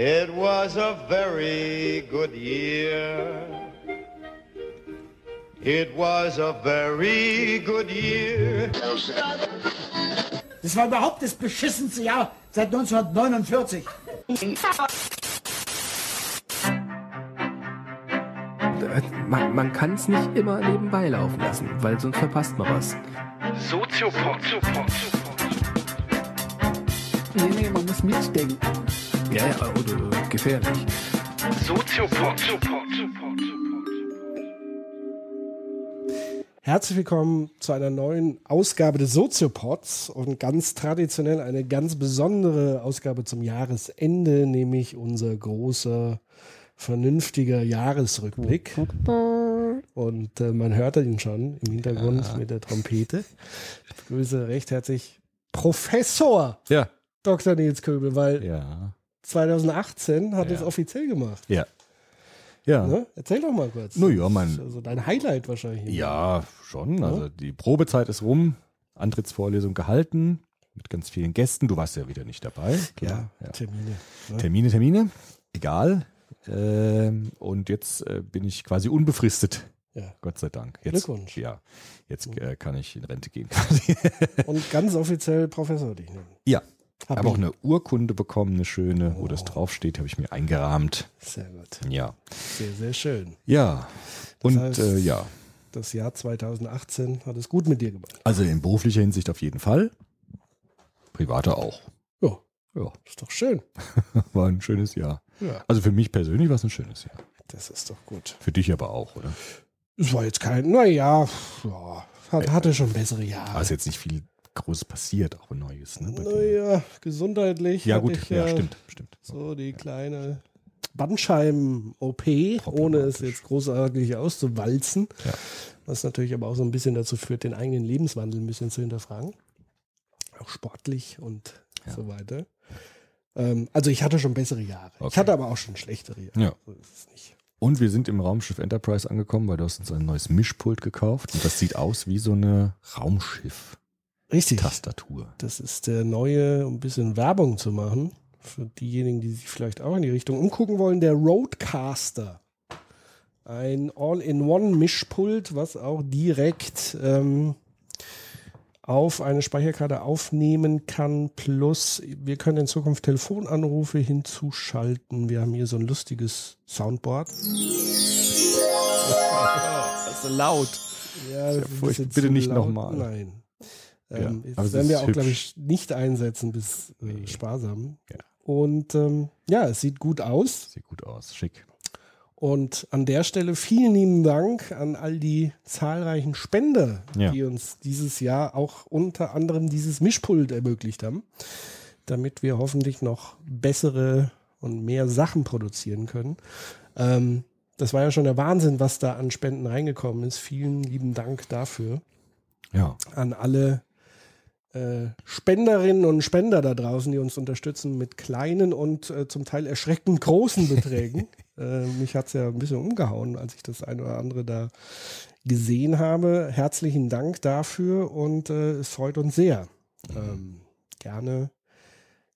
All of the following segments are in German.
It was a very good year. It was a very good year. Das war überhaupt das beschissenste Jahr seit 1949. Man, man kann es nicht immer nebenbei laufen lassen, weil sonst verpasst man was. Soziopod. Nee, nee, man muss mitdenken. Ja, ja, oder gefährlich. Soziopod. Herzlich willkommen zu einer neuen Ausgabe des Soziopods und ganz traditionell eine ganz besondere Ausgabe zum Jahresende, nämlich unser großer, vernünftiger Jahresrückblick. Und äh, man hört ihn schon im Hintergrund mit der Trompete. Ich begrüße recht herzlich Professor Ja. Dr. Nils Köbel, weil Ja. 2018 hat Ja. es offiziell gemacht. Ja. Ja. Ne? Erzähl doch mal kurz. Nur ja, mein, Also dein Highlight wahrscheinlich. ja, schon. Also die Probezeit ist rum, Antrittsvorlesung gehalten, mit ganz vielen Gästen. Du warst ja wieder nicht dabei. Ja, ja. Termine. Ne? Termine, Termine, egal. Ähm, und jetzt äh, bin ich quasi unbefristet. Ja. Gott sei Dank. Jetzt, Glückwunsch. Ja, jetzt äh, kann ich in Rente gehen. Und ganz offiziell Professor dich nennen. ja. Hab Habe auch eine Urkunde bekommen, eine schöne, wo das draufsteht, habe ich mir eingerahmt. Sehr gut. Ja. Sehr, sehr schön. Ja. Und heißt- äh, ja, Das Jahr 2018 hat es gut mit dir gemacht. also in beruflicher Hinsicht auf jeden Fall. Private auch. Ja, Ja, ist doch schön. war ein schönes Jahr. Ja, Also für mich persönlich war es ein schönes Jahr. das ist doch gut. Für dich aber auch, oder? Es war jetzt kein, naja, ja, hat, hatte schon bessere Jahre. Aber ist jetzt nicht viel Großes passiert, auch Neues, ne? naja, gesundheitlich. Ja, gut, ich ja, stimmt, stimmt. So die kleine Bandscheiben-OP, ohne es jetzt großartig auszuwalzen. Ja. Was natürlich aber auch so ein bisschen dazu führt, den eigenen Lebenswandel ein bisschen zu hinterfragen. Auch sportlich und Ja. so weiter. Ähm, also ich hatte schon bessere Jahre. Ich Okay. hatte aber auch schon schlechtere Jahre. Ja. So ist es nicht. Und wir sind im Raumschiff Enterprise angekommen, weil du hast uns ein neues Mischpult gekauft. Und das sieht aus wie so eine Raumschiff-Tastatur. Richtig. Das ist der neue, um ein bisschen Werbung zu machen. Für diejenigen, die sich vielleicht auch in die Richtung umgucken wollen, der Roadcaster. Ein All-in-One-Mischpult, was auch direkt ähm, auf eine Speicherkarte aufnehmen kann. Plus, wir können in Zukunft Telefonanrufe hinzuschalten. Wir haben hier so ein lustiges Soundboard. Das ist so laut. Ja, das ist bisschen Bitte nicht nochmal. Nein. Ja, Ähm, aber das werden wir auch, hübsch. glaube ich, nicht einsetzen bis äh, Nee. sparsam. Ja. Und ähm, ja, es sieht gut aus. Sieht gut aus, schick. Und an der Stelle vielen lieben Dank an all die zahlreichen Spender, Ja. die uns dieses Jahr auch unter anderem dieses Mischpult ermöglicht haben, damit wir hoffentlich noch bessere und mehr Sachen produzieren können. Ähm, das war ja schon der Wahnsinn, was da an Spenden reingekommen ist. Vielen lieben Dank dafür Ja. an alle äh, Spenderinnen und Spender da draußen, die uns unterstützen mit kleinen und äh, zum Teil erschreckend großen Beträgen. äh, mich hat's ja ein bisschen umgehauen, als ich das eine oder andere da gesehen habe. Herzlichen Dank dafür und äh, es freut uns sehr. Ähm, gerne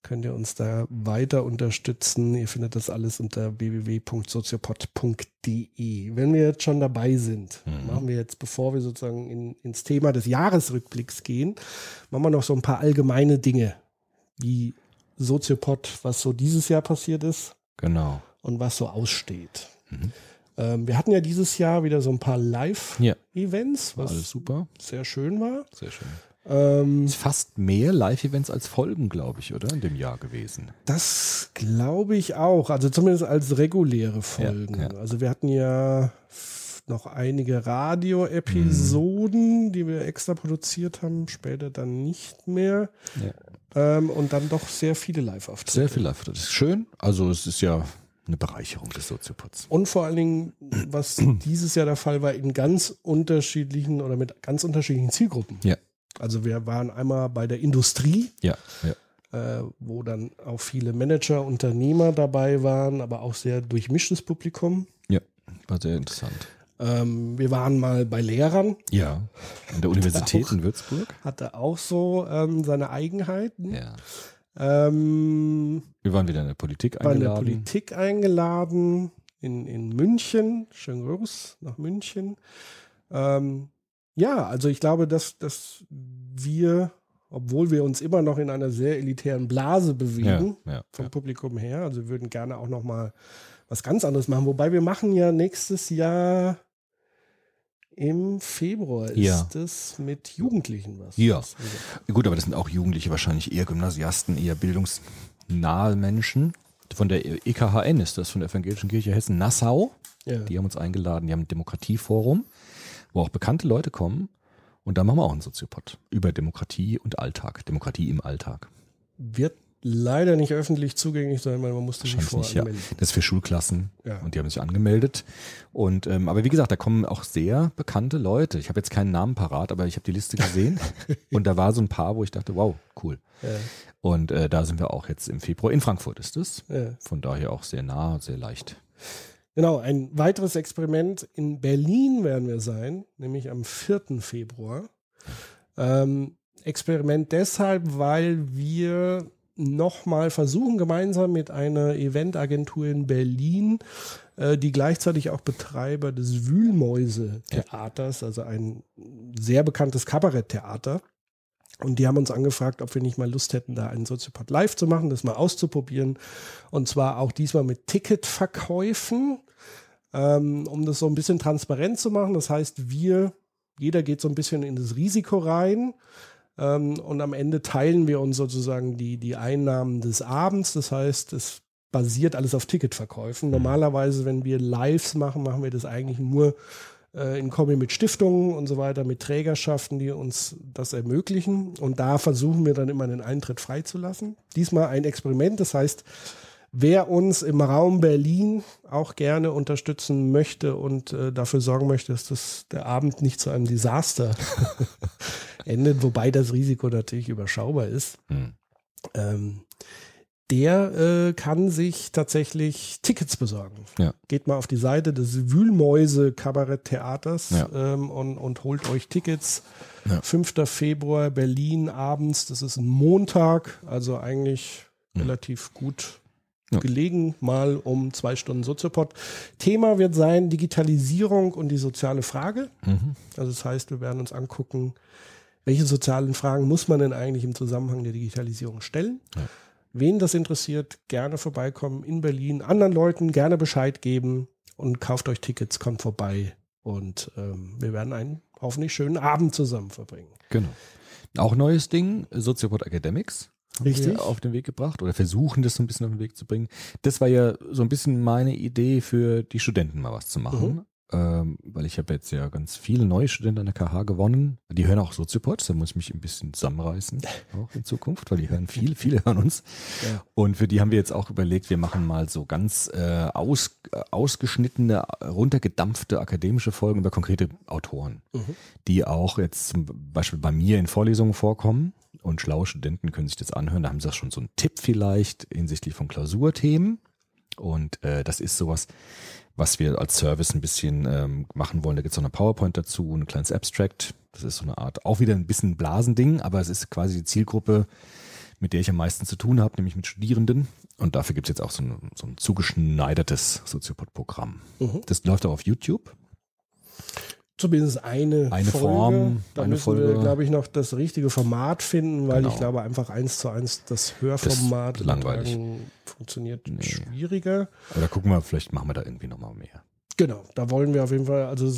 könnt ihr uns da weiter unterstützen. Ihr findet das alles unter www.soziopod.de. Wenn wir jetzt schon dabei sind, Mhm. machen wir jetzt, bevor wir sozusagen in, ins Thema des Jahresrückblicks gehen, machen wir noch so ein paar allgemeine Dinge, wie Soziopod, was so dieses Jahr passiert ist Genau. und was so aussteht. Mhm. Ähm, wir hatten ja dieses Jahr wieder so ein paar Live-Events, Ja. was Alles super. sehr schön war. Sehr schön. Ähm, Ist fast mehr Live-Events als Folgen, glaube ich, oder? In dem Jahr gewesen. Das glaube ich auch. Also zumindest als reguläre Folgen. ja. Also wir hatten ja noch einige Radio-Episoden, Mhm. die wir extra produziert haben, später dann nicht mehr. Ja. Ähm, und dann doch sehr viele Live-Auftritte. Sehr viel Live. Das ist schön. Also es ist ja eine Bereicherung des Soziopods. Und vor allen Dingen, was dieses Jahr der Fall war, in ganz unterschiedlichen oder mit ganz unterschiedlichen Zielgruppen. Ja. Also wir waren einmal bei der Industrie, Ja, ja. äh, wo dann auch viele Manager, Unternehmer dabei waren, aber auch sehr durchmischtes Publikum. Ja, war sehr interessant. Ähm, wir waren mal bei Lehrern, Ja, an der Universität in Würzburg. hatte auch so ähm, seine Eigenheiten. Ja. Ähm, Wir waren wieder in der Politik war in der eingeladen. Politik eingeladen in, in München. Schönen Gruß nach München. Ähm, ja, also ich glaube, dass, dass wir, obwohl wir uns immer noch in einer sehr elitären Blase bewegen, ja, ja, vom ja. Publikum her, also wir würden gerne auch noch mal was ganz anderes machen. Wobei wir machen ja nächstes Jahr im Februar ist Ja. es mit Jugendlichen was. Ja. Das- Gut, aber das sind auch Jugendliche, wahrscheinlich eher Gymnasiasten, eher bildungsnahe Menschen. Von der EKHN ist das, von der Evangelischen Kirche Hessen Nassau. Ja. Die haben uns eingeladen, die haben ein Demokratieforum, wo auch bekannte Leute kommen. Und da machen wir auch einen Soziopod über Demokratie und Alltag. Demokratie im Alltag. Wird leider nicht öffentlich zugänglich sein, weil man musste sich Wahrscheinlich nicht, ja. Das ist für Schulklassen Ja. und die haben sich angemeldet. Und ähm, aber wie gesagt, da kommen auch sehr bekannte Leute. Ich habe jetzt keinen Namen parat, aber ich habe die Liste gesehen und da war so ein paar, wo ich dachte, wow, cool. Ja. Und äh, da sind wir auch jetzt im Februar. In Frankfurt ist es. Von daher auch sehr nah, sehr leicht. Genau, ein weiteres Experiment in Berlin werden wir sein, nämlich am 4. Februar. Ähm, Experiment deshalb, weil wir nochmal versuchen, gemeinsam mit einer Eventagentur in Berlin, äh, die gleichzeitig auch Betreiber des Wühlmäuse-Theaters, also ein sehr bekanntes Kabaretttheater, und die haben uns angefragt, ob wir nicht mal Lust hätten, da einen Soziopod live zu machen, das mal auszuprobieren. Und zwar auch diesmal mit Ticketverkäufen, ähm, um das so ein bisschen transparent zu machen. Das heißt, wir, jeder geht so ein bisschen in das Risiko rein. Ähm, und am Ende teilen wir uns sozusagen die, die Einnahmen des Abends. Das heißt, es basiert alles auf Ticketverkäufen. Normalerweise, wenn wir Lives machen, machen wir das eigentlich nur äh, in Kombi mit Stiftungen und so weiter, mit Trägerschaften, die uns das ermöglichen. Und da versuchen wir dann immer den Eintritt freizulassen. Diesmal ein Experiment, das heißt, wer uns im Raum Berlin auch gerne unterstützen möchte und äh, dafür sorgen möchte, dass das, der Abend nicht zu einem Desaster endet, wobei das Risiko natürlich überschaubar ist. Hm. Ähm, der äh, kann sich tatsächlich Tickets besorgen. Ja. Geht mal auf die Seite des Wühlmäuse-Kabarett-Theaters Ja. ähm, und, und holt euch Tickets. Ja. 5. Februar, Berlin abends, das ist ein Montag, also eigentlich Ja. relativ gut gelegen, mal um zwei Stunden Soziopod. Thema wird sein Digitalisierung und die soziale Frage. Mhm. Also das heißt, wir werden uns angucken, welche sozialen Fragen muss man denn eigentlich im Zusammenhang der Digitalisierung stellen. Ja. Wen das interessiert, gerne vorbeikommen in Berlin, anderen Leuten gerne Bescheid geben und kauft euch Tickets, kommt vorbei und ähm, wir werden einen hoffentlich schönen Abend zusammen verbringen. Genau. Auch neues Ding, Soziopod Academics. Richtig. auf den Weg gebracht oder versuchen das so ein bisschen auf den Weg zu bringen. Das war ja so ein bisschen meine Idee für die Studenten mal was zu machen. Ähm, weil ich habe jetzt ja ganz viele neue Studenten an der KH gewonnen. Die hören auch Soziopod, da muss ich mich ein bisschen zusammenreißen, auch in Zukunft, weil die hören viel, viele hören uns. Ja. Und für die haben wir jetzt auch überlegt, wir machen mal so ganz äh, aus, äh, ausgeschnittene, runtergedampfte akademische Folgen über konkrete Autoren, die auch jetzt zum Beispiel bei mir in Vorlesungen vorkommen. Und schlaue Studenten können sich das anhören. Da haben sie auch schon so einen Tipp vielleicht hinsichtlich von Klausurthemen. Und äh, das ist sowas, was wir als Service ein bisschen ähm, machen wollen. Da gibt es noch eine PowerPoint dazu, ein kleines Abstract. Das ist so eine Art, auch wieder ein bisschen Blasending, aber es ist quasi die Zielgruppe, mit der ich am meisten zu tun habe, nämlich mit Studierenden. Und dafür gibt es jetzt auch so ein, so ein zugeschneidertes Soziopod-Programm. Mhm. Das läuft auch auf YouTube. Zumindest eine, Eine Folge. Form, Da eine müssen wir, Folge. glaube ich, noch das richtige Format finden, weil Genau. ich glaube, einfach eins zu eins das Hörformat Das langweilig. funktioniert Nee. schwieriger. Aber da gucken wir, vielleicht machen wir da irgendwie nochmal mehr. Genau, da wollen wir auf jeden Fall, also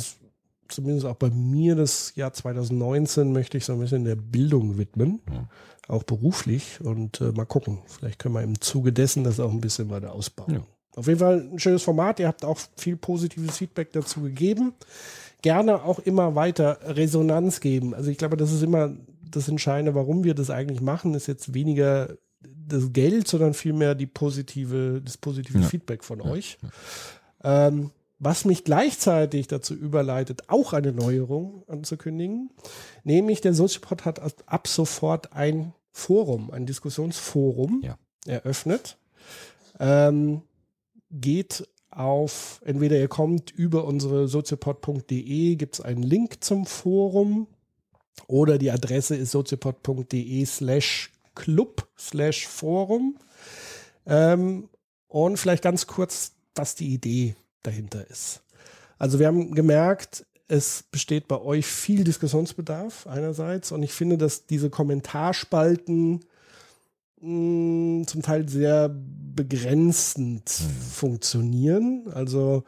zumindest auch bei mir das Jahr 2019 möchte ich so ein bisschen der Bildung widmen, Ja. auch beruflich und äh, mal gucken. Vielleicht können wir im Zuge dessen das auch ein bisschen weiter ausbauen. Ja. Auf jeden Fall ein schönes Format. Ihr habt auch viel positives Feedback dazu gegeben. Gerne auch immer weiter Resonanz geben. Also ich glaube, das ist immer das Entscheidende, warum wir das eigentlich machen, ist jetzt weniger das Geld, sondern vielmehr die positive, das positive Ja. Feedback von euch. Ähm, was mich gleichzeitig dazu überleitet, auch eine Neuerung anzukündigen, nämlich der Soziopod hat ab sofort ein Forum, ein Diskussionsforum Ja. eröffnet. Ähm, geht auf, entweder ihr kommt über unsere soziopod.de, gibt es einen Link zum Forum oder die Adresse ist soziopod.de slash club slash forum. Ähm, und vielleicht ganz kurz, was die Idee dahinter ist. Also wir haben gemerkt, es besteht bei euch viel Diskussionsbedarf einerseits und ich finde, dass diese Kommentarspalten mh, zum Teil sehr begrenzend funktionieren. Also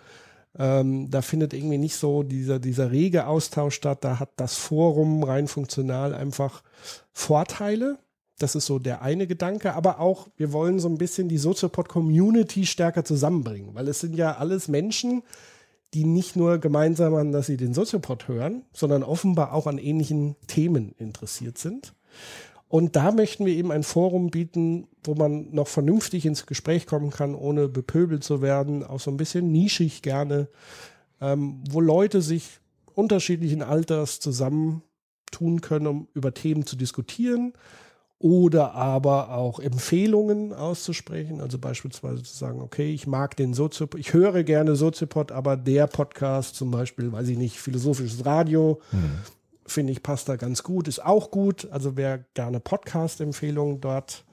ähm, da findet irgendwie nicht so dieser, dieser rege Austausch statt. Da hat das Forum rein funktional einfach Vorteile. Das ist so der eine Gedanke, aber auch, wir wollen so ein bisschen die Soziopod-Community stärker zusammenbringen, weil es sind ja alles Menschen, die nicht nur gemeinsam an, dass sie den Soziopod hören, sondern offenbar auch an ähnlichen Themen interessiert sind. Und da möchten wir eben ein Forum bieten, wo man noch vernünftig ins Gespräch kommen kann, ohne bepöbelt zu werden, auch so ein bisschen nischig gerne, ähm, wo Leute sich unterschiedlichen Alters zusammentun können, um über Themen zu diskutieren oder aber auch Empfehlungen auszusprechen, also beispielsweise zu sagen, okay, ich mag den Soziopod, ich höre gerne Soziopod, aber der Podcast zum Beispiel, weiß ich nicht, philosophisches Radio, finde ich, passt da ganz gut, ist auch gut. Also wer gerne Podcast-Empfehlungen dort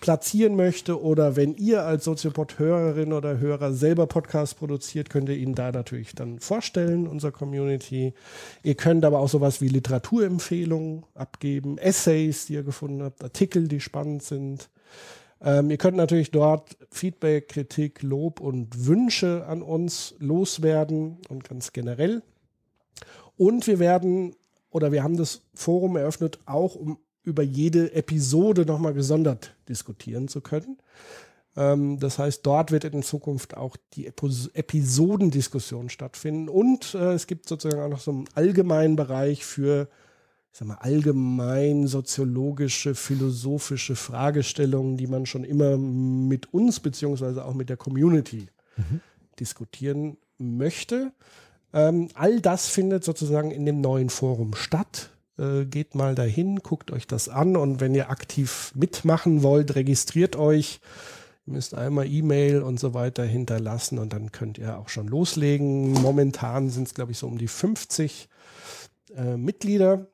platzieren möchte oder wenn ihr als Soziopod-Hörerin oder Hörer selber Podcast produziert, könnt ihr ihn da natürlich dann vorstellen, unserer Community. Ihr könnt aber auch sowas wie Literaturempfehlungen abgeben, Essays, die ihr gefunden habt, Artikel, die spannend sind. Ähm, ihr könnt natürlich dort Feedback, Kritik, Lob und Wünsche an uns loswerden und ganz generell. Und wir werden oder wir haben das Forum eröffnet, auch um über jede Episode nochmal gesondert diskutieren zu können. Ähm, das heißt, dort wird in Zukunft auch die Epis Episodendiskussion stattfinden. Und äh, es gibt sozusagen auch noch so einen allgemeinen Bereich für, ich sag mal, allgemein soziologische, philosophische Fragestellungen, die man schon immer mit uns beziehungsweise auch mit der Community diskutieren möchte. Ähm, all das findet sozusagen in dem neuen Forum statt. Äh, geht mal dahin, guckt euch das an und wenn ihr aktiv mitmachen wollt, registriert euch. Ihr müsst einmal E-Mail und so weiter hinterlassen und dann könnt ihr auch schon loslegen. Momentan sind es, glaube ich, so um die 50 äh, Mitglieder.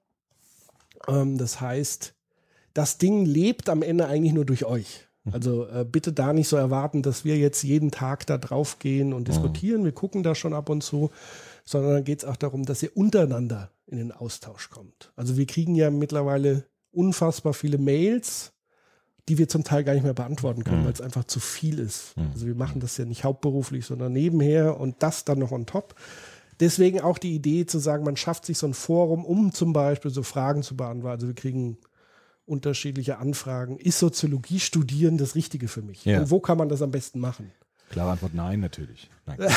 Ähm, das heißt, das Ding lebt am Ende eigentlich nur durch euch. Also äh, bitte da nicht so erwarten, dass wir jetzt jeden Tag da drauf gehen und diskutieren. Wir gucken da schon ab und zu, sondern dann geht es auch darum, dass ihr untereinander in den Austausch kommt. Also wir kriegen ja mittlerweile unfassbar viele Mails, die wir zum Teil gar nicht mehr beantworten können, weil es einfach zu viel ist. Also wir machen das ja nicht hauptberuflich, sondern nebenher und das dann noch on top. Deswegen auch die Idee zu sagen, man schafft sich so ein Forum, um zum Beispiel so Fragen zu beantworten. Also wir kriegen unterschiedliche Anfragen. Ist Soziologie studieren das Richtige für mich? Ja. Und wo kann man das am besten machen? Klare Antwort nein, natürlich. Nein.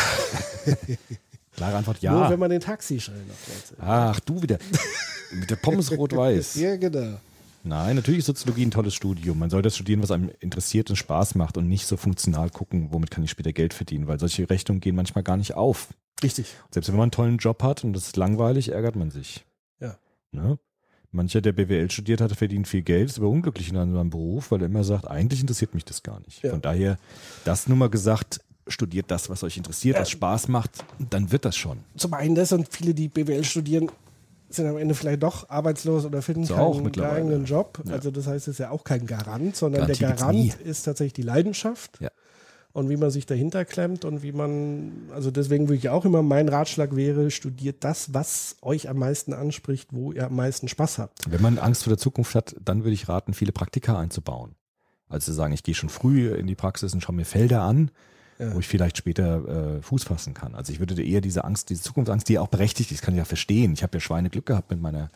Klare Antwort Nur ja. wenn man den Taxischein hat. Ach, du wieder. Mit der Pommes rot-weiß. Ja, genau. Nein, natürlich ist Soziologie ein tolles Studium. Man soll das studieren, was einem interessiert und Spaß macht und nicht so funktional gucken, womit kann ich später Geld verdienen, weil solche Rechnungen gehen manchmal gar nicht auf. Richtig. Selbst wenn man einen tollen Job hat und das ist langweilig, ärgert man sich. Ja. Ne? Mancher, der BWL studiert hat, verdient viel Geld, ist aber unglücklich in seinem Beruf, weil er immer sagt, eigentlich interessiert mich das gar nicht. Ja. Von daher, das nur mal gesagt, studiert das, was euch interessiert, was Spaß macht, dann wird das schon. Zum einen das und viele, die BWL studieren, sind am Ende vielleicht doch arbeitslos oder finden So auch keinen geeigneten Job. Ja. Also das heißt, es ist ja auch kein Garant, sondern Garantie der Garant ist tatsächlich die Leidenschaft. Ja. Und wie man sich dahinter klemmt und wie man, also deswegen würde ich auch immer, mein Ratschlag wäre, studiert das, was euch am meisten anspricht, wo ihr am meisten Spaß habt. Wenn man Angst vor der Zukunft hat, dann würde ich raten, viele Praktika einzubauen. Also zu sagen, ich gehe schon früh in die Praxis und schaue mir Felder an, Ja. wo ich vielleicht später äh, Fuß fassen kann. Also ich würde eher diese Angst, diese Zukunftsangst, die ja auch berechtigt ist, kann ich ja verstehen. Ich habe ja Schweineglück gehabt mit meiner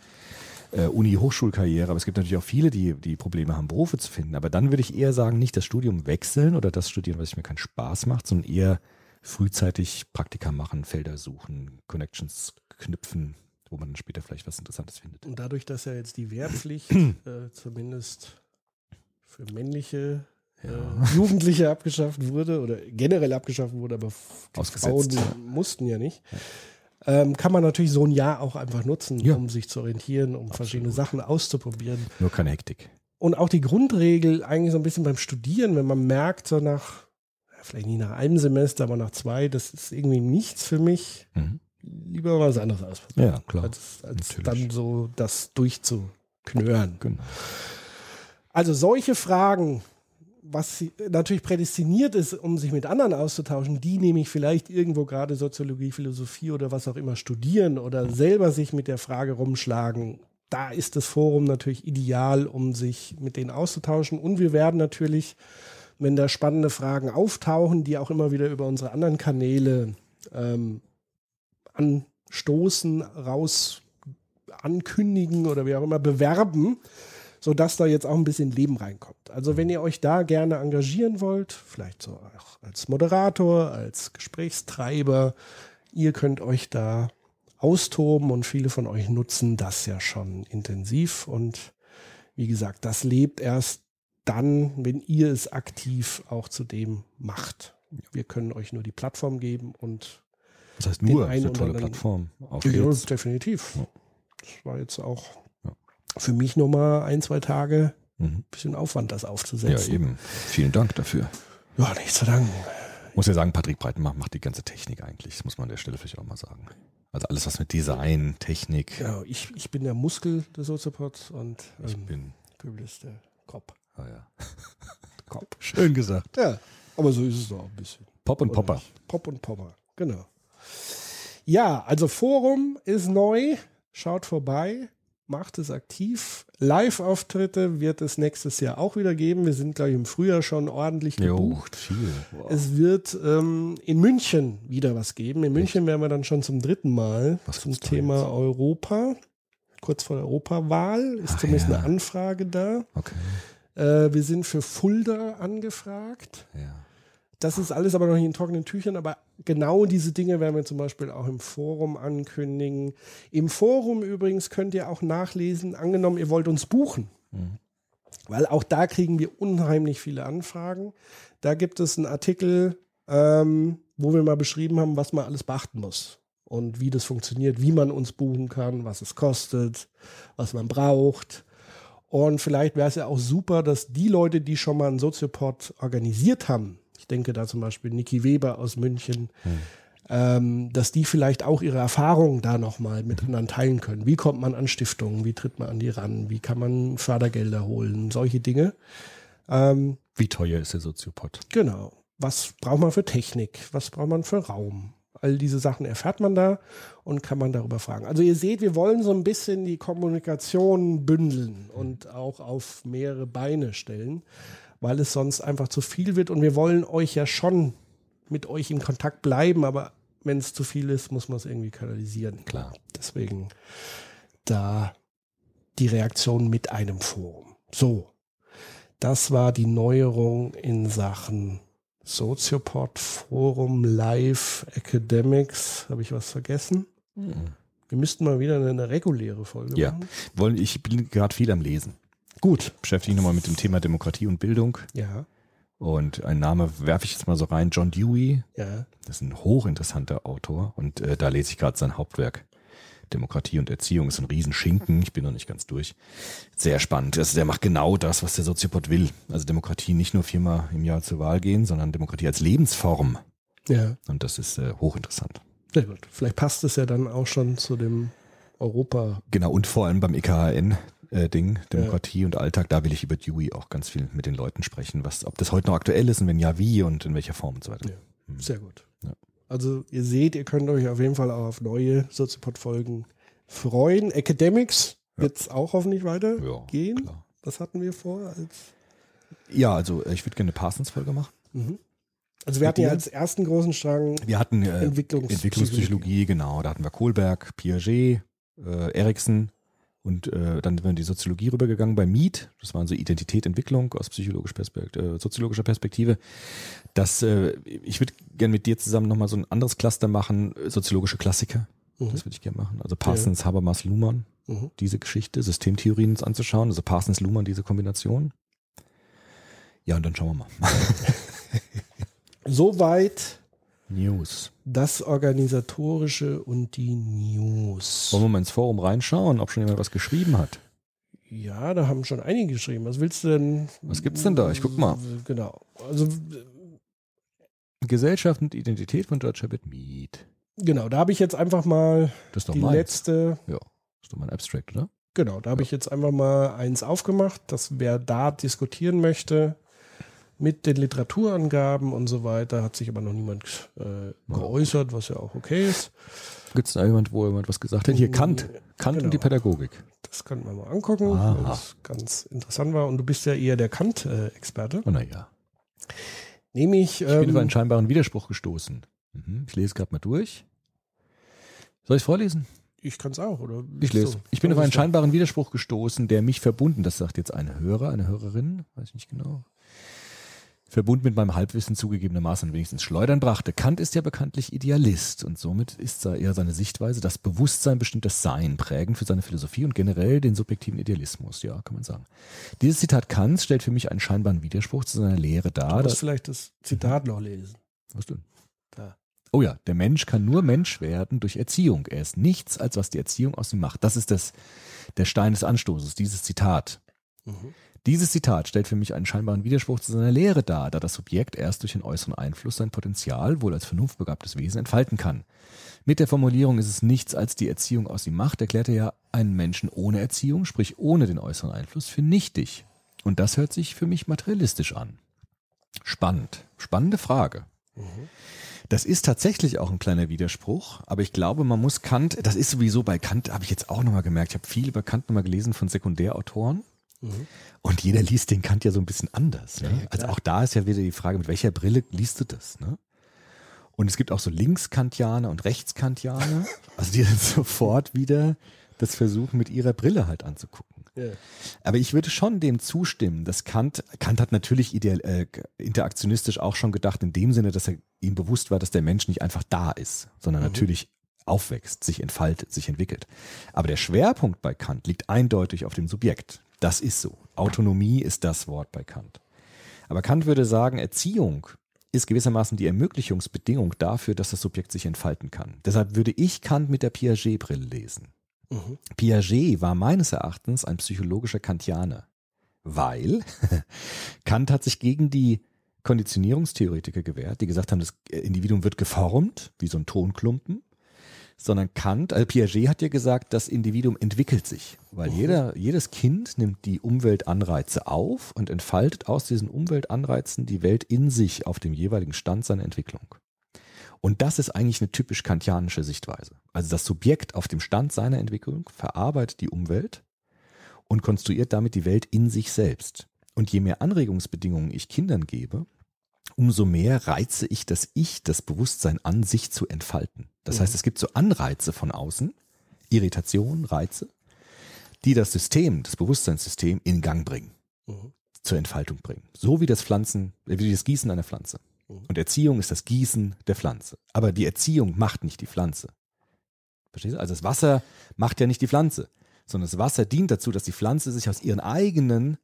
äh, Uni-Hochschulkarriere, aber es gibt natürlich auch viele, die, die Probleme haben, Berufe zu finden. Aber dann würde ich eher sagen, nicht das Studium wechseln oder das studieren, was mir keinen Spaß macht, sondern eher frühzeitig Praktika machen, Felder suchen, Connections knüpfen, wo man dann später vielleicht was Interessantes findet. Und dadurch, dass ja jetzt die Wehrpflicht äh, zumindest für männliche äh, Jugendliche abgeschafft wurde oder generell abgeschafft wurde, aber die Ausgesetzt. Frauen mussten ja nicht, ähm, kann man natürlich so ein Jahr auch einfach nutzen, Ja. um sich zu orientieren, um verschiedene Sachen auszuprobieren. Nur keine Hektik. Und auch die Grundregel eigentlich so ein bisschen beim Studieren, wenn man merkt, so nach, vielleicht nicht nach einem Semester, aber nach zwei, das ist irgendwie nichts für mich, Mhm. lieber mal was anderes ausprobieren. Ja, klar. Als, als dann so das durchzuknören. Genau. Also solche Fragen, was sie- natürlich prädestiniert ist, um sich mit anderen auszutauschen, die nämlich vielleicht irgendwo gerade Soziologie, Philosophie oder was auch immer studieren oder selber sich mit der Frage rumschlagen, da ist das Forum natürlich ideal, um sich mit denen auszutauschen. Und wir werden natürlich, wenn da spannende Fragen auftauchen, die auch immer wieder über unsere anderen Kanäle ähm, anstoßen, raus ankündigen oder wie auch immer bewerben, sodass da jetzt auch ein bisschen Leben reinkommt. Also wenn ihr euch da gerne engagieren wollt, vielleicht so auch als Moderator, als Gesprächstreiber, ihr könnt euch da austoben und viele von euch nutzen das ja schon intensiv und wie gesagt, das lebt erst dann, wenn ihr es aktiv auch zu dem macht. Wir können euch nur die Plattform geben und Das heißt nur, oder tolle Plattform. Auf ja, definitiv. Das war jetzt auch. Für mich nochmal ein, zwei Tage Mhm. ein bisschen Aufwand, das Ja, aufzusetzen. eben. Vielen Dank dafür. Ja, nichts zu danken. Muss ja sagen, Patrick Breitenbach macht die ganze Technik eigentlich. Das muss man an der Stelle vielleicht auch mal sagen. Also alles, was mit Design, Technik. Genau, ich, ich bin der Muskel des Soziopods und Ich ähm, bin. Pöbel ist der Kopf. Ah ja. Kopf. Schön gesagt. Ja, aber so ist es doch auch ein bisschen. Pop und Oder Popper. nicht? Pop und Popper, genau. Ja, also Forum ist neu. Schaut vorbei, macht es aktiv. Live-Auftritte wird es nächstes Jahr auch wieder geben. Wir sind, glaube ich, im Frühjahr schon ordentlich Jo, gebucht. viel. Wow. Es wird ähm, in München wieder was geben. In München werden wir dann schon zum dritten Mal Was zum Thema? Europa. Kurz vor der Europawahl ist Ach zumindest ja. eine Anfrage da. Okay. Äh, wir sind für Fulda angefragt. Ja. Das ist alles aber noch nicht in trockenen Tüchern, aber genau diese Dinge werden wir zum Beispiel auch im Forum ankündigen. Im Forum übrigens könnt ihr auch nachlesen, angenommen, ihr wollt uns buchen. Weil auch da kriegen wir unheimlich viele Anfragen. Da gibt es einen Artikel, ähm, wo wir mal beschrieben haben, was man alles beachten muss und wie das funktioniert, wie man uns buchen kann, was es kostet, was man braucht. Und vielleicht wäre es ja auch super, dass die Leute, die schon mal einen Soziopod organisiert haben, ich denke da zum Beispiel Niki Weber aus München, ähm, dass die vielleicht auch ihre Erfahrungen da nochmal mit anderen teilen können. Wie kommt man an Stiftungen? Wie tritt man an die ran? Wie kann man Fördergelder holen? Solche Dinge. Ähm, Wie teuer ist der Soziopod? Genau. Was braucht man für Technik? Was braucht man für Raum? All diese Sachen erfährt man da und kann man darüber fragen. Also ihr seht, wir wollen so ein bisschen die Kommunikation bündeln und auch auf mehrere Beine stellen, weil es sonst einfach zu viel wird. Und wir wollen euch ja schon mit euch in Kontakt bleiben, aber wenn es zu viel ist, muss man es irgendwie kanalisieren. Klar. Deswegen da die Reaktion mit einem Forum. So, das war die Neuerung in Sachen Soziopod, Forum, Live, Academics. Habe ich was vergessen? Wir müssten mal wieder eine reguläre Folge Ja. machen. Wollen, ich bin gerade viel am Lesen. Gut. Beschäftige mich nochmal mit dem Thema Demokratie und Bildung. Ja, Und ein Name werfe ich jetzt mal so rein, John Dewey. ja. Das ist ein hochinteressanter Autor und äh, da lese ich gerade sein Hauptwerk. Demokratie und Erziehung ist ein Riesenschinken. Ich bin noch nicht ganz durch. Sehr spannend. Also der macht genau das, was der Soziopod will. Also Demokratie nicht nur viermal im Jahr zur Wahl gehen, sondern Demokratie als Lebensform. Ja, Und das ist äh, hochinteressant. sehr gut. Vielleicht passt es ja dann auch schon zu dem Europa. Genau, und vor allem beim EKHN-Ding, Demokratie und Alltag, da will ich über Dewey auch ganz viel mit den Leuten sprechen, was, ob das heute noch aktuell ist und wenn ja, wie und in welcher Form und so weiter. Ja. Sehr gut. Ja. Also ihr seht, ihr könnt euch auf jeden Fall auch auf neue Soziopod-Folgen freuen. Academics wird es auch hoffentlich weitergehen. Ja. Was hatten wir vor? Als Ja, also äh, ich würde gerne eine Parsons-Folge machen. also wir hatten ja als ersten großen Strang Wir hatten äh, Entwicklungspsychologie. Entwicklungspsychologie, genau. Da hatten wir Kohlberg, Piaget, äh, Erikson und äh, dann sind wir in die Soziologie rübergegangen bei Mead. Das waren so Identität, Entwicklung aus psychologischer Perspektive, äh, soziologischer Perspektive. Das, äh, ich würde gerne mit dir zusammen nochmal so ein anderes Cluster machen, soziologische Klassiker. Das würde ich gerne machen. Also Parsons, Habermas, Luhmann, Mhm. diese Geschichte, Systemtheorien uns anzuschauen. Also Parsons, Luhmann, diese Kombination. Ja, und dann schauen wir mal. Soweit News. Das Organisatorische und die News. Wollen wir mal ins Forum reinschauen, ob schon jemand was geschrieben hat? Ja, da haben schon einige geschrieben. Was willst du denn? Was gibt's denn da? Ich guck mal. Genau. Also Gesellschaft und Identität von George Herbert Mead. genau, da habe ich jetzt einfach mal Das ist doch die meins. letzte Ja, ist doch mein Abstract, oder? Genau, da habe ich jetzt einfach mal eins aufgemacht, dass wer da diskutieren möchte mit den Literaturangaben und so weiter, hat sich aber noch niemand äh, geäußert, was ja auch okay ist. Gibt es da jemand, wo jemand was gesagt hat? Hier, Kant. Kant Genau. und die Pädagogik. Das könnten wir mal angucken, Aha. weil das ganz interessant war. Und du bist ja eher der Kant-Experte. Oh, naja. Nämlich, Ich bin ähm, auf einen scheinbaren Widerspruch gestoßen. Mhm. Ich lese gerade mal durch. Soll ich es vorlesen? ich kann es auch, oder? Ich lese. So. Ich bin auf einen scheinbaren Widerspruch gestoßen, der mich verbunden, das sagt jetzt ein Hörer, eine Hörerin, weiß ich nicht genau, verbunden mit meinem Halbwissen zugegebenermaßen wenigstens schleudern brachte. Kant ist ja bekanntlich Idealist und somit ist da eher seine Sichtweise, das Bewusstsein bestimmt das Sein, prägend für seine Philosophie und generell den subjektiven Idealismus, ja, kann man sagen. Dieses Zitat Kants stellt für mich einen scheinbaren Widerspruch zu seiner Lehre dar. Du musst vielleicht das Zitat noch lesen. was denn? Da. Oh ja, der Mensch kann nur Mensch werden durch Erziehung. Er ist nichts, als was die Erziehung aus ihm macht. Das ist das, der Stein des Anstoßes, dieses Zitat. Mhm. Dieses Zitat stellt für mich einen scheinbaren Widerspruch zu seiner Lehre dar, da das Subjekt erst durch den äußeren Einfluss sein Potenzial wohl als vernunftbegabtes Wesen entfalten kann. Mit der Formulierung ist es nichts, als die Erziehung aus ihm macht, erklärt er ja einen Menschen ohne Erziehung, sprich ohne den äußeren Einfluss, für nichtig. Und das hört sich für mich materialistisch an. Spannend. Spannende Frage. Das ist tatsächlich auch ein kleiner Widerspruch, aber ich glaube, man muss Kant, das ist sowieso bei Kant, habe ich jetzt auch nochmal gemerkt, ich habe viel über Kant nochmal gelesen von Sekundärautoren und jeder liest den Kant ja so ein bisschen anders. Ne? also auch da ist ja wieder die Frage, mit welcher Brille liest du das? Ne? Und es gibt auch so Linkskantianer und Rechtskantianer, also die dann sofort wieder das versuchen, mit ihrer Brille halt anzugucken. Ja. Aber ich würde schon dem zustimmen, dass Kant, Kant hat natürlich ideal, äh, interaktionistisch auch schon gedacht, in dem Sinne, dass er ihm bewusst war, dass der Mensch nicht einfach da ist, sondern natürlich aufwächst, sich entfaltet, sich entwickelt. Aber der Schwerpunkt bei Kant liegt eindeutig auf dem Subjekt. Das ist so. Autonomie ist das Wort bei Kant. Aber Kant würde sagen, Erziehung ist gewissermaßen die Ermöglichungsbedingung dafür, dass das Subjekt sich entfalten kann. Deshalb würde ich Kant mit der Piaget-Brille lesen. Piaget war meines Erachtens ein psychologischer Kantianer, weil Kant hat sich gegen die Konditionierungstheoretiker gewehrt, die gesagt haben, das Individuum wird geformt, wie so ein Tonklumpen, sondern Kant, äh, Piaget hat ja gesagt, das Individuum entwickelt sich, weil jeder, jedes Kind nimmt die Umweltanreize auf und entfaltet aus diesen Umweltanreizen die Welt in sich auf dem jeweiligen Stand seiner Entwicklung. Und das ist eigentlich eine typisch kantianische Sichtweise. Also das Subjekt auf dem Stand seiner Entwicklung verarbeitet die Umwelt und konstruiert damit die Welt in sich selbst. Und je mehr Anregungsbedingungen ich Kindern gebe, umso mehr reize ich das Ich, das Bewusstsein an, sich zu entfalten. Das heißt, es gibt so Anreize von außen, Irritation, Reize, die das System, das Bewusstseinssystem in Gang bringen, zur Entfaltung bringen. So wie das Pflanzen, äh, wie das Gießen einer Pflanze. Und Erziehung ist das Gießen der Pflanze. Aber die Erziehung macht nicht die Pflanze. Verstehst du? Also das Wasser macht ja nicht die Pflanze, sondern das Wasser dient dazu, dass die Pflanze sich aus ihren eigenen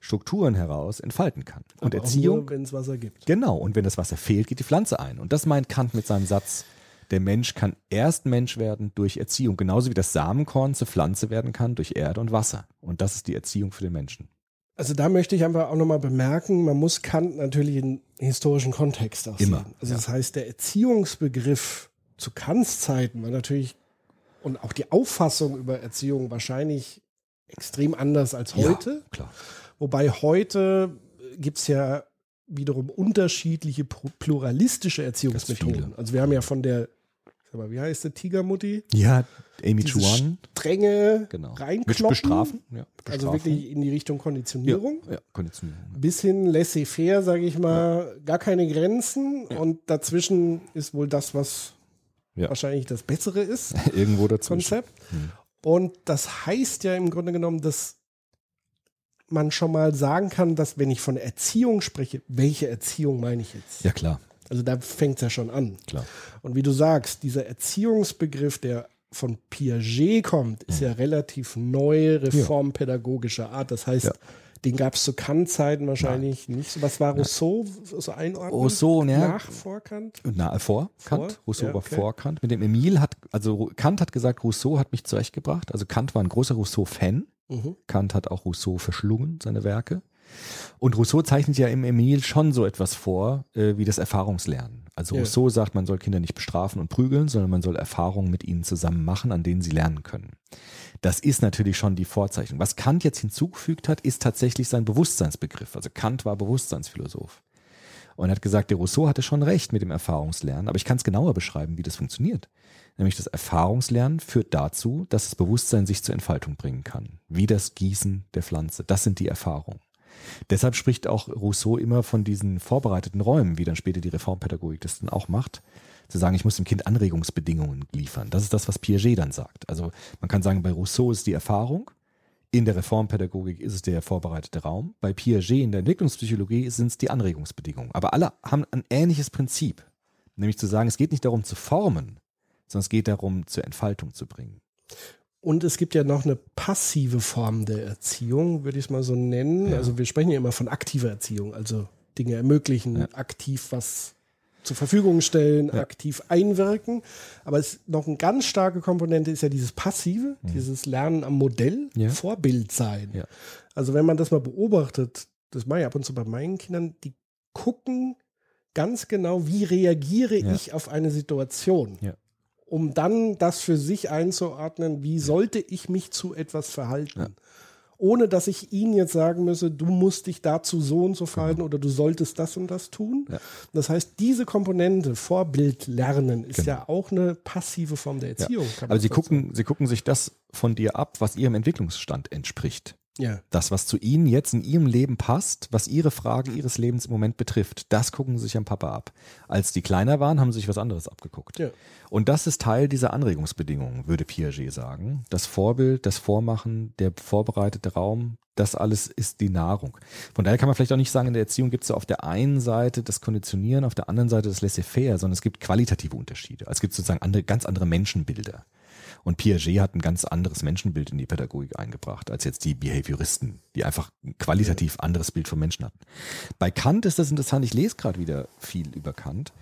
Strukturen heraus entfalten kann. Und Aber Erziehung, wenn es Wasser gibt. genau. Und wenn das Wasser fehlt, geht die Pflanze ein. Und das meint Kant mit seinem Satz, der Mensch kann erst Mensch werden durch Erziehung, genauso wie das Samenkorn zur Pflanze werden kann durch Erde und Wasser. Und das ist die Erziehung für den Menschen. Also da möchte ich einfach auch nochmal bemerken, man muss Kant natürlich in historischen Kontext auch Immer, sehen. Also ja. das heißt, der Erziehungsbegriff zu Kants Zeiten war natürlich und auch die Auffassung über Erziehung wahrscheinlich extrem anders als heute. Ja, klar. Wobei heute gibt's ja wiederum unterschiedliche pluralistische Erziehungsmethoden. Also wir haben ja von der, sag mal, wie heißt der Tigermutti? Ja, Amy Diese Chuan. Strenge Genau. Mit reinkloppen. bestrafen. Ja, Also bestrafen. wirklich in die Richtung Konditionierung. Ja, ja Konditionierung. bis hin laissez-faire, sage ich mal, gar keine Grenzen. Und dazwischen ist wohl das, was Ja. wahrscheinlich das Bessere ist, Irgendwo dazwischen. Konzept. Und das heißt ja im Grunde genommen, dass man schon mal sagen kann, dass wenn ich von Erziehung spreche, welche Erziehung meine ich jetzt? Ja, klar, Also da fängt es ja schon an. klar. Und wie du sagst, dieser Erziehungsbegriff, der von Piaget kommt, ist ja relativ neu, reformpädagogischer Art. Das heißt, Ja. den gab es zu Kant-Zeiten wahrscheinlich nicht. so. Was war Rousseau so einordnen? Rousseau, ne? Nach vor Kant? Na, vor Kant. Vor? Rousseau Ja, war okay. vor Kant. Mit dem Emil hat, also Kant hat gesagt, Rousseau hat mich zurechtgebracht. Also Kant war ein großer Rousseau-Fan. Mhm. Kant hat auch Rousseau verschlungen, seine Werke. Und Rousseau zeichnet ja im Emil schon so etwas vor, äh, wie das Erfahrungslernen. Also Ja. Rousseau sagt, man soll Kinder nicht bestrafen und prügeln, sondern man soll Erfahrungen mit ihnen zusammen machen, an denen sie lernen können. Das ist natürlich schon die Vorzeichnung. Was Kant jetzt hinzugefügt hat, ist tatsächlich sein Bewusstseinsbegriff. Also Kant war Bewusstseinsphilosoph. Und er hat gesagt, der Rousseau hatte schon recht mit dem Erfahrungslernen, aber ich kann es genauer beschreiben, wie das funktioniert. Nämlich das Erfahrungslernen führt dazu, dass das Bewusstsein sich zur Entfaltung bringen kann. Wie das Gießen der Pflanze. Das sind die Erfahrungen. Deshalb spricht auch Rousseau immer von diesen vorbereiteten Räumen, wie dann später die Reformpädagogik das dann auch macht. Zu sagen, ich muss dem Kind Anregungsbedingungen liefern. Das ist das, was Piaget dann sagt. Also man kann sagen, bei Rousseau ist die Erfahrung, in der Reformpädagogik ist es der vorbereitete Raum. Bei Piaget in der Entwicklungspsychologie sind es die Anregungsbedingungen. Aber alle haben ein ähnliches Prinzip. Nämlich zu sagen, es geht nicht darum zu formen, sondern es geht darum, zur Entfaltung zu bringen. Und es gibt ja noch eine passive Form der Erziehung, würde ich es mal so nennen. Also wir sprechen ja immer von aktiver Erziehung, also Dinge ermöglichen, aktiv was zur Verfügung stellen, aktiv einwirken. Aber es noch eine ganz starke Komponente ist ja dieses Passive, dieses Lernen am Modell, Ja. Vorbild sein. Ja. Also wenn man das mal beobachtet, das mache ich ab und zu bei meinen Kindern, die gucken ganz genau, wie reagiere Ja. ich auf eine Situation Ja. Um dann das für sich einzuordnen, wie sollte ich mich zu etwas verhalten. Ohne dass ich ihnen jetzt sagen müsse, du musst dich dazu so und so verhalten oder du solltest das und das tun. Genau. Ja. Das heißt, diese Komponente, Vorbild lernen, ist Genau. ja auch eine passive Form der Erziehung. man Aber sie gucken, sie gucken sich das von dir ab, was ihrem Entwicklungsstand entspricht. Ja. Das, was zu ihnen jetzt in ihrem Leben passt, was ihre Frage ihres Lebens im Moment betrifft, das gucken sie sich am Papa ab. Als die kleiner waren, haben sie sich was anderes abgeguckt. Ja. Und das ist Teil dieser Anregungsbedingungen, würde Piaget sagen. Das Vorbild, das Vormachen, der vorbereitete Raum, das alles ist die Nahrung. Von daher kann man vielleicht auch nicht sagen, in der Erziehung gibt es so auf der einen Seite das Konditionieren, auf der anderen Seite das Laissez-faire, sondern es gibt qualitative Unterschiede. Also es gibt sozusagen andere, ganz andere Menschenbilder. Und Piaget hat ein ganz anderes Menschenbild in die Pädagogik eingebracht, als jetzt die Behavioristen, die einfach ein qualitativ anderes Bild vom Menschen hatten. Bei Kant ist das interessant, ich lese gerade wieder viel über Kant.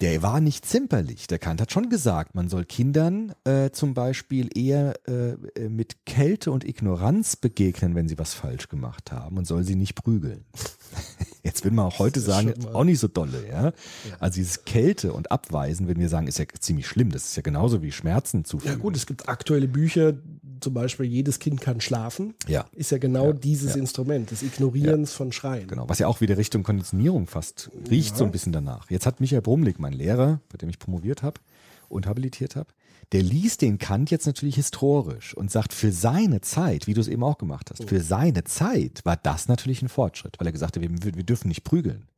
Der war nicht zimperlich. Der Kant hat schon gesagt, man soll Kindern äh, zum Beispiel eher äh, äh, mit Kälte und Ignoranz begegnen, wenn sie was falsch gemacht haben und soll sie nicht prügeln. Jetzt würde man auch heute sagen, auch nicht so dolle, ja. Also dieses Kälte und Abweisen, würden wir sagen, ist ja ziemlich schlimm. Das ist ja genauso wie Schmerzen zufügen. Ja gut, es gibt aktuelle Bücher, zum Beispiel Jedes Kind kann schlafen. Ja. Ist ja genau Ja. dieses Ja. Instrument, des Ignorierens von Schreien. Genau, was ja auch wieder Richtung Konditionierung fast riecht so ein bisschen danach. Jetzt hat Michael Brumlik, mein Lehrer, bei dem ich promoviert habe und habilitiert habe, der liest den Kant jetzt natürlich historisch und sagt, für seine Zeit, wie du es eben auch gemacht hast, für seine Zeit war das natürlich ein Fortschritt, weil er gesagt hat, wir, wir dürfen nicht prügeln.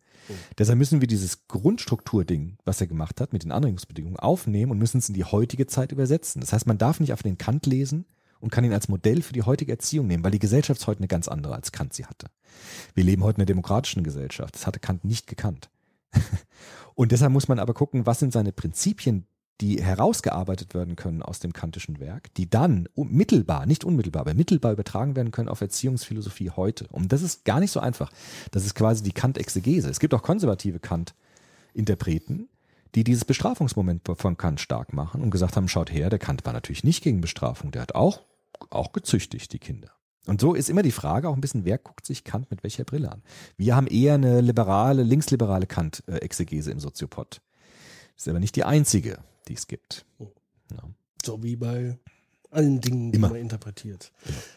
Deshalb müssen wir dieses Grundstrukturding, was er gemacht hat, mit den Anregungsbedingungen aufnehmen und müssen es in die heutige Zeit übersetzen. Das heißt, man darf nicht auf den Kant lesen und kann ihn als Modell für die heutige Erziehung nehmen, weil die Gesellschaft heute eine ganz andere, als Kant sie hatte. Wir leben heute in einer demokratischen Gesellschaft. Das hatte Kant nicht gekannt. Und deshalb muss man aber gucken, was sind seine Prinzipien, die herausgearbeitet werden können aus dem kantischen Werk, die dann mittelbar, nicht unmittelbar, aber mittelbar übertragen werden können auf Erziehungsphilosophie heute. Und das ist gar nicht so einfach. Das ist quasi die Kant-Exegese. Es gibt auch konservative Kant-Interpreten, die dieses Bestrafungsmoment von Kant stark machen und gesagt haben, schaut her, der Kant war natürlich nicht gegen Bestrafung, der hat auch, auch gezüchtigt, die Kinder. Und so ist immer die Frage auch ein bisschen, wer guckt sich Kant mit welcher Brille an? Wir haben eher eine liberale, linksliberale Kant-Exegese im Soziopod. Ist aber nicht die einzige, die es gibt. Ja. So wie bei allen Dingen, die Immer. man interpretiert.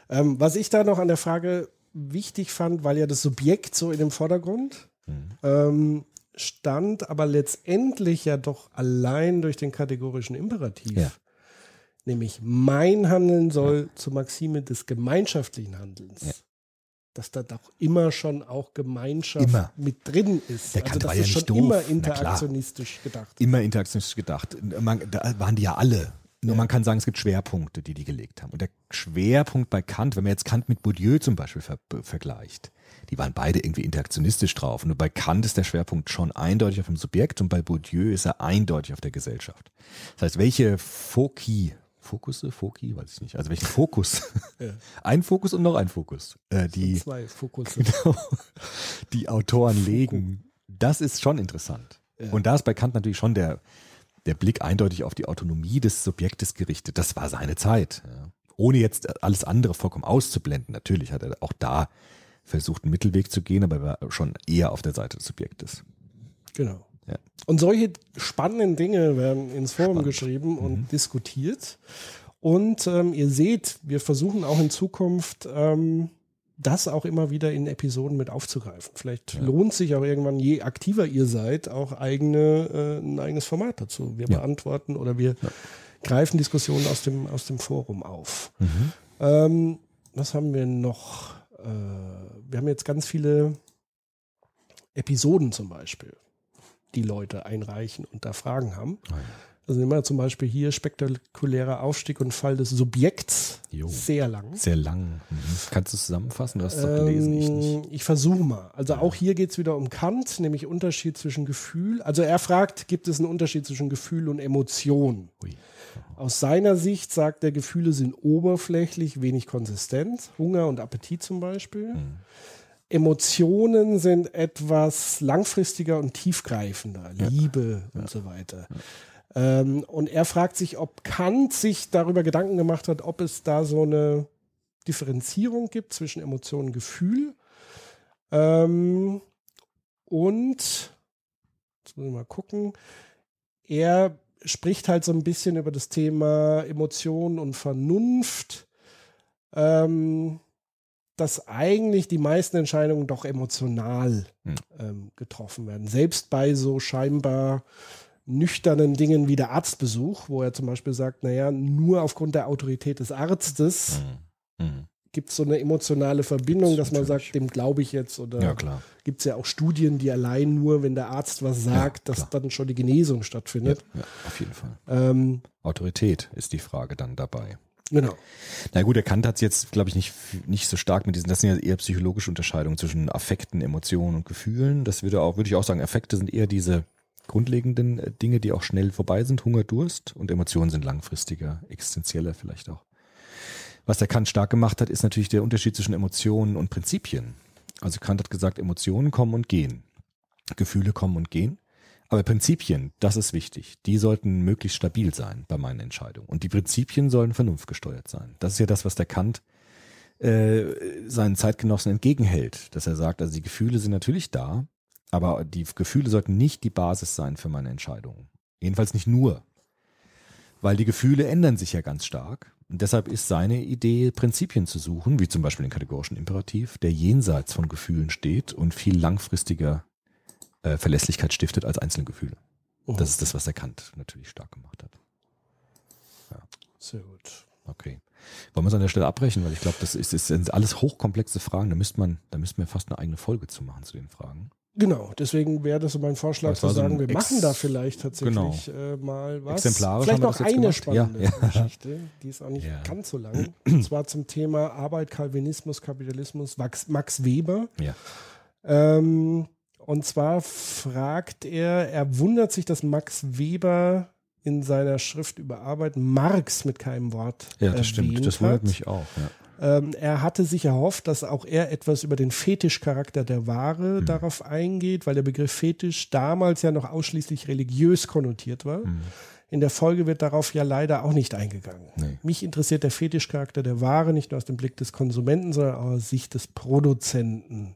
Ähm, was ich da noch an der Frage wichtig fand, weil ja das Subjekt so in dem Vordergrund Mhm. ähm, stand, aber letztendlich ja doch allein durch den kategorischen Imperativ. Ja. Nämlich mein Handeln soll zur Maxime des gemeinschaftlichen Handelns. Ja. Dass da doch immer schon auch Gemeinschaft Immer. mit drin ist. Der also Kant das war ist ja schon nicht doof. immer interaktionistisch gedacht. Immer interaktionistisch gedacht. Man, da waren die ja alle. Nur man kann sagen, es gibt Schwerpunkte, die die gelegt haben. Und der Schwerpunkt bei Kant, wenn man jetzt Kant mit Bourdieu zum Beispiel ver vergleicht, die waren beide irgendwie interaktionistisch drauf. Nur bei Kant ist der Schwerpunkt schon eindeutig auf dem Subjekt und bei Bourdieu ist er eindeutig auf der Gesellschaft. Das heißt, welche Foki, Fokusse, Foki, weiß ich nicht, also welchen Fokus, ein Fokus und noch ein Fokus, äh, die, Zwei Fokusse. genau, die Autoren legen, das ist schon interessant. Und da ist bei Kant natürlich schon der, der Blick eindeutig auf die Autonomie des Subjektes gerichtet. Das war seine Zeit. Ja. Ohne jetzt alles andere vollkommen auszublenden. Natürlich hat er auch da versucht, einen Mittelweg zu gehen, aber war schon eher auf der Seite des Subjektes. Genau. Ja. Und solche spannenden Dinge werden ins Forum Spannend. geschrieben und diskutiert. Und ähm, ihr seht, wir versuchen auch in Zukunft ähm, das auch immer wieder in Episoden mit aufzugreifen. Vielleicht lohnt sich auch irgendwann, je aktiver ihr seid, auch eigene, äh, ein eigenes Format dazu. Wir Ja. beantworten oder wir greifen Diskussionen aus dem, aus dem Forum auf. Mhm. Ähm, was haben wir noch? Äh, wir haben jetzt ganz viele Episoden zum Beispiel, die Leute einreichen und da Fragen haben. Ah, ja. Also nehmen wir zum Beispiel hier spektakulärer Aufstieg und Fall des Subjekts. Jo. Sehr lang. Sehr lang. Mhm. Kannst du es zusammenfassen? Du hast es doch gelesen, ich nicht. Ähm, ich versuche mal. Also auch hier geht es wieder um Kant, nämlich Unterschied zwischen Gefühl. Also er fragt, gibt es einen Unterschied zwischen Gefühl und Emotion? Ui. Aus seiner Sicht sagt er, Gefühle sind oberflächlich, wenig konsistent. Hunger und Appetit zum Beispiel. Mhm. Emotionen sind etwas langfristiger und tiefgreifender. Liebe und so weiter. Ähm, und er fragt sich, ob Kant sich darüber Gedanken gemacht hat, ob es da so eine Differenzierung gibt zwischen Emotion und Gefühl. Ähm, und, jetzt muss ich mal gucken, er spricht halt so ein bisschen über das Thema Emotion und Vernunft, ähm, dass eigentlich die meisten Entscheidungen doch emotional Hm. ähm, getroffen werden. Selbst bei so scheinbar nüchternen Dingen wie der Arztbesuch, wo er zum Beispiel sagt, naja, nur aufgrund der Autorität des Arztes Mhm. gibt es so eine emotionale Verbindung, dass man Natürlich. sagt, dem glaube ich jetzt oder Ja, gibt es ja auch Studien, die allein nur, wenn der Arzt was sagt, dass klar. dann schon die Genesung Ja, stattfindet. ja, auf jeden Fall. Ähm, Autorität ist die Frage dann dabei. Genau. Na gut, der Kant hat es jetzt, glaube ich, nicht, nicht so stark mit diesen, das sind ja eher psychologische Unterscheidungen zwischen Affekten, Emotionen und Gefühlen. Das würde auch, würde ich auch sagen, Affekte sind eher diese grundlegenden äh, Dinge, die auch schnell vorbei sind, Hunger, Durst und Emotionen sind langfristiger, existenzieller vielleicht auch. Was der Kant stark gemacht hat, ist natürlich der Unterschied zwischen Emotionen und Prinzipien. Also Kant hat gesagt, Emotionen kommen und gehen. Gefühle kommen und gehen. Aber Prinzipien, das ist wichtig. Die sollten möglichst stabil sein bei meinen Entscheidungen. Und die Prinzipien sollen vernunftgesteuert sein. Das ist ja das, was der Kant äh, seinen Zeitgenossen entgegenhält. Dass er sagt, also die Gefühle sind natürlich da, aber die Gefühle sollten nicht die Basis sein für meine Entscheidungen. Jedenfalls nicht nur. Weil die Gefühle ändern sich ja ganz stark. Und deshalb ist seine Idee, Prinzipien zu suchen, wie zum Beispiel den kategorischen Imperativ, der jenseits von Gefühlen steht und viel langfristiger äh, Verlässlichkeit stiftet als einzelne Gefühle. Das ist das, was der Kant natürlich stark gemacht hat. Sehr gut. Okay. Wollen wir es an der Stelle abbrechen, weil ich glaube, das, ist, das sind alles hochkomplexe Fragen. Da müsste man, da müssten wir fast eine eigene Folge zu machen zu den Fragen. Genau, deswegen wäre das so mein Vorschlag Das zu so sagen, ein wir machen da vielleicht tatsächlich Genau. äh, mal was. Exemplarisch Vielleicht noch eine gemacht. spannende Ja, ja. Geschichte, die ist auch nicht Ja. ganz so lang. Und zwar zum Thema Arbeit, Calvinismus, Kapitalismus, Max, Max Weber. Ja. Ähm, und zwar fragt er, er wundert sich, dass Max Weber in seiner Schrift über Arbeit Marx mit keinem Wort Ja, das stimmt. Das wundert hat. mich auch. Ja. Ähm, er hatte sich erhofft, dass auch er etwas über den Fetischcharakter der Ware Hm. darauf eingeht, weil der Begriff Fetisch damals ja noch ausschließlich religiös konnotiert war. Hm. In der Folge wird darauf ja leider auch nicht eingegangen. Nee. Mich interessiert der Fetischcharakter der Ware nicht nur aus dem Blick des Konsumenten, sondern auch aus Sicht des Produzenten.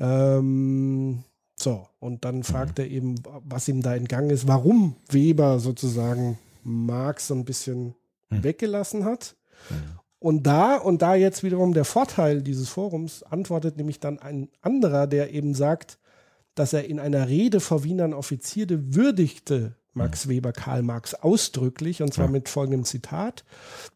Ähm, so, und dann fragt er eben, was ihm da entgangen ist, warum Weber sozusagen Marx so ein bisschen weggelassen hat. Und da, und da jetzt wiederum der Vorteil dieses Forums, antwortet nämlich dann ein anderer, der eben sagt, dass er in einer Rede vor Wienern Offiziere würdigte Max Weber Karl Marx ausdrücklich, und zwar mit folgendem Zitat.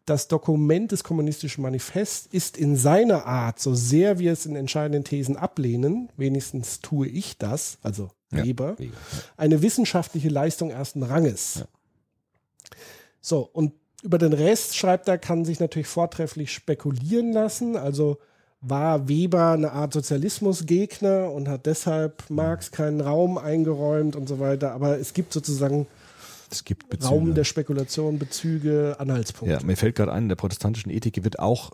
Das Dokument des kommunistischen Manifests ist in seiner Art, so sehr wir es in entscheidenden Thesen ablehnen, wenigstens tue ich das, also Ja, Weber, Weber, ja. eine wissenschaftliche Leistung ersten Ranges. So, und über den Rest schreibt er, kann sich natürlich vortrefflich spekulieren lassen. Also war Weber eine Art Sozialismusgegner und hat deshalb Marx keinen Raum eingeräumt und so weiter. Aber es gibt sozusagen Es gibt Bezüge. Raum der Spekulation, Bezüge, Anhaltspunkte. Ja, mir fällt gerade ein, in der protestantischen Ethik wird auch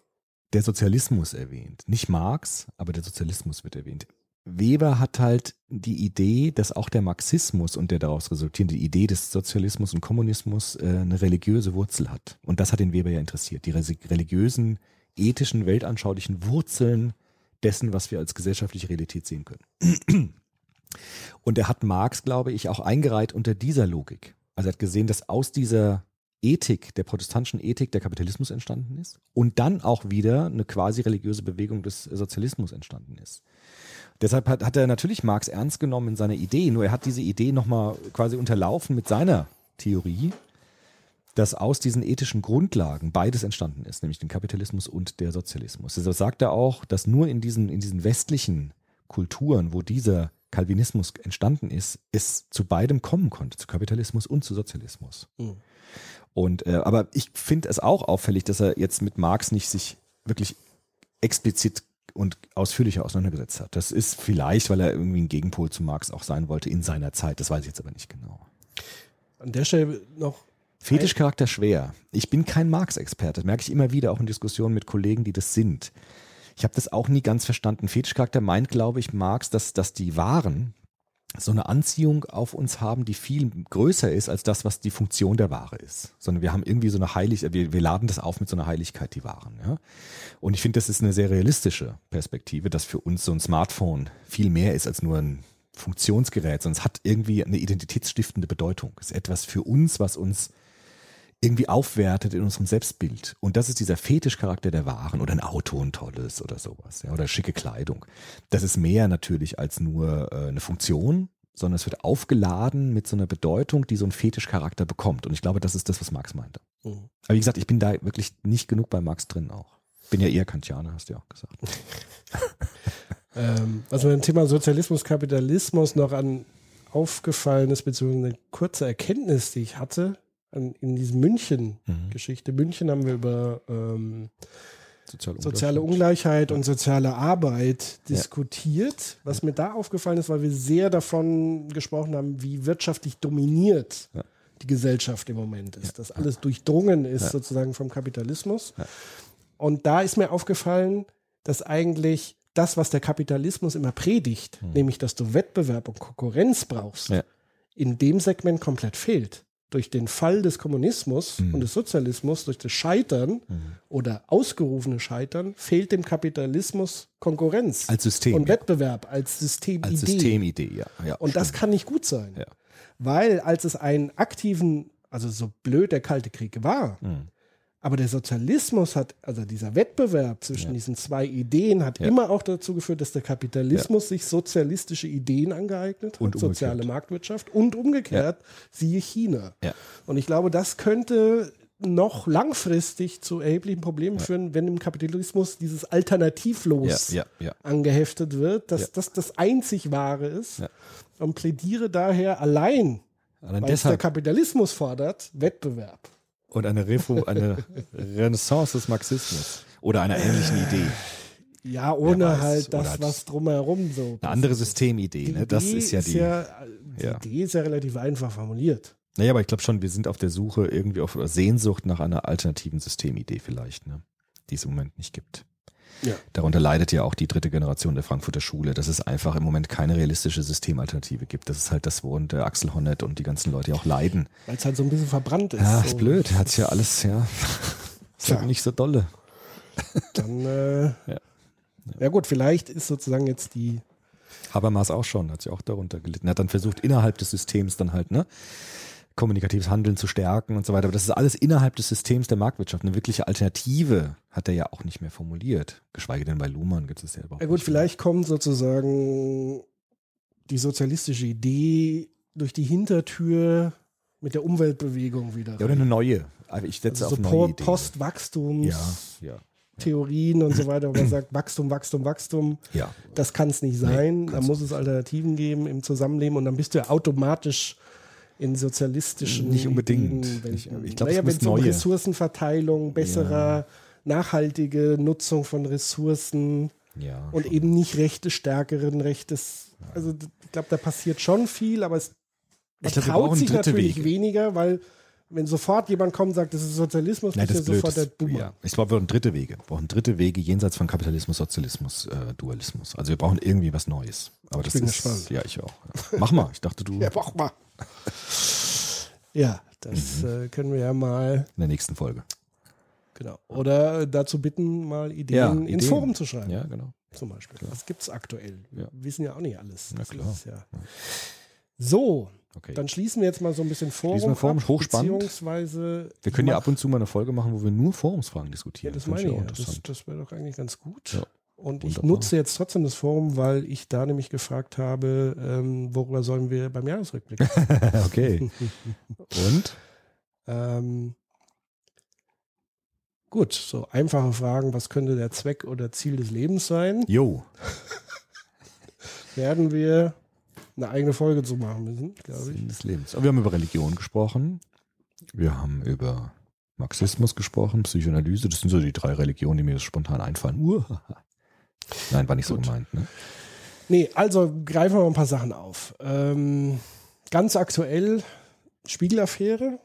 der Sozialismus erwähnt. Nicht Marx, aber der Sozialismus wird erwähnt. Weber hat halt die Idee, dass auch der Marxismus und der daraus resultierende Idee des Sozialismus und Kommunismus äh, eine religiöse Wurzel hat. Und das hat den Weber ja interessiert. Die religiösen, ethischen, weltanschaulichen Wurzeln dessen, was wir als gesellschaftliche Realität sehen können. Und er hat Marx, glaube ich, auch eingereiht unter dieser Logik. Also er hat gesehen, dass aus dieser Ethik, der protestantischen Ethik, der Kapitalismus entstanden ist und dann auch wieder eine quasi religiöse Bewegung des Sozialismus entstanden ist. Deshalb hat, hat er natürlich Marx ernst genommen in seiner Idee, nur er hat diese Idee nochmal quasi unterlaufen mit seiner Theorie, dass aus diesen ethischen Grundlagen beides entstanden ist, nämlich den Kapitalismus und der Sozialismus. Deshalb sagt er auch, dass nur in diesen, in diesen westlichen Kulturen, wo dieser Calvinismus entstanden ist, es zu beidem kommen konnte, zu Kapitalismus und zu Sozialismus. Mhm. Und äh, aber ich finde es auch auffällig, dass er jetzt mit Marx nicht sich wirklich explizit und ausführlicher auseinandergesetzt hat. Das ist vielleicht, weil er irgendwie ein Gegenpol zu Marx auch sein wollte in seiner Zeit. Das weiß ich jetzt aber nicht genau. An der Stelle noch Fetischcharakter schwer. Ich bin kein Marx-Experte. Das merke ich immer wieder, auch in Diskussionen mit Kollegen, die das sind. Ich habe das auch nie ganz verstanden. Fetischcharakter meint, glaube ich, Marx, dass, dass die Waren so eine Anziehung auf uns haben, die viel größer ist als das, was die Funktion der Ware ist. Sondern wir haben irgendwie so eine Heiligkeit, wir, wir laden das auf mit so einer Heiligkeit, die Waren. Ja? Und ich finde, das ist eine sehr realistische Perspektive, dass für uns so ein Smartphone viel mehr ist als nur ein Funktionsgerät, sondern es hat irgendwie eine identitätsstiftende Bedeutung. Es ist etwas für uns, was uns irgendwie aufwertet in unserem Selbstbild. Und das ist dieser Fetischcharakter der Waren oder ein Auto, ein tolles oder sowas, ja, oder schicke Kleidung. Das ist mehr natürlich als nur äh, eine Funktion, sondern es wird aufgeladen mit so einer Bedeutung, die so einen Fetischcharakter bekommt. Und ich glaube, das ist das, was Marx meinte. Mhm. Aber wie gesagt, ich bin da wirklich nicht genug bei Marx drin auch. Bin ja eher Kantianer, hast du ja auch gesagt. Ähm, was mir beim Thema Sozialismus, Kapitalismus noch an aufgefallen ist, beziehungsweise eine kurze Erkenntnis, die ich hatte an, in diesem München-Geschichte. München haben wir über ähm, Soziale, soziale Ungleichheit und soziale Arbeit diskutiert. Was mir da aufgefallen ist, weil wir sehr davon gesprochen haben, wie wirtschaftlich dominiert Ja. die Gesellschaft im Moment ist, dass alles durchdrungen ist Ja. sozusagen vom Kapitalismus. Ja. Und da ist mir aufgefallen, dass eigentlich das, was der Kapitalismus immer predigt, nämlich dass du Wettbewerb und Konkurrenz brauchst. Ja. in dem Segment komplett fehlt. Durch den Fall des Kommunismus Mhm. und des Sozialismus, durch das Scheitern oder ausgerufene Scheitern, fehlt dem Kapitalismus Konkurrenz Als System. und ja. Wettbewerb als Systemidee. Als Systemidee, ja. ja Und das stimmt. kann nicht gut sein. Ja. Weil als es einen aktiven, also so blöd der Kalte Krieg war, Mhm. Aber der Sozialismus hat, also dieser Wettbewerb zwischen diesen zwei Ideen hat Ja. immer auch dazu geführt, dass der Kapitalismus sich sozialistische Ideen angeeignet hat, Und umgekehrt. soziale Marktwirtschaft und umgekehrt, siehe China. Ja. Und ich glaube, das könnte noch langfristig zu erheblichen Problemen führen, wenn im Kapitalismus dieses Alternativlos Ja, ja, ja. angeheftet wird, dass Ja. das das einzig Wahre ist Ja. und plädiere daher allein, weil es der. Kapitalismus fordert, Wettbewerb. Und eine, Refo, eine Renaissance des Marxismus. Oder einer ähnlichen Idee. Ja, ohne weiß, halt das, halt was drumherum so. Eine andere Systemidee, ne? Das Idee ist ja die. die ja. Idee ist ja relativ einfach formuliert. Naja, aber ich glaube schon, wir sind auf der Suche irgendwie auf Sehnsucht nach einer alternativen Systemidee vielleicht, ne? Die es im Moment nicht gibt. Ja. Darunter leidet ja auch die dritte Generation der Frankfurter Schule, dass es einfach im Moment keine realistische Systemalternative gibt. Das ist halt das, woran der Axel Honneth und die ganzen Leute ja auch leiden. Weil es halt so ein bisschen verbrannt ist. Ja, ist blöd. Hat ja alles, ja. Ist halt nicht so dolle. Dann, äh, Ja. ja. gut, vielleicht ist sozusagen jetzt die, Habermas auch schon, hat sich auch darunter gelitten. Er hat dann versucht, innerhalb des Systems dann halt, ne, kommunikatives Handeln zu stärken und so weiter. Aber das ist alles innerhalb des Systems der Marktwirtschaft. Eine wirkliche Alternative hat er ja auch nicht mehr formuliert. Geschweige denn bei Luhmann gibt es ja überhaupt ja gut, nicht mehr. vielleicht kommt sozusagen die sozialistische Idee durch die Hintertür mit der Umweltbewegung wieder. Ja, oder eine neue. Aber ich setze also so auf neue Po- Ideen. Postwachstumstheorien Ja, ja, und so weiter, wo man sagt, Wachstum, Wachstum, Wachstum. ja. Das kann es nicht sein. da kann's muss es Alternativen geben im Zusammenleben und dann bist du ja automatisch in sozialistischen Nicht unbedingt. Ideen, wenn- Ich- ich glaub, es naja, wenn es um neue- Ressourcenverteilung, besserer, nachhaltige Nutzung von Ressourcen Ja. und schon. eben nicht rechte stärkeren Rechtes. Also ich glaube, da passiert schon viel, aber es man Ich glaub, traut sich natürlich Wege. weniger, weil wenn sofort jemand kommt und sagt, das ist Sozialismus, Nein, das ist blöd. sofort der Das, Boomer. ja. Ich glaube, wir brauchen dritte Wege. Wir brauchen dritte Wege jenseits von Kapitalismus, Sozialismus, äh, Dualismus. Also wir brauchen irgendwie was Neues. Aber das bin ist, gespannt. Ja, ich auch. Ja. Mach mal. Ich dachte, du Ja, mach mal. Ja, das Mhm. äh, können wir ja mal, in der nächsten Folge. genau. Oder dazu bitten, mal Ideen Ja, ins Ideen. Forum zu schreiben. Ja, genau. Zum Beispiel. Was gibt es aktuell? Wir Ja. wissen ja auch nicht alles. Na Das klar. ist Ja. So, Okay. dann schließen wir jetzt mal so ein bisschen Forum. Schließen wir Forum, ab, hochspannend. Beziehungsweise. wir können ja ab und zu mal eine Folge machen, wo wir nur Forumsfragen Ja, diskutieren. das Finde meine ich. auch ja. Das, das wäre doch eigentlich ganz gut. Ja. Und ich Wunderbar. nutze jetzt trotzdem das Forum, weil ich da nämlich gefragt habe, ähm, worüber sollen wir beim Jahresrückblick? okay. Und? ähm, gut, so einfache Fragen. Was könnte der Zweck oder Ziel des Lebens sein? Jo. Werden wir eine eigene Folge zu machen müssen, glaube ich. Sinn des Lebens. Aber wir haben über Religion gesprochen. Wir haben über Marxismus gesprochen, Psychoanalyse. Das sind so die drei Religionen, die mir jetzt spontan einfallen. Uah. Nein, war nicht so Gut. gemeint. Ne? Nee, also greifen wir mal ein paar Sachen auf. Ähm, ganz aktuell, Spiegelaffäre.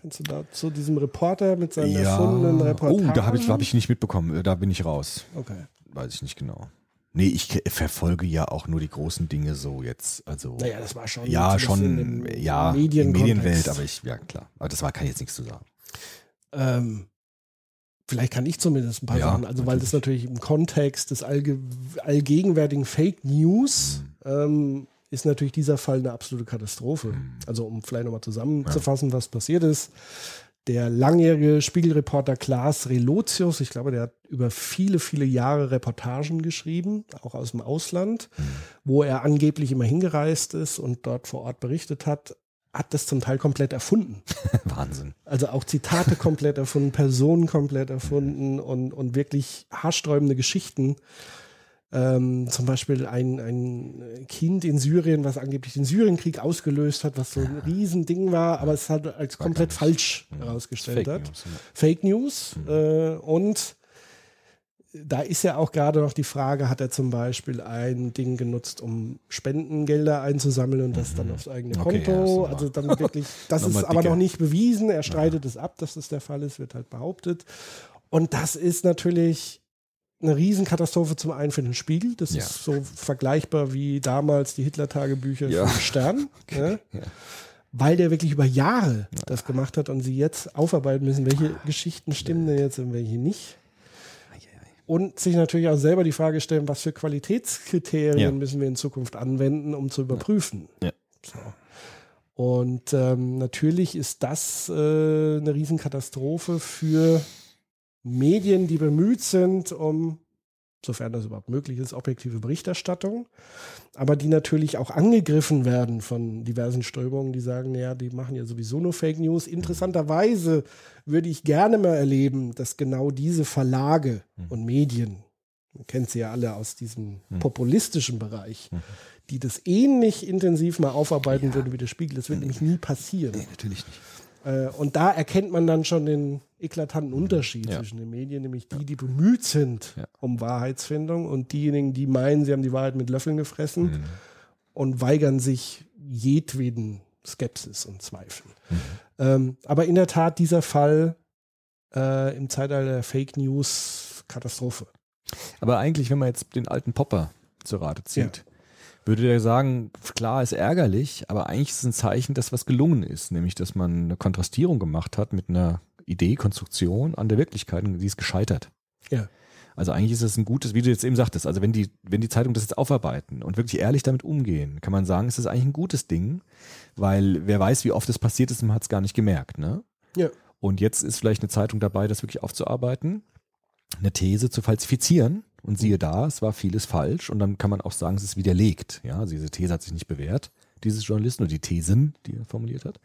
Kannst du da zu diesem Reporter mit seinen erfundenen Oh, Reportagen? da habe ich, hab ich nicht mitbekommen. Da bin ich raus. Okay. Weiß ich nicht genau. Nee, ich verfolge ja auch nur die großen Dinge so jetzt. Also Naja, das war schon. ja, schon ja, Medienkontext. Medienwelt, aber ich, ja klar. Aber das war, kann ich jetzt nichts zu sagen. Ähm, vielleicht kann ich zumindest ein paar Ja, Sachen, also weil das natürlich im Kontext des allge allgegenwärtigen Fake News Mhm. ähm, ist natürlich dieser Fall eine absolute Katastrophe. Also um vielleicht nochmal zusammenzufassen, was passiert ist. Der langjährige Spiegelreporter Klaas Relotius, ich glaube, der hat über viele, viele Jahre Reportagen geschrieben, auch aus dem Ausland, wo er angeblich immer hingereist ist und dort vor Ort berichtet hat, hat das zum Teil komplett erfunden. Wahnsinn. Also auch Zitate komplett erfunden, Personen komplett erfunden und, und wirklich haarsträubende Geschichten. Ähm, zum Beispiel ein, ein Kind in Syrien, was angeblich den Syrienkrieg ausgelöst hat, was so ein Riesending war, aber es hat als komplett falsch Mhm. herausgestellt Fake hat. News, ja. Fake News. Äh, und da ist ja auch gerade noch die Frage, hat er zum Beispiel ein Ding genutzt, um Spendengelder einzusammeln und das dann aufs eigene Mhm. Okay, ja, Konto. so also dann wirklich, das ist aber dicker. noch nicht bewiesen. Er streitet es ab, dass das der Fall ist, wird halt behauptet. Und das ist natürlich eine Riesenkatastrophe zum einen für den Spiegel. Das Ja. ist so vergleichbar wie damals die Hitler-Tagebücher Ja. für Stern. ne? Ja. Weil der wirklich über Jahre das gemacht hat und sie jetzt aufarbeiten müssen, welche Geschichten stimmen denn jetzt und welche nicht. Und sich natürlich auch selber die Frage stellen, was für Qualitätskriterien Ja. müssen wir in Zukunft anwenden, um zu überprüfen. Ja. So. Und ähm, natürlich ist das äh, eine Riesenkatastrophe für Medien, die bemüht sind, um, sofern das überhaupt möglich ist, objektive Berichterstattung, aber die natürlich auch angegriffen werden von diversen Strömungen, die sagen, ja, die machen ja sowieso nur Fake News. Interessanterweise würde ich gerne mal erleben, dass genau diese Verlage und Medien, man kennt sie ja alle aus diesem populistischen Bereich, die das ähnlich intensiv mal aufarbeiten würden wie der Spiegel. Das wird nämlich nie passieren. Nee, natürlich nicht. Äh, und da erkennt man dann schon den eklatanten Unterschied Ja. zwischen den Medien, nämlich die, die bemüht sind Ja. um Wahrheitsfindung und diejenigen, die meinen, sie haben die Wahrheit mit Löffeln gefressen Mhm. und weigern sich jedweden Skepsis und Zweifeln. Mhm. Ähm, aber in der Tat, dieser Fall äh, im Zeitalter der Fake News, Katastrophe. Aber eigentlich, wenn man jetzt den alten Popper zur Rate zieht, würde der sagen, klar ist ärgerlich, aber eigentlich ist es ein Zeichen, dass was gelungen ist, nämlich dass man eine Kontrastierung gemacht hat mit einer Idee, Konstruktion an der Wirklichkeit und die ist gescheitert. Ja. Also eigentlich ist es ein gutes, wie du jetzt eben sagtest, also wenn die, wenn die Zeitungen das jetzt aufarbeiten und wirklich ehrlich damit umgehen, kann man sagen, es ist eigentlich ein gutes Ding, weil wer weiß, wie oft es passiert ist, man hat es gar nicht gemerkt, ne? Ja. Und jetzt ist vielleicht eine Zeitung dabei, das wirklich aufzuarbeiten, eine These zu falsifizieren und siehe da, es war vieles falsch und dann kann man auch sagen, es ist widerlegt. Ja, also diese These hat sich nicht bewährt, dieses Journalisten oder die Thesen, die er formuliert hat.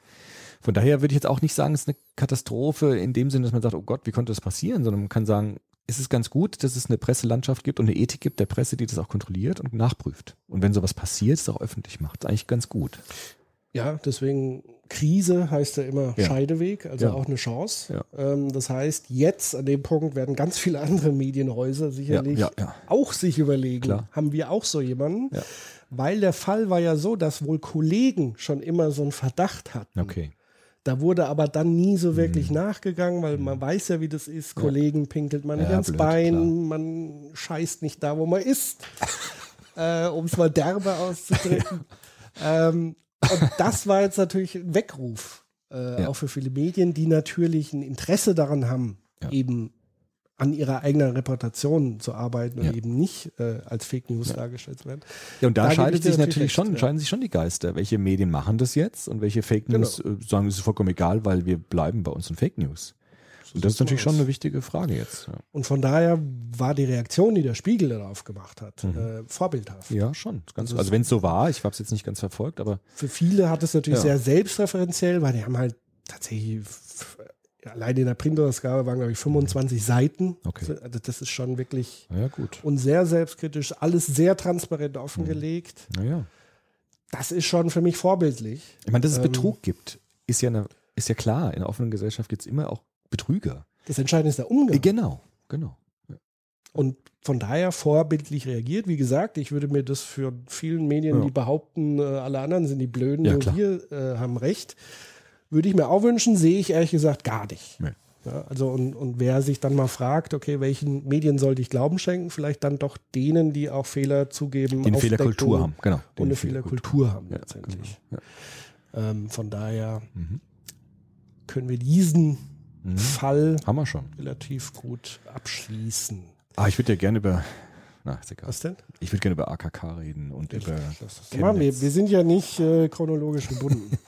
Von daher würde ich jetzt auch nicht sagen, es ist eine Katastrophe in dem Sinne, dass man sagt, oh Gott, wie konnte das passieren, sondern man kann sagen, es ist ganz gut, dass es eine Presselandschaft gibt und eine Ethik gibt der Presse, die das auch kontrolliert und nachprüft. Und wenn sowas passiert, es auch öffentlich macht, ist eigentlich ganz gut. Ja, deswegen Krise heißt ja immer Ja. Scheideweg, also Ja. auch eine Chance. Ja. Ähm, das heißt, jetzt an dem Punkt werden ganz viele andere Medienhäuser sicherlich auch sich überlegen, Klar. haben wir auch so jemanden? Weil der Fall war ja so, dass wohl Kollegen schon immer so einen Verdacht hatten. Okay. Da wurde aber dann nie so wirklich nachgegangen, weil man weiß ja, wie das ist. Kollegen pinkelt man nicht Mhm. Ans blöd, Bein, klar. man scheißt nicht da, wo man ist, äh, um es mal derbe auszudrücken. ähm, und das war jetzt natürlich ein Weckruf, äh, Ja. auch für viele Medien, die natürlich ein Interesse daran haben, Ja. eben an ihrer eigenen Reputation zu arbeiten und Ja. eben nicht äh, als Fake News dargestellt zu werden. Ja, und da, Da dir sich natürlich recht, schon, scheiden sich schon die Geister. Welche Medien machen das jetzt und welche Fake Genau. News äh, sagen, es ist vollkommen egal, weil wir bleiben bei unseren Fake News. Und das ist natürlich schon eine wichtige Frage jetzt. Ja, Und von daher war die Reaktion, die der Spiegel darauf gemacht hat, Mhm. äh, vorbildhaft. ja schon. Ganz, Also also wenn es so war, ich habe es jetzt nicht ganz verfolgt, aber Für viele hat es natürlich Ja. sehr selbstreferenziell, weil die haben halt tatsächlich f- allein in der Printausgabe waren, glaube ich, 25 Seiten. Okay. Also das ist schon wirklich naja, gut. und sehr selbstkritisch, alles sehr transparent Mhm. offengelegt. Naja. Das ist schon für mich vorbildlich. Ich meine, dass es Ähm, Betrug gibt, ist ja, eine, ist ja klar. In einer offenen Gesellschaft gibt es immer auch Betrüger. Das Entscheidende ist der Äh, Umgang. Genau, genau. Und von daher vorbildlich reagiert. Wie gesagt, ich würde mir das für vielen Medien, Ja. die behaupten, äh, alle anderen sind die Blöden, Ja, nur klar. wir äh, haben recht, würde ich mir auch wünschen, sehe ich ehrlich gesagt gar nicht. Nee. Ja, also und, und wer sich dann mal fragt, okay, welchen Medien sollte ich Glauben schenken, vielleicht dann doch denen, die auch Fehler zugeben, Die eine Fehlerkultur haben, genau. Die Und eine Fehlerkultur haben letztendlich. genau. Ähm, von daher Mhm. können wir diesen Mhm. Fall Haben wir schon. relativ gut abschließen. Ah, ich würde ja gerne über, na, ist egal. Was denn? Ich würde gerne über AKK reden und über Mann, wir, wir sind ja nicht äh, chronologisch gebunden.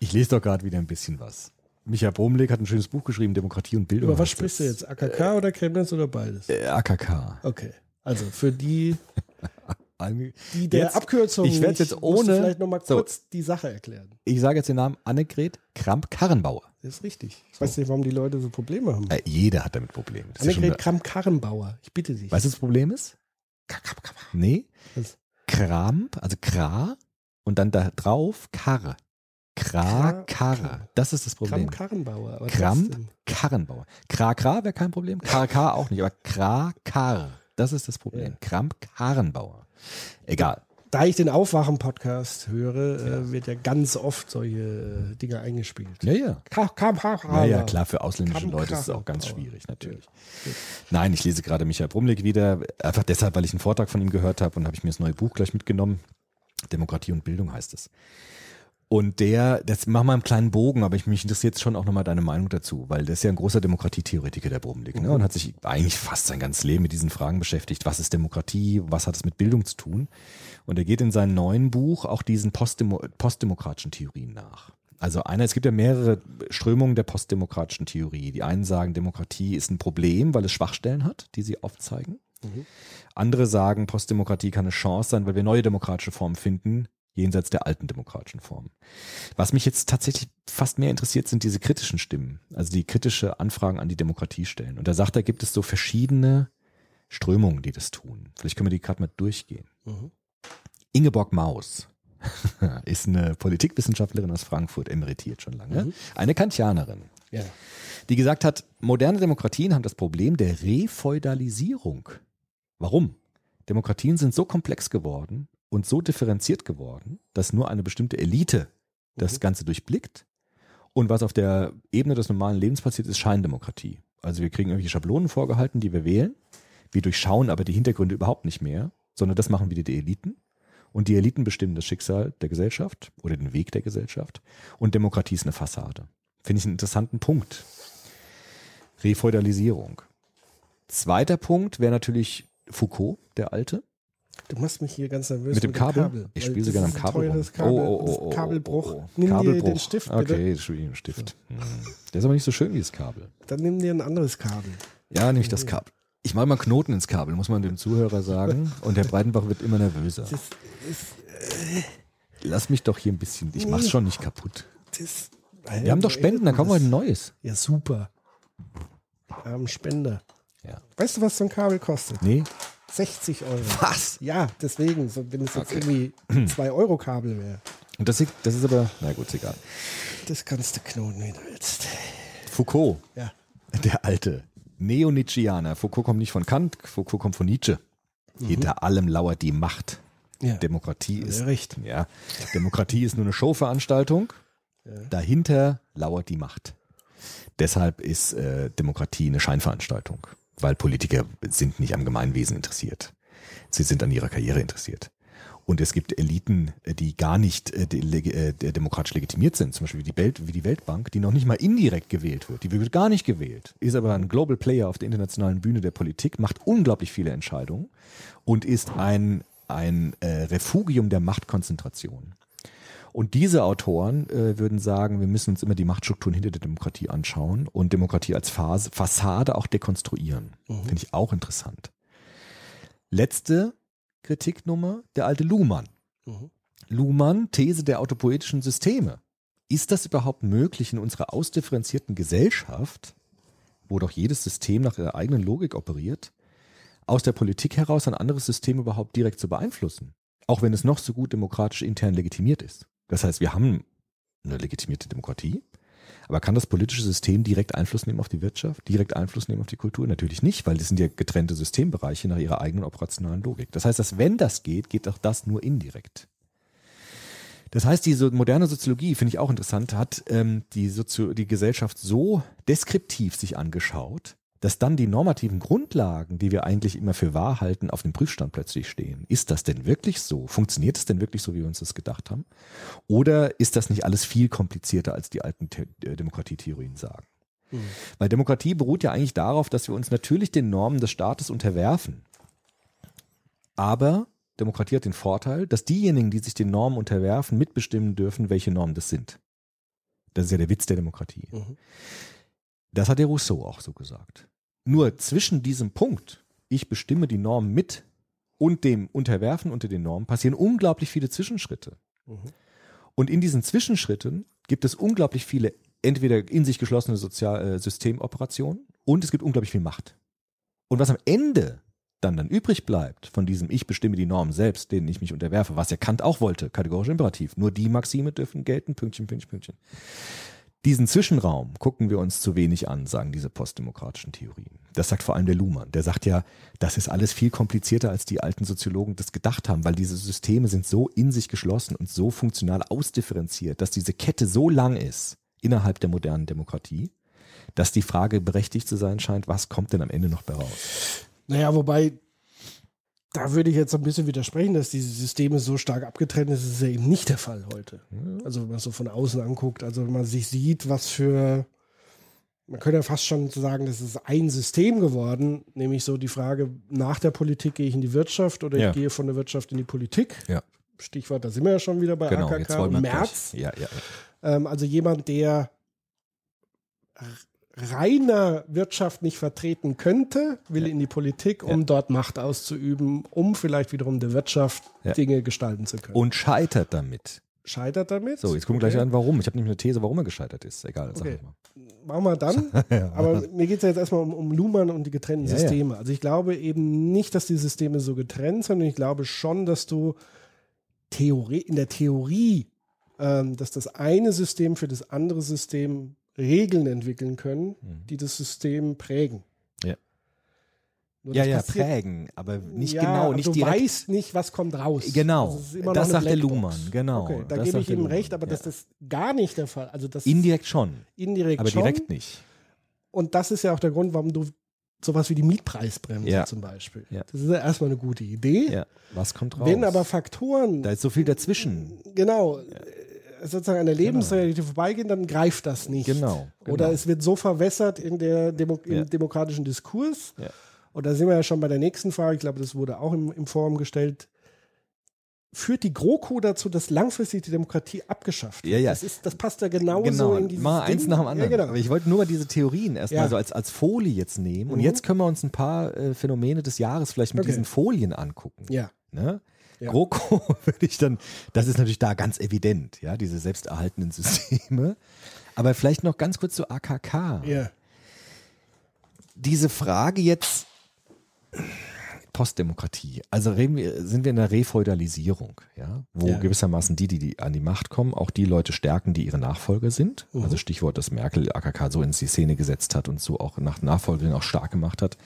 Ich lese doch gerade wieder ein bisschen was. Michael Bromlik hat ein schönes Buch geschrieben, Demokratie und Bildung. Über was sprichst du jetzt? AKK oder Chemnitz oder beides? Äh, AKK. Okay. Also für die, Die der Jetzt- Abkürzung ich nicht- jetzt ohne- vielleicht noch mal So. kurz die Sache erklären. Ich sage jetzt den Namen Annegret Kramp-Karrenbauer. Das ist richtig. Ich weiß nicht, warum die Leute so Probleme haben. Äh, jeder hat damit Probleme. Das ist ja Annegret Kramp-Karrenbauer. Ich bitte dich. Weißt du, was das Problem ist? Nee. Was? Kramp, also Kra und dann da drauf Karre. Kra, Karre. Das ist das Problem. Kramp-Karrenbauer. Kramp. Karrenbauer. Kra, Kra wäre kein Problem. Kar, Kar auch nicht, aber Kra, Kar. Das ist das Problem. Ja. Kramp, Karrenbauer. Egal. Da ich den Aufwachen-Podcast höre, äh, wird ja ganz oft solche äh, Dinge eingespielt. Ja, ja. Ka- Kramp- Ja, ja, klar, für ausländische Kramp- Leute ist es auch ganz schwierig, natürlich. Nein, ich lese gerade Michael Brumlik wieder, einfach deshalb, weil ich einen Vortrag von ihm gehört habe und habe ich mir das neue Buch gleich mitgenommen. Demokratie und Bildung heißt es. Und der, das machen wir einen kleinen Bogen, aber ich mich interessiert jetzt schon auch nochmal deine Meinung dazu, weil der ist ja ein großer Demokratietheoretiker, der Brumlik, ne? und hat sich eigentlich fast sein ganzes Leben mit diesen Fragen beschäftigt. Was ist Demokratie? Was hat es mit Bildung zu tun? Und er geht in seinem neuen Buch auch diesen postdemo postdemokratischen Theorien nach. Also einer, es gibt ja mehrere Strömungen der postdemokratischen Theorie. Die einen sagen, Demokratie ist ein Problem, weil es Schwachstellen hat, die sie aufzeigen. Andere sagen, Postdemokratie kann eine Chance sein, weil wir neue demokratische Formen finden, jenseits der alten demokratischen Formen. Was mich jetzt tatsächlich fast mehr interessiert, sind diese kritischen Stimmen, also die kritische Anfragen an die Demokratie stellen. Und da sagt er, gibt es so verschiedene Strömungen, die das tun. Vielleicht können wir die gerade mal durchgehen. Ingeborg Maus ist eine Politikwissenschaftlerin aus Frankfurt, emeritiert schon lange, eine Kantianerin Ja. die gesagt hat, moderne Demokratien haben das Problem der Refeudalisierung. Warum? Demokratien sind so komplex geworden und so differenziert geworden, dass nur eine bestimmte Elite das Ganze durchblickt. Und was auf der Ebene des normalen Lebens passiert, ist Scheindemokratie. Also wir kriegen irgendwelche Schablonen vorgehalten, die wir wählen. Wir durchschauen aber die Hintergründe überhaupt nicht mehr, sondern das machen wieder die Eliten. Und die Eliten bestimmen das Schicksal der Gesellschaft oder den Weg der Gesellschaft. Und Demokratie ist eine Fassade. Finde ich einen interessanten Punkt. Refeudalisierung. Zweiter Punkt wäre natürlich Foucault, der Alte. Du machst mich hier ganz nervös Mit dem Kabel? Ich spiele so das gerne am Kabel. teures Kabel. Oh, oh, oh, Das oh, Kabelbruch. oh, oh. Nimm Kabelbruch. dir den Stift, bitte. Okay, das ist ein Stift. Hm. Der ist aber nicht so schön wie das Kabel. Dann nimm dir ein anderes Kabel. Ja, nämlich das Kabel. Ich mache mal Knoten ins Kabel, muss man dem Zuhörer sagen. Und der Breitenbach wird immer nervöser. Das ist, Lass mich doch hier ein bisschen. Ich mach's schon nicht kaputt. das, Wir haben doch Spenden, dann kaufen wir ein neues. Ja, super. Wir haben Spender. Ja. Weißt du, was so ein Kabel kostet? Nee. 60 Euro. Was? Ja, deswegen, so, wenn es jetzt Okay. irgendwie 2 Euro Kabel wäre. Und das, das ist aber, na gut, ist egal. Das kannst du knoten, wie du willst. Foucault, Ja. der alte Neo-Nietzscheaner. Foucault kommt nicht von Kant, Foucault kommt von Nietzsche. Hinter allem lauert die Macht. Ja. Demokratie ist. Ja, recht. Ja, Demokratie ist nur eine Showveranstaltung. Dahinter lauert die Macht. Deshalb ist äh, Demokratie eine Scheinveranstaltung, weil Politiker sind nicht am Gemeinwesen interessiert. Sie sind an ihrer Karriere interessiert. Und es gibt Eliten, die gar nicht äh, äh, de- demokratisch legitimiert sind, zum Beispiel wie die, Welt, wie die Weltbank, die noch nicht mal indirekt gewählt wird. Die wird gar nicht gewählt, ist aber ein Global Player auf der internationalen Bühne der Politik, macht unglaublich viele Entscheidungen und ist ein, ein äh, Refugium der Machtkonzentration. Und diese Autoren äh, würden sagen, wir müssen uns immer die Machtstrukturen hinter der Demokratie anschauen und Demokratie als Phase, Fassade auch dekonstruieren. Finde ich auch interessant. Letzte Kritiknummer, der alte Luhmann. Mhm. Luhmann, These der autopoetischen Systeme. Ist das überhaupt möglich in unserer ausdifferenzierten Gesellschaft, wo doch jedes System nach ihrer eigenen Logik operiert, aus der Politik heraus ein anderes System überhaupt direkt zu beeinflussen? Auch wenn es noch so gut demokratisch intern legitimiert ist. Das heißt, wir haben eine legitimierte Demokratie, aber kann das politische System direkt Einfluss nehmen auf die Wirtschaft, direkt Einfluss nehmen auf die Kultur? Natürlich nicht, weil das sind ja getrennte Systembereiche nach ihrer eigenen operationalen Logik. Das heißt, dass wenn das geht, geht auch das nur indirekt. Das heißt, diese moderne Soziologie, finde ich auch interessant, hat ähm, die, Sozio die Gesellschaft so deskriptiv sich angeschaut, dass dann die normativen Grundlagen, die wir eigentlich immer für wahr halten, auf dem Prüfstand plötzlich stehen. Ist das denn wirklich so? Funktioniert es denn wirklich so, wie wir uns das gedacht haben? Oder ist das nicht alles viel komplizierter, als die alten The äh, Demokratietheorien sagen? Weil Demokratie beruht ja eigentlich darauf, dass wir uns natürlich den Normen des Staates unterwerfen. Aber Demokratie hat den Vorteil, dass diejenigen, die sich den Normen unterwerfen, mitbestimmen dürfen, welche Normen das sind. Das ist ja der Witz der Demokratie. Mhm. Das hat der Rousseau auch so gesagt. Nur zwischen diesem Punkt, ich bestimme die Normen mit und dem Unterwerfen unter den Normen, passieren unglaublich viele Zwischenschritte. Mhm. Und in diesen Zwischenschritten gibt es unglaublich viele entweder in sich geschlossene Sozial äh, Systemoperationen und es gibt unglaublich viel Macht. Und was am Ende dann dann übrig bleibt von diesem Ich bestimme die Normen selbst, denen ich mich unterwerfe, was ja Kant auch wollte, kategorisch imperativ. Nur die Maxime dürfen gelten, Pünktchen, Pünktchen, Pünktchen. Diesen Zwischenraum gucken wir uns zu wenig an, sagen diese postdemokratischen Theorien. Das sagt vor allem der Luhmann. Der sagt ja, das ist alles viel komplizierter, als die alten Soziologen das gedacht haben, weil diese Systeme sind so in sich geschlossen und so funktional ausdifferenziert, dass diese Kette so lang ist innerhalb der modernen Demokratie, dass die Frage berechtigt zu sein scheint, was kommt denn am Ende noch bei raus? Naja, wobei, da würde ich jetzt ein bisschen widersprechen, dass diese Systeme so stark abgetrennt sind. Das ist ja eben nicht der Fall heute. Also wenn man es so von außen anguckt, also wenn man sich sieht, was für, man könnte ja fast schon sagen, das ist ein System geworden, nämlich so die Frage, nach der Politik gehe ich in die Wirtschaft oder Ja. ich gehe von der Wirtschaft in die Politik. Ja. Stichwort, da sind wir ja schon wieder bei Genau, AKK und wir März. Ja. Ähm, also jemand, der reiner Wirtschaft nicht vertreten könnte, will in die Politik, um Ja. dort Macht auszuüben, um vielleicht wiederum der Wirtschaft Ja. Dinge gestalten zu können. Und scheitert damit. Scheitert damit? So, jetzt gucken wir Okay. gleich an, warum. Ich habe nämlich eine These, warum er gescheitert ist. Egal, sag Okay. mal. Machen wir dann. Aber mir geht es ja jetzt erstmal um, um Luhmann und die getrennten Ja, ja. Systeme. Also ich glaube eben nicht, dass die Systeme so getrennt sind. Ich glaube schon, dass du Theorie, in der Theorie, ähm, dass das eine System für das andere System Regeln entwickeln können, die das System prägen. Mhm. Ja. Nur Ja, ja, passiert- prägen, aber nicht ja, genau, nicht du direkt. weißt nicht, was kommt raus. Genau, Also ist das sagt der Blackbox. Luhmann, genau, Okay, da gebe ich der ihm recht, aber ja. das gar nicht der Fall. Also das Indirekt schon, indirekt aber schon. direkt nicht. Und das ist ja auch der Grund, warum du sowas wie die Mietpreisbremse Ja. zum Beispiel. Ja. Das ist ja erstmal eine gute Idee. Ja, was kommt raus? Wenn aber Faktoren, da ist so viel dazwischen. genau, sozusagen an der Lebensrealität vorbeigehen, dann greift das nicht. Genau, genau. Oder es wird so verwässert in der Demo Ja. im demokratischen Diskurs. Ja. Und da sind wir ja schon bei der nächsten Frage, ich glaube, das wurde auch im, im Forum gestellt. Führt die GroKo dazu, dass langfristig die Demokratie abgeschafft wird? Ja, ja. Das, ist, das passt ja genauso Genau, in dieses mal eins Ding. nach dem anderen. Ja, genau. Aber ich wollte nur mal diese Theorien erstmal Ja. so als, als Folie jetzt nehmen. Und Mhm. jetzt können wir uns ein paar äh, Phänomene des Jahres vielleicht mit Okay. diesen Folien angucken. ja. Ne? Ja. GroKo würde ich dann, das ist natürlich da ganz evident, ja, diese selbsterhaltenden Systeme. Aber vielleicht noch ganz kurz zu AKK. ja. Diese Frage jetzt, Postdemokratie. Also reden wir, sind wir in der Refeudalisierung, ja, wo Ja. gewissermaßen die, die, die an die Macht kommen, auch die Leute stärken, die ihre Nachfolger sind. Mhm. Also Stichwort, dass Merkel AKK so in die Szene gesetzt hat und so auch nach Nachfolgerin auch stark gemacht hat,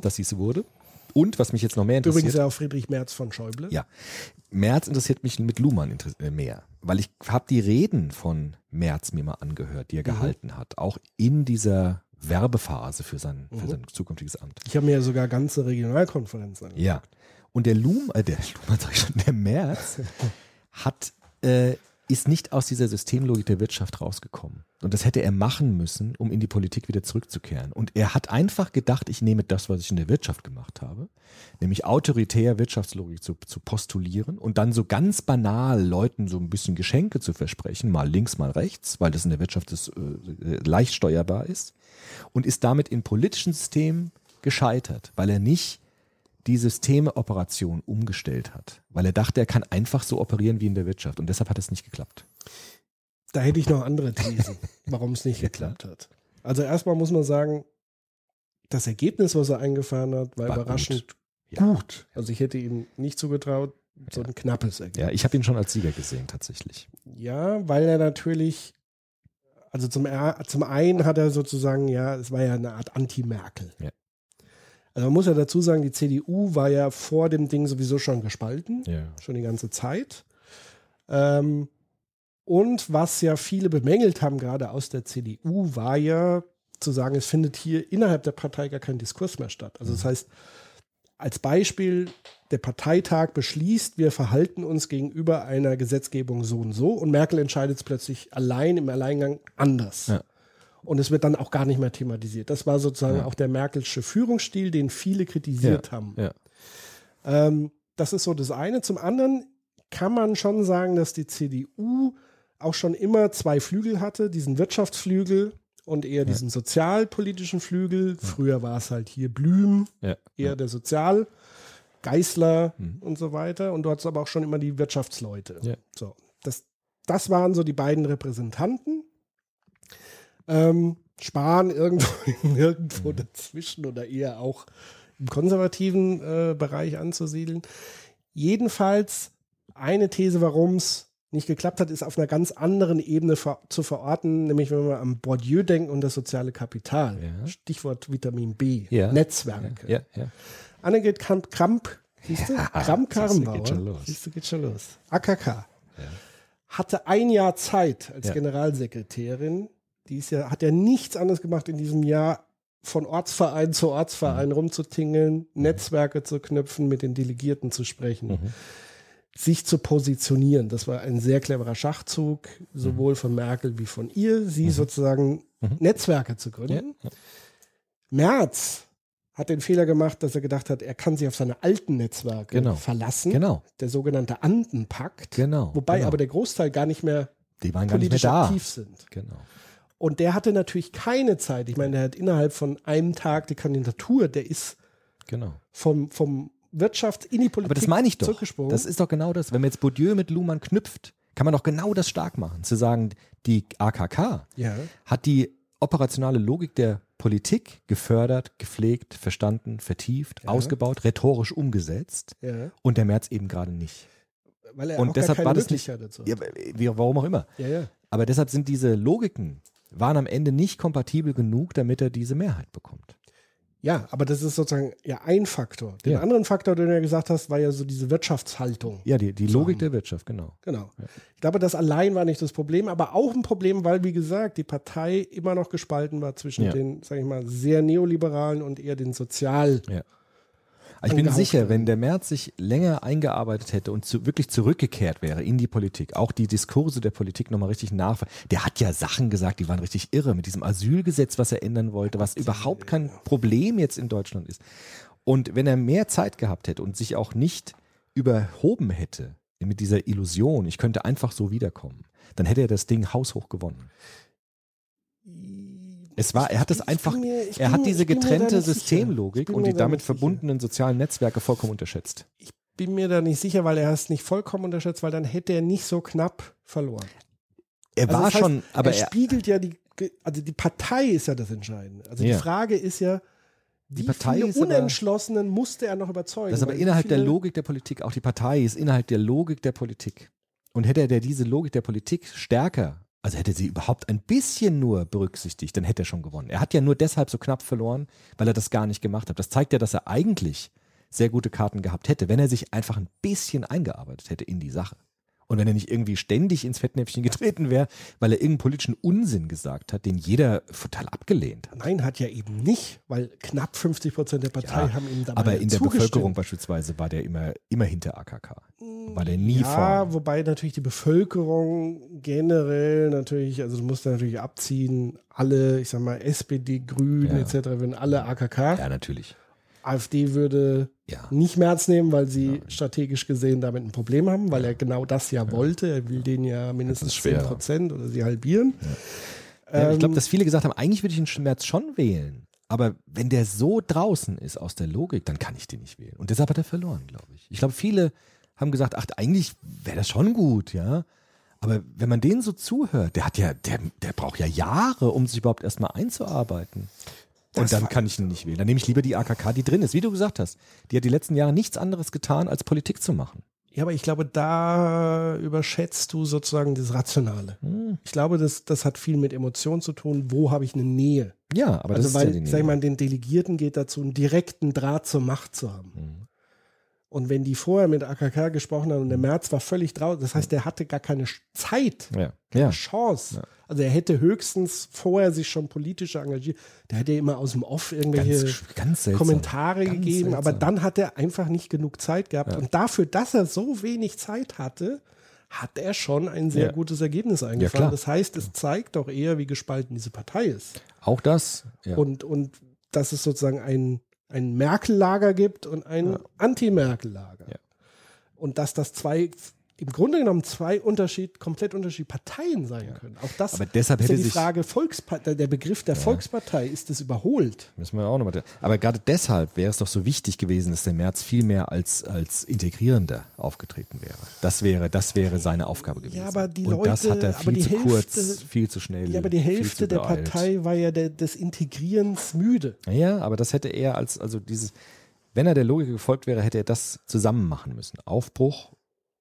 dass sie es wurde. Und was mich jetzt noch mehr interessiert. Mhm. Übrigens ja auch Friedrich Merz von Schäuble. Ja. Merz interessiert mich mit Luhmann äh, mehr, weil ich habe die Reden von Merz mir mal angehört, die er gehalten hat, auch in dieser Werbephase für sein, für sein zukünftiges Amt. Ich habe mir ja sogar ganze Regionalkonferenzen angeguckt. Ja. Und der Lum, äh, der Luhmann sag ich schon, der Merz hat, äh, ist nicht aus dieser Systemlogik der Wirtschaft rausgekommen. Und das hätte er machen müssen, um in die Politik wieder zurückzukehren. Und er hat einfach gedacht, ich nehme das, was ich in der Wirtschaft gemacht habe, nämlich autoritär Wirtschaftslogik zu, zu postulieren und dann so ganz banal Leuten so ein bisschen Geschenke zu versprechen, mal links, mal rechts, weil das in der Wirtschaft das, äh, leicht steuerbar ist. Und ist damit im politischen System gescheitert, weil er nicht die Systemoperation umgestellt hat, weil er dachte, er kann einfach so operieren wie in der Wirtschaft und deshalb hat es nicht geklappt. Da hätte ich noch andere Thesen, warum es nicht geklappt hat. Also erstmal muss man sagen, das Ergebnis, was er eingefahren hat, war, War überraschend gut. Ja. gut. Also ich hätte ihm nicht zugetraut, so ein knappes Ergebnis. Ja, ich habe ihn schon als Sieger gesehen, tatsächlich. Ja, weil er natürlich, also zum, zum einen hat er sozusagen, ja, es war ja eine Art Anti-Merkel. Ja. Also man muss ja dazu sagen, die CDU war ja vor dem Ding sowieso schon gespalten, Ja. schon die ganze Zeit. Ähm, und was ja viele bemängelt haben, gerade aus der CDU, war ja zu sagen, es findet hier innerhalb der Partei gar kein Diskurs mehr statt. Also das heißt, als Beispiel, der Parteitag beschließt, wir verhalten uns gegenüber einer Gesetzgebung so und so und Merkel entscheidet es plötzlich allein im Alleingang anders. Ja. Und es wird dann auch gar nicht mehr thematisiert. Das war sozusagen Ja. auch der Merkelsche Führungsstil, den viele kritisiert haben. Ja. Ähm, das ist so das eine. Zum anderen kann man schon sagen, dass die CDU auch schon immer zwei Flügel hatte, diesen Wirtschaftsflügel und eher diesen sozialpolitischen Flügel. Früher war es halt hier Blüm, Ja. eher der Sozial, Geißler Mhm. und so weiter. Und du hattest aber auch schon immer die Wirtschaftsleute. Ja. So, das, das waren so die beiden Repräsentanten. Ähm, Spahn irgendwo, irgendwo dazwischen oder eher auch im konservativen äh, Bereich anzusiedeln. Jedenfalls eine These, warum es nicht geklappt hat, ist auf einer ganz anderen Ebene ver zu verorten, nämlich wenn wir am Bourdieu denken und das soziale Kapital. Ja. Stichwort Vitamin B, Ja. Netzwerke. Ja, ja. Annegret Kramp, Kramp siehst du? Kramp siehst du, geht Karrenbauer. schon los. Siehst du, geht schon los. AKK. Hatte ein Jahr Zeit als Ja. Generalsekretärin. Die ist ja, hat ja nichts anderes gemacht in diesem Jahr, von Ortsverein zu Ortsverein Mhm. rumzutingeln, Netzwerke zu knüpfen, mit den Delegierten zu sprechen, Mhm. sich zu positionieren. Das war ein sehr cleverer Schachzug, Mhm. sowohl von Merkel wie von ihr, sie sozusagen Netzwerke zu gründen. Ja. Merz hat den Fehler gemacht, dass er gedacht hat, er kann sich auf seine alten Netzwerke Genau. verlassen. Genau. Der sogenannte Andenpakt. Genau, Wobei genau. aber der Großteil gar nicht mehr gar nicht mehr politisch aktiv sind. Genau. Und der hatte natürlich keine Zeit. Ich meine, der hat innerhalb von einem Tag die Kandidatur, der ist Genau. vom, vom Wirtschaft in die Politik Aber das meine ich doch. Das ist doch genau das. Wenn man jetzt Bourdieu mit Luhmann knüpft, kann man doch genau das stark machen. Zu sagen, die AKK ja. hat die operationale Logik der Politik gefördert, gepflegt, verstanden, vertieft, ausgebaut, rhetorisch umgesetzt ja. und der März eben gerade nicht. Weil er Und auch deshalb keine war das nicht- dazu Ja, warum auch immer. Ja, ja. Aber deshalb sind diese Logiken, waren am Ende nicht kompatibel genug, damit er diese Mehrheit bekommt. Ja, aber das ist sozusagen ja ein Faktor. Den Ja. anderen Faktor, den du ja gesagt hast, war ja so diese Wirtschaftshaltung. Ja, die, die Logik der Wirtschaft, genau. Genau. Ich glaube, das allein war nicht das Problem, aber auch ein Problem, weil, wie gesagt, die Partei immer noch gespalten war zwischen Ja. den, sag ich mal, sehr neoliberalen und eher den sozial. Ja. Aber ich bin Angehaucht sicher, wenn der Merz sich länger eingearbeitet hätte und zu, wirklich zurückgekehrt wäre in die Politik, auch die Diskurse der Politik nochmal richtig nach. Der hat ja Sachen gesagt, die waren richtig irre mit diesem Asylgesetz, was er ändern wollte, was überhaupt kein Problem jetzt in Deutschland ist. Und wenn er mehr Zeit gehabt hätte und sich auch nicht überhoben hätte mit dieser Illusion, ich könnte einfach so wiederkommen, dann hätte er das Ding haushoch gewonnen. Es war, er hat es einfach, mir- er hat mir- diese getrennte. Systemlogik und die da damit nicht sicher. verbundenen sozialen Netzwerke vollkommen unterschätzt. Ich bin mir da nicht sicher, weil er es nicht vollkommen unterschätzt, weil dann hätte er nicht so knapp verloren. Er Also war das heißt, schon, aber er spiegelt ja die, also die Partei ist ja das Entscheidende. Also Ja. die Frage ist ja, wie Partei viele ist aber- Unentschlossenen musste er noch überzeugen? das ist aber innerhalb der Logik der Politik, auch die Partei ist innerhalb der Logik der Politik. Und hätte er diese Logik der Politik stärker, also hätte sie überhaupt ein bisschen nur berücksichtigt, dann hätte er schon gewonnen. Er hat ja nur deshalb so knapp verloren, weil er das gar nicht gemacht hat. Das zeigt ja, dass er eigentlich sehr gute Karten gehabt hätte, wenn er sich einfach ein bisschen eingearbeitet hätte in die Sache. Und wenn er nicht irgendwie ständig ins Fettnäpfchen getreten wäre, weil er irgendeinen politischen Unsinn gesagt hat, den jeder total abgelehnt hat. Nein, hat ja eben nicht, weil knapp 50 Prozent der Partei haben ihm dabei aber in der zugestimmt. Bevölkerung beispielsweise war der immer, immer hinter AKK. War der nie Ja, vorne. wobei natürlich die Bevölkerung generell natürlich, also du musst natürlich abziehen, alle, ich sag mal, SPD, Grünen Ja. etc., würden alle AKK. Ja, natürlich. AfD würde Ja. nicht März nehmen, weil sie strategisch gesehen damit ein Problem haben, weil er genau das ja, wollte. Er will den ja mindestens Das ist schwer. 10 Prozent oder sie halbieren. Ja, ich glaube, Ähm, dass viele gesagt haben, eigentlich würde ich den Schmerz schon wählen. Aber wenn der so draußen ist aus der Logik, dann kann ich den nicht wählen. Und deshalb hat er verloren, glaube ich. Ich glaube, viele haben gesagt, ach, eigentlich wäre das schon gut, ja. Aber wenn man denen so zuhört, der hat ja, der, der braucht ja Jahre, um sich überhaupt erstmal einzuarbeiten. Das Und dann kann ich ihn nicht wählen. Dann nehme ich lieber die AKK, die drin ist. Wie du gesagt hast, die hat die letzten Jahre nichts anderes getan, als Politik zu machen. Ja, aber ich glaube, da überschätzt du sozusagen das Rationale. Hm. Ich glaube, das, das hat viel mit Emotionen zu tun. Wo habe ich eine Nähe? Ja, aber das also, ist weil, ja die sag ich Nähe. mal, den Delegierten geht dazu, einen direkten Draht zur Macht zu haben. Mhm. Und wenn die vorher mit AKK gesprochen haben und der März war völlig draußen, das heißt, der hatte gar keine Zeit, Ja, keine ja. Chance. Ja. Also er hätte höchstens vorher sich schon politisch engagiert. Der hätte immer aus dem Off irgendwelche Ganz, ganz seltsam. Kommentare Ganz gegeben, aber seltsam. dann hat er einfach nicht genug Zeit gehabt. Ja. Und dafür, dass er so wenig Zeit hatte, hat er schon ein sehr Ja. gutes Ergebnis eingefahren. das heißt, es zeigt doch eher, wie gespalten diese Partei ist. Auch das. Ja. Und, und dass es sozusagen ein, ein Merkel-Lager gibt und ein Anti-Merkel-Lager. Ja. Und dass das zwei, im Grunde genommen zwei Unterschied, komplett unterschiedliche Parteien sein können. Auch das Aber deshalb ist ja hätte die sich- Frage, Volkspartei, der Begriff der Volkspartei, ist es überholt? Müssen wir auch nochmal. Aber gerade deshalb wäre es doch so wichtig gewesen, dass der März viel mehr als, als integrierender aufgetreten wäre. Das wäre, das wäre seine Aufgabe gewesen. Ja, aber die Und das Leute- hat er viel die zu Hälfte- kurz, viel zu schnell. Ja, aber die Hälfte der beeilt. Partei war ja der, des Integrierens müde. Ja, aber das hätte er als, also dieses, wenn er der Logik gefolgt wäre, hätte er das zusammen machen müssen. Aufbruch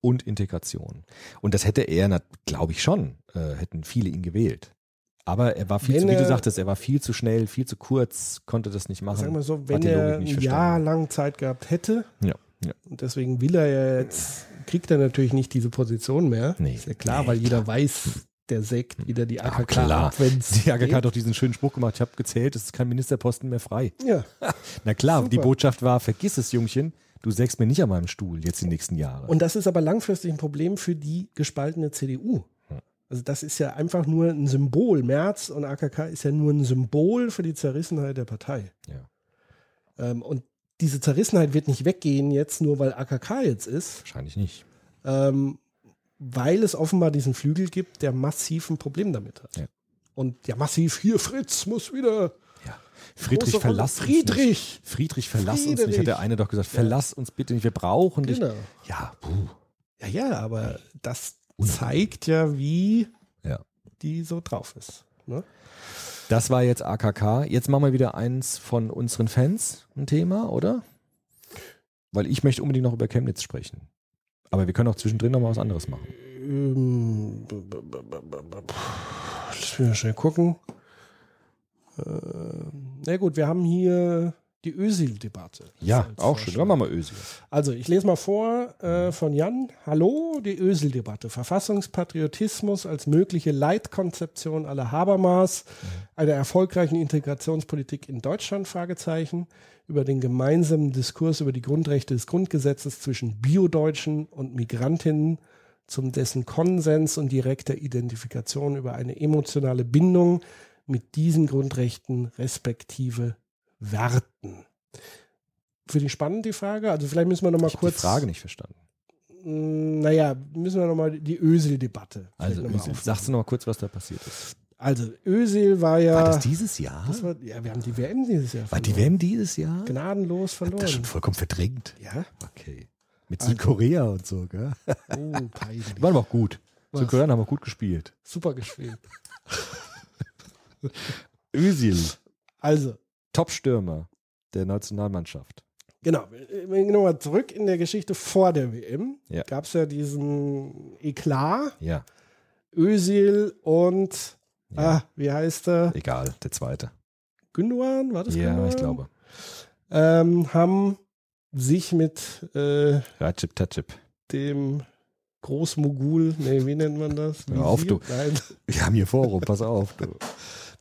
und Integration. Und das hätte er, glaube ich schon, äh, hätten viele ihn gewählt. Aber er war viel Wenn zu, wie du er- sagtest, er war viel zu schnell, viel zu kurz, konnte das nicht machen. Sagen wir so, wenn er ein Jahr lang Zeit gehabt hätte, Ja, ja. und deswegen will er ja jetzt, kriegt er natürlich nicht diese Position mehr. Nee. Ist ja klar, Nee, weil jeder klar. weiß, der sägt wieder die Ja, AKK klar. ab, Die AKK geht. hat doch diesen schönen Spruch gemacht, ich habe gezählt, es ist kein Ministerposten mehr frei. Ja, Na klar, Super. die Botschaft war, vergiss es, Jungchen, du sägst mir nicht an meinem Stuhl jetzt die nächsten Jahre. und das ist aber langfristig ein Problem für die gespaltene CDU. Also das ist ja einfach nur ein Symbol. Merz und AKK ist ja nur ein Symbol für die Zerrissenheit der Partei. ja, Ähm, und diese Zerrissenheit wird nicht weggehen jetzt nur, weil AKK jetzt ist. wahrscheinlich nicht. ähm, weil es offenbar diesen Flügel gibt, der massiv ein Problem damit hat. Ja. Und ja, massiv, hier, Fritz muss wieder. Friedrich, verlass uns Friedrich! nicht. Friedrich, verlass uns nicht, Friedrich. hat der eine doch gesagt. Verlass uns bitte nicht, wir brauchen dich. Genau. Ja, puh. Ja, ja, aber das zeigt ja, wie ja. die so drauf ist. Ne? Das war jetzt AKK. Jetzt machen wir wieder eins von unseren Fans, ein Thema, oder? Weil ich möchte unbedingt noch über Chemnitz sprechen. Aber wir können auch zwischendrin noch mal was anderes machen. Ähm, Lass mich mal schnell gucken. Ähm, na gut, wir haben hier die Ösil-Debatte. Ja, auch schön. Dann machen wir Ösi. Also, ich lese mal vor äh, von Jan. Hallo, die Ösel-Debatte. Verfassungspatriotismus als mögliche Leitkonzeption aller Habermas, einer erfolgreichen Integrationspolitik in Deutschland, Fragezeichen, über den gemeinsamen Diskurs über die Grundrechte des Grundgesetzes zwischen Biodeutschen und Migrantinnen, zum dessen Konsens und direkter Identifikation über eine emotionale Bindung mit diesen Grundrechten respektive Werten. Finde ich spannend, die Frage. Also vielleicht müssen wir noch mal Ich habe kurz. die Frage nicht verstanden. Mm, Naja, müssen wir noch mal die vielleicht Also, aufmachen. sagst du noch mal kurz, was da passiert ist? Also, Ösil war ja. War das dieses Jahr? das war, ja, wir haben die WM dieses Jahr War die verloren. WM dieses Jahr? Gnadenlos Das verloren. schon vollkommen verdrängt. Ja, Okay. Mit Also- Südkorea und so, gell? oh, peinlich. Die waren aber auch gut. Was? Südkorea haben auch gut gespielt. Super gespielt. Özil, Also, Top-Stürmer der Nationalmannschaft. genau. Wir gehen nochmal zurück in der Geschichte vor der WM. Ja. Gab es ja diesen Eklat. Ja, Ösil und, ah, wie heißt er? egal, der zweite. Gündogan? War das Ja, Gündogan? ich glaube. Ähm, haben sich mit äh, Rajib Tajib. dem Großmogul, nee, wie nennt man das? Hör auf, du. Nein. Wir haben hier Forum, pass auf. Du.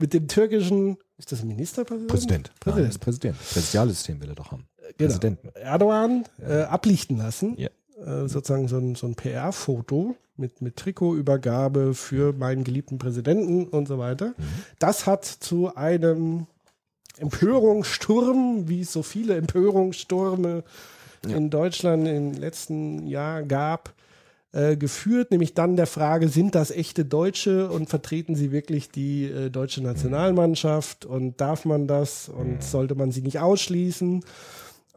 Mit dem türkischen, ist das Präsident? Präsident. Nein, Präsident. Präsidialsystem will er doch haben. Genau. Präsidenten. Erdogan äh, ablichten lassen. Ja. Äh, sozusagen so ein, so ein PR-Foto mit, mit Trikotübergabe für meinen geliebten Präsidenten und so weiter. Mhm. Das hat zu einem Empörungssturm, wie es so viele Empörungsstürme in Deutschland im letzten Jahr gab, äh, geführt, nämlich dann der Frage, sind das echte Deutsche und vertreten sie wirklich die äh, deutsche Nationalmannschaft und darf man das und sollte man sie nicht ausschließen?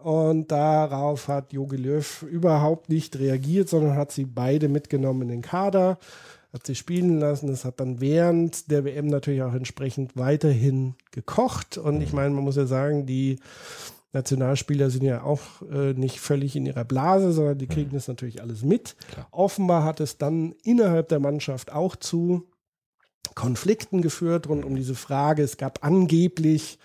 Und darauf hat Jogi Löw überhaupt nicht reagiert, sondern hat sie beide mitgenommen in den Kader, hat sie spielen lassen. Das hat dann während der WM natürlich auch entsprechend weiterhin gekocht. Und ich meine, man muss ja sagen, die Nationalspieler sind ja auch äh, nicht völlig in ihrer Blase, sondern die kriegen das natürlich alles mit. Klar. Offenbar hat es dann innerhalb der Mannschaft auch zu Konflikten geführt rund um diese Frage. Es gab angeblich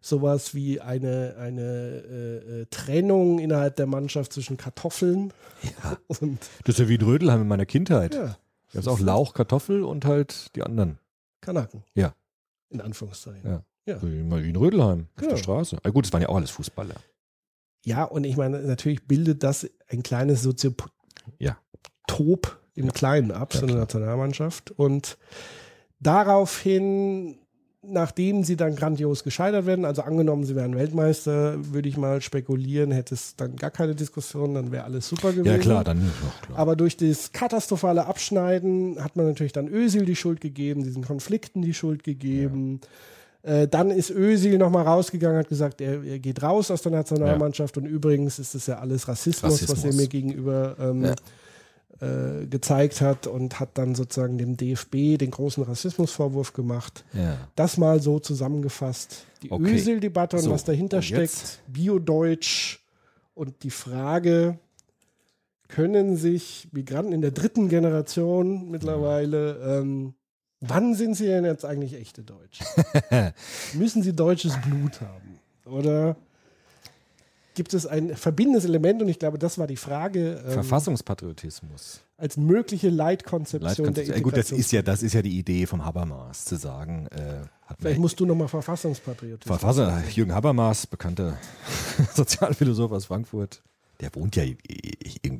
sowas wie eine, eine äh, äh, Trennung innerhalb der Mannschaft zwischen Kartoffeln Ja. und Das ist ja wie ein Rödelheim in meiner Kindheit. ja, Da ist auch Lauch, Kartoffel und halt die anderen. Kanaken. Ja. In Anführungszeichen. Ja. Ja. In Rödelheim auf Ja. der Straße. Ah, gut, es waren ja auch alles Fußballer. Ja, und ich meine, natürlich bildet das ein kleines Soziotop Ja. im Kleinen ab, Ja, so eine klar. Nationalmannschaft. Und daraufhin, nachdem sie dann grandios gescheitert werden, also angenommen, sie wären Weltmeister, würde ich mal spekulieren, hätte es dann gar keine Diskussion, dann wäre alles super gewesen. Ja, klar, dann ja, klar. Aber durch das katastrophale Abschneiden hat man natürlich dann Özil die Schuld gegeben, diesen Konflikten die Schuld gegeben. Äh, dann ist Özil nochmal rausgegangen, hat gesagt, er, er geht raus aus der Nationalmannschaft und übrigens ist das ja alles Rassismus, was Rassismus. er mir gegenüber ähm, Ja. äh, gezeigt hat und hat dann sozusagen dem DFB den großen Rassismusvorwurf gemacht. ja. Das mal so zusammengefasst. Die Okay. Özil-Debatte und So, was dahinter und steckt? Biodeutsch und die Frage, können sich Migranten in der dritten Generation mittlerweile, ähm, wann sind sie denn jetzt eigentlich echte Deutsche? Müssen sie deutsches Blut haben? Oder gibt es ein verbindendes Element? Und ich glaube, das war die Frage ähm, Verfassungspatriotismus. als mögliche Leitkonzeption der Leitkonzept- ja, gut, das ist ja, das ist ja die Idee vom Habermas, zu sagen, äh, Vielleicht musst du nochmal Verfassungspatriotismus Verfasser Jürgen Habermas, bekannter Sozialphilosoph aus Frankfurt, der wohnt ja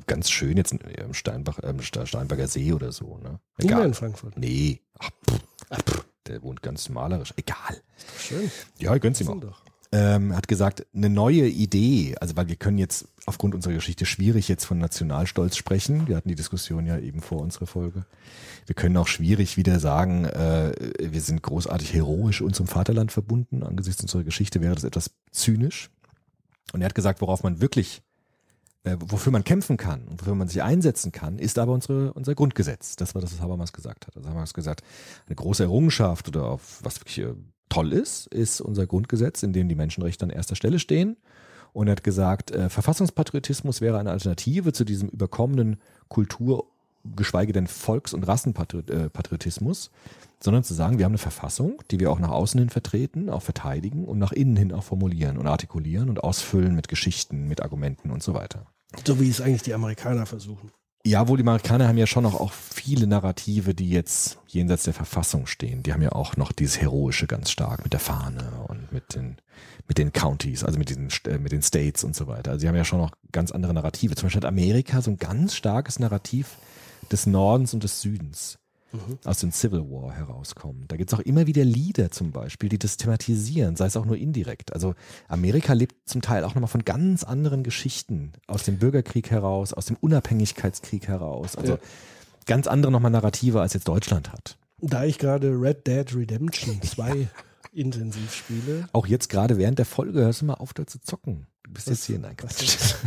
ganz schön jetzt im Steinbach, ähm, Ste- Steinberger See oder so. Ne? Mehr in Frankfurt. Nee, Ach, pff. der wohnt ganz malerisch. Egal. Schön. Ja, gönn's ihm auch. doch. Ähm, hat gesagt, eine neue Idee, also weil wir können jetzt aufgrund unserer Geschichte schwierig jetzt von Nationalstolz sprechen. Wir hatten die Diskussion ja eben vor unserer Folge. Wir können auch schwierig wieder sagen, äh, wir sind großartig heroisch unserem Vaterland verbunden. Angesichts unserer Geschichte wäre das etwas zynisch. Und er hat gesagt, worauf man wirklich, äh, wofür man kämpfen kann und wofür man sich einsetzen kann, ist aber unsere, unser Grundgesetz. Das war das, was Habermas gesagt hat. Also Habermas gesagt, eine große Errungenschaft oder auf was wirklich äh, toll ist, ist unser Grundgesetz, in dem die Menschenrechte an erster Stelle stehen. Und er hat gesagt, äh, Verfassungspatriotismus wäre eine Alternative zu diesem überkommenen Kultur, geschweige denn Volks- und Rassenpatriotismus, sondern zu sagen, wir haben eine Verfassung, die wir auch nach außen hin vertreten, auch verteidigen und nach innen hin auch formulieren und artikulieren und ausfüllen mit Geschichten, mit Argumenten und so weiter. So wie es eigentlich die Amerikaner versuchen. Ja, wohl die Amerikaner haben ja schon noch auch viele Narrative, die jetzt jenseits der Verfassung stehen. Die haben ja auch noch dieses Heroische ganz stark mit der Fahne und mit den, mit den Counties, also mit diesen, äh, mit den States und so weiter. Also sie haben ja schon noch ganz andere Narrative. Zum Beispiel hat Amerika so ein ganz starkes Narrativ des Nordens und des Südens aus dem Civil War herauskommen. Da gibt's auch immer wieder Lieder zum Beispiel, die das thematisieren, sei es auch nur indirekt. Also Amerika lebt zum Teil auch nochmal von ganz anderen Geschichten aus dem Bürgerkrieg heraus, aus dem Unabhängigkeitskrieg heraus. Also Ja. ganz andere nochmal Narrative, als jetzt Deutschland hat. Da ich gerade Red Dead Redemption 2 intensiv spiele. Auch jetzt gerade während der Folge hörst du mal auf, da zu zocken. Du bist jetzt hier in ein was-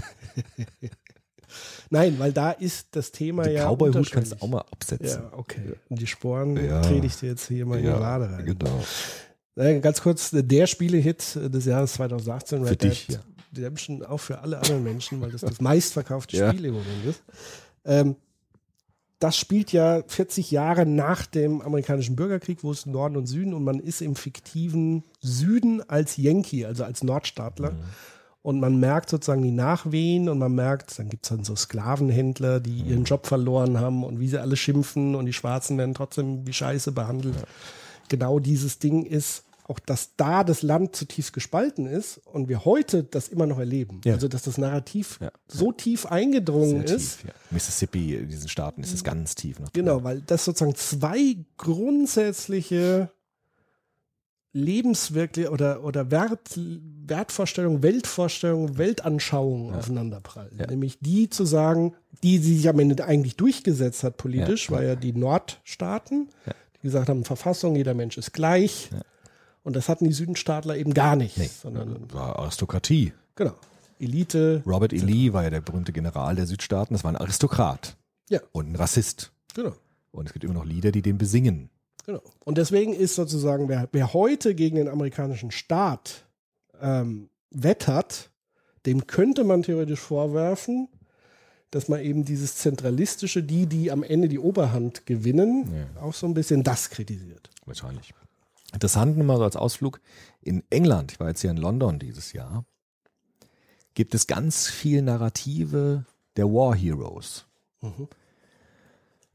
Nein, weil da ist das Thema Den ja. Cowboy-Hut kannst du auch mal absetzen. Ja, okay. Und die Sporen Ja. trete ich dir jetzt hier mal in die Lade rein. genau. Ganz kurz, der Spielehit des Jahres 2018, Für Red dich, Dead ja. Redemption, auch für alle anderen Menschen, weil das das meistverkaufte Ja. Spiel im Moment ist. Ähm, das spielt ja 40 Jahre nach dem amerikanischen Bürgerkrieg, wo es Norden und Süden und man ist im fiktiven Süden als Yankee, also als Nordstaatler. Und man merkt sozusagen die Nachwehen und man merkt, dann gibt es dann so Sklavenhändler, die ihren Job verloren haben und wie sie alle schimpfen und die Schwarzen werden trotzdem wie Scheiße behandelt. Genau dieses Ding ist, auch dass da das Land zutiefst gespalten ist und wir heute das immer noch erleben. Ja. Also dass das Narrativ Ja. so tief eingedrungen Sehr ist. tief, ja. Mississippi, in diesen Staaten ist es ganz tief. Genau, weil das sozusagen zwei grundsätzliche lebenswirkliche oder, oder Wert, Wertvorstellungen, Weltvorstellungen, Weltanschauungen aufeinanderprallen. Ja. Nämlich die zu sagen, die sie sich am Ende eigentlich durchgesetzt hat politisch, Ja. war ja die Nordstaaten, Ja. die gesagt haben, Verfassung, jeder Mensch ist gleich. Und das hatten die Südenstaatler eben gar nicht, sondern War Aristokratie. genau, Elite, Robert E. Lee war ja der berühmte General der Südstaaten. Das war ein Aristokrat ja, und ein Rassist. genau. Und es gibt immer noch Lieder, die den besingen. Genau. Und deswegen ist sozusagen, wer, wer heute gegen den amerikanischen Staat ähm, wettert, dem könnte man theoretisch vorwerfen, dass man eben dieses zentralistische, die, die am Ende die Oberhand gewinnen, auch so ein bisschen das kritisiert. Wahrscheinlich. Interessant nur mal so als Ausflug. In England, ich war jetzt hier in London dieses Jahr, gibt es ganz viel Narrative der War Heroes.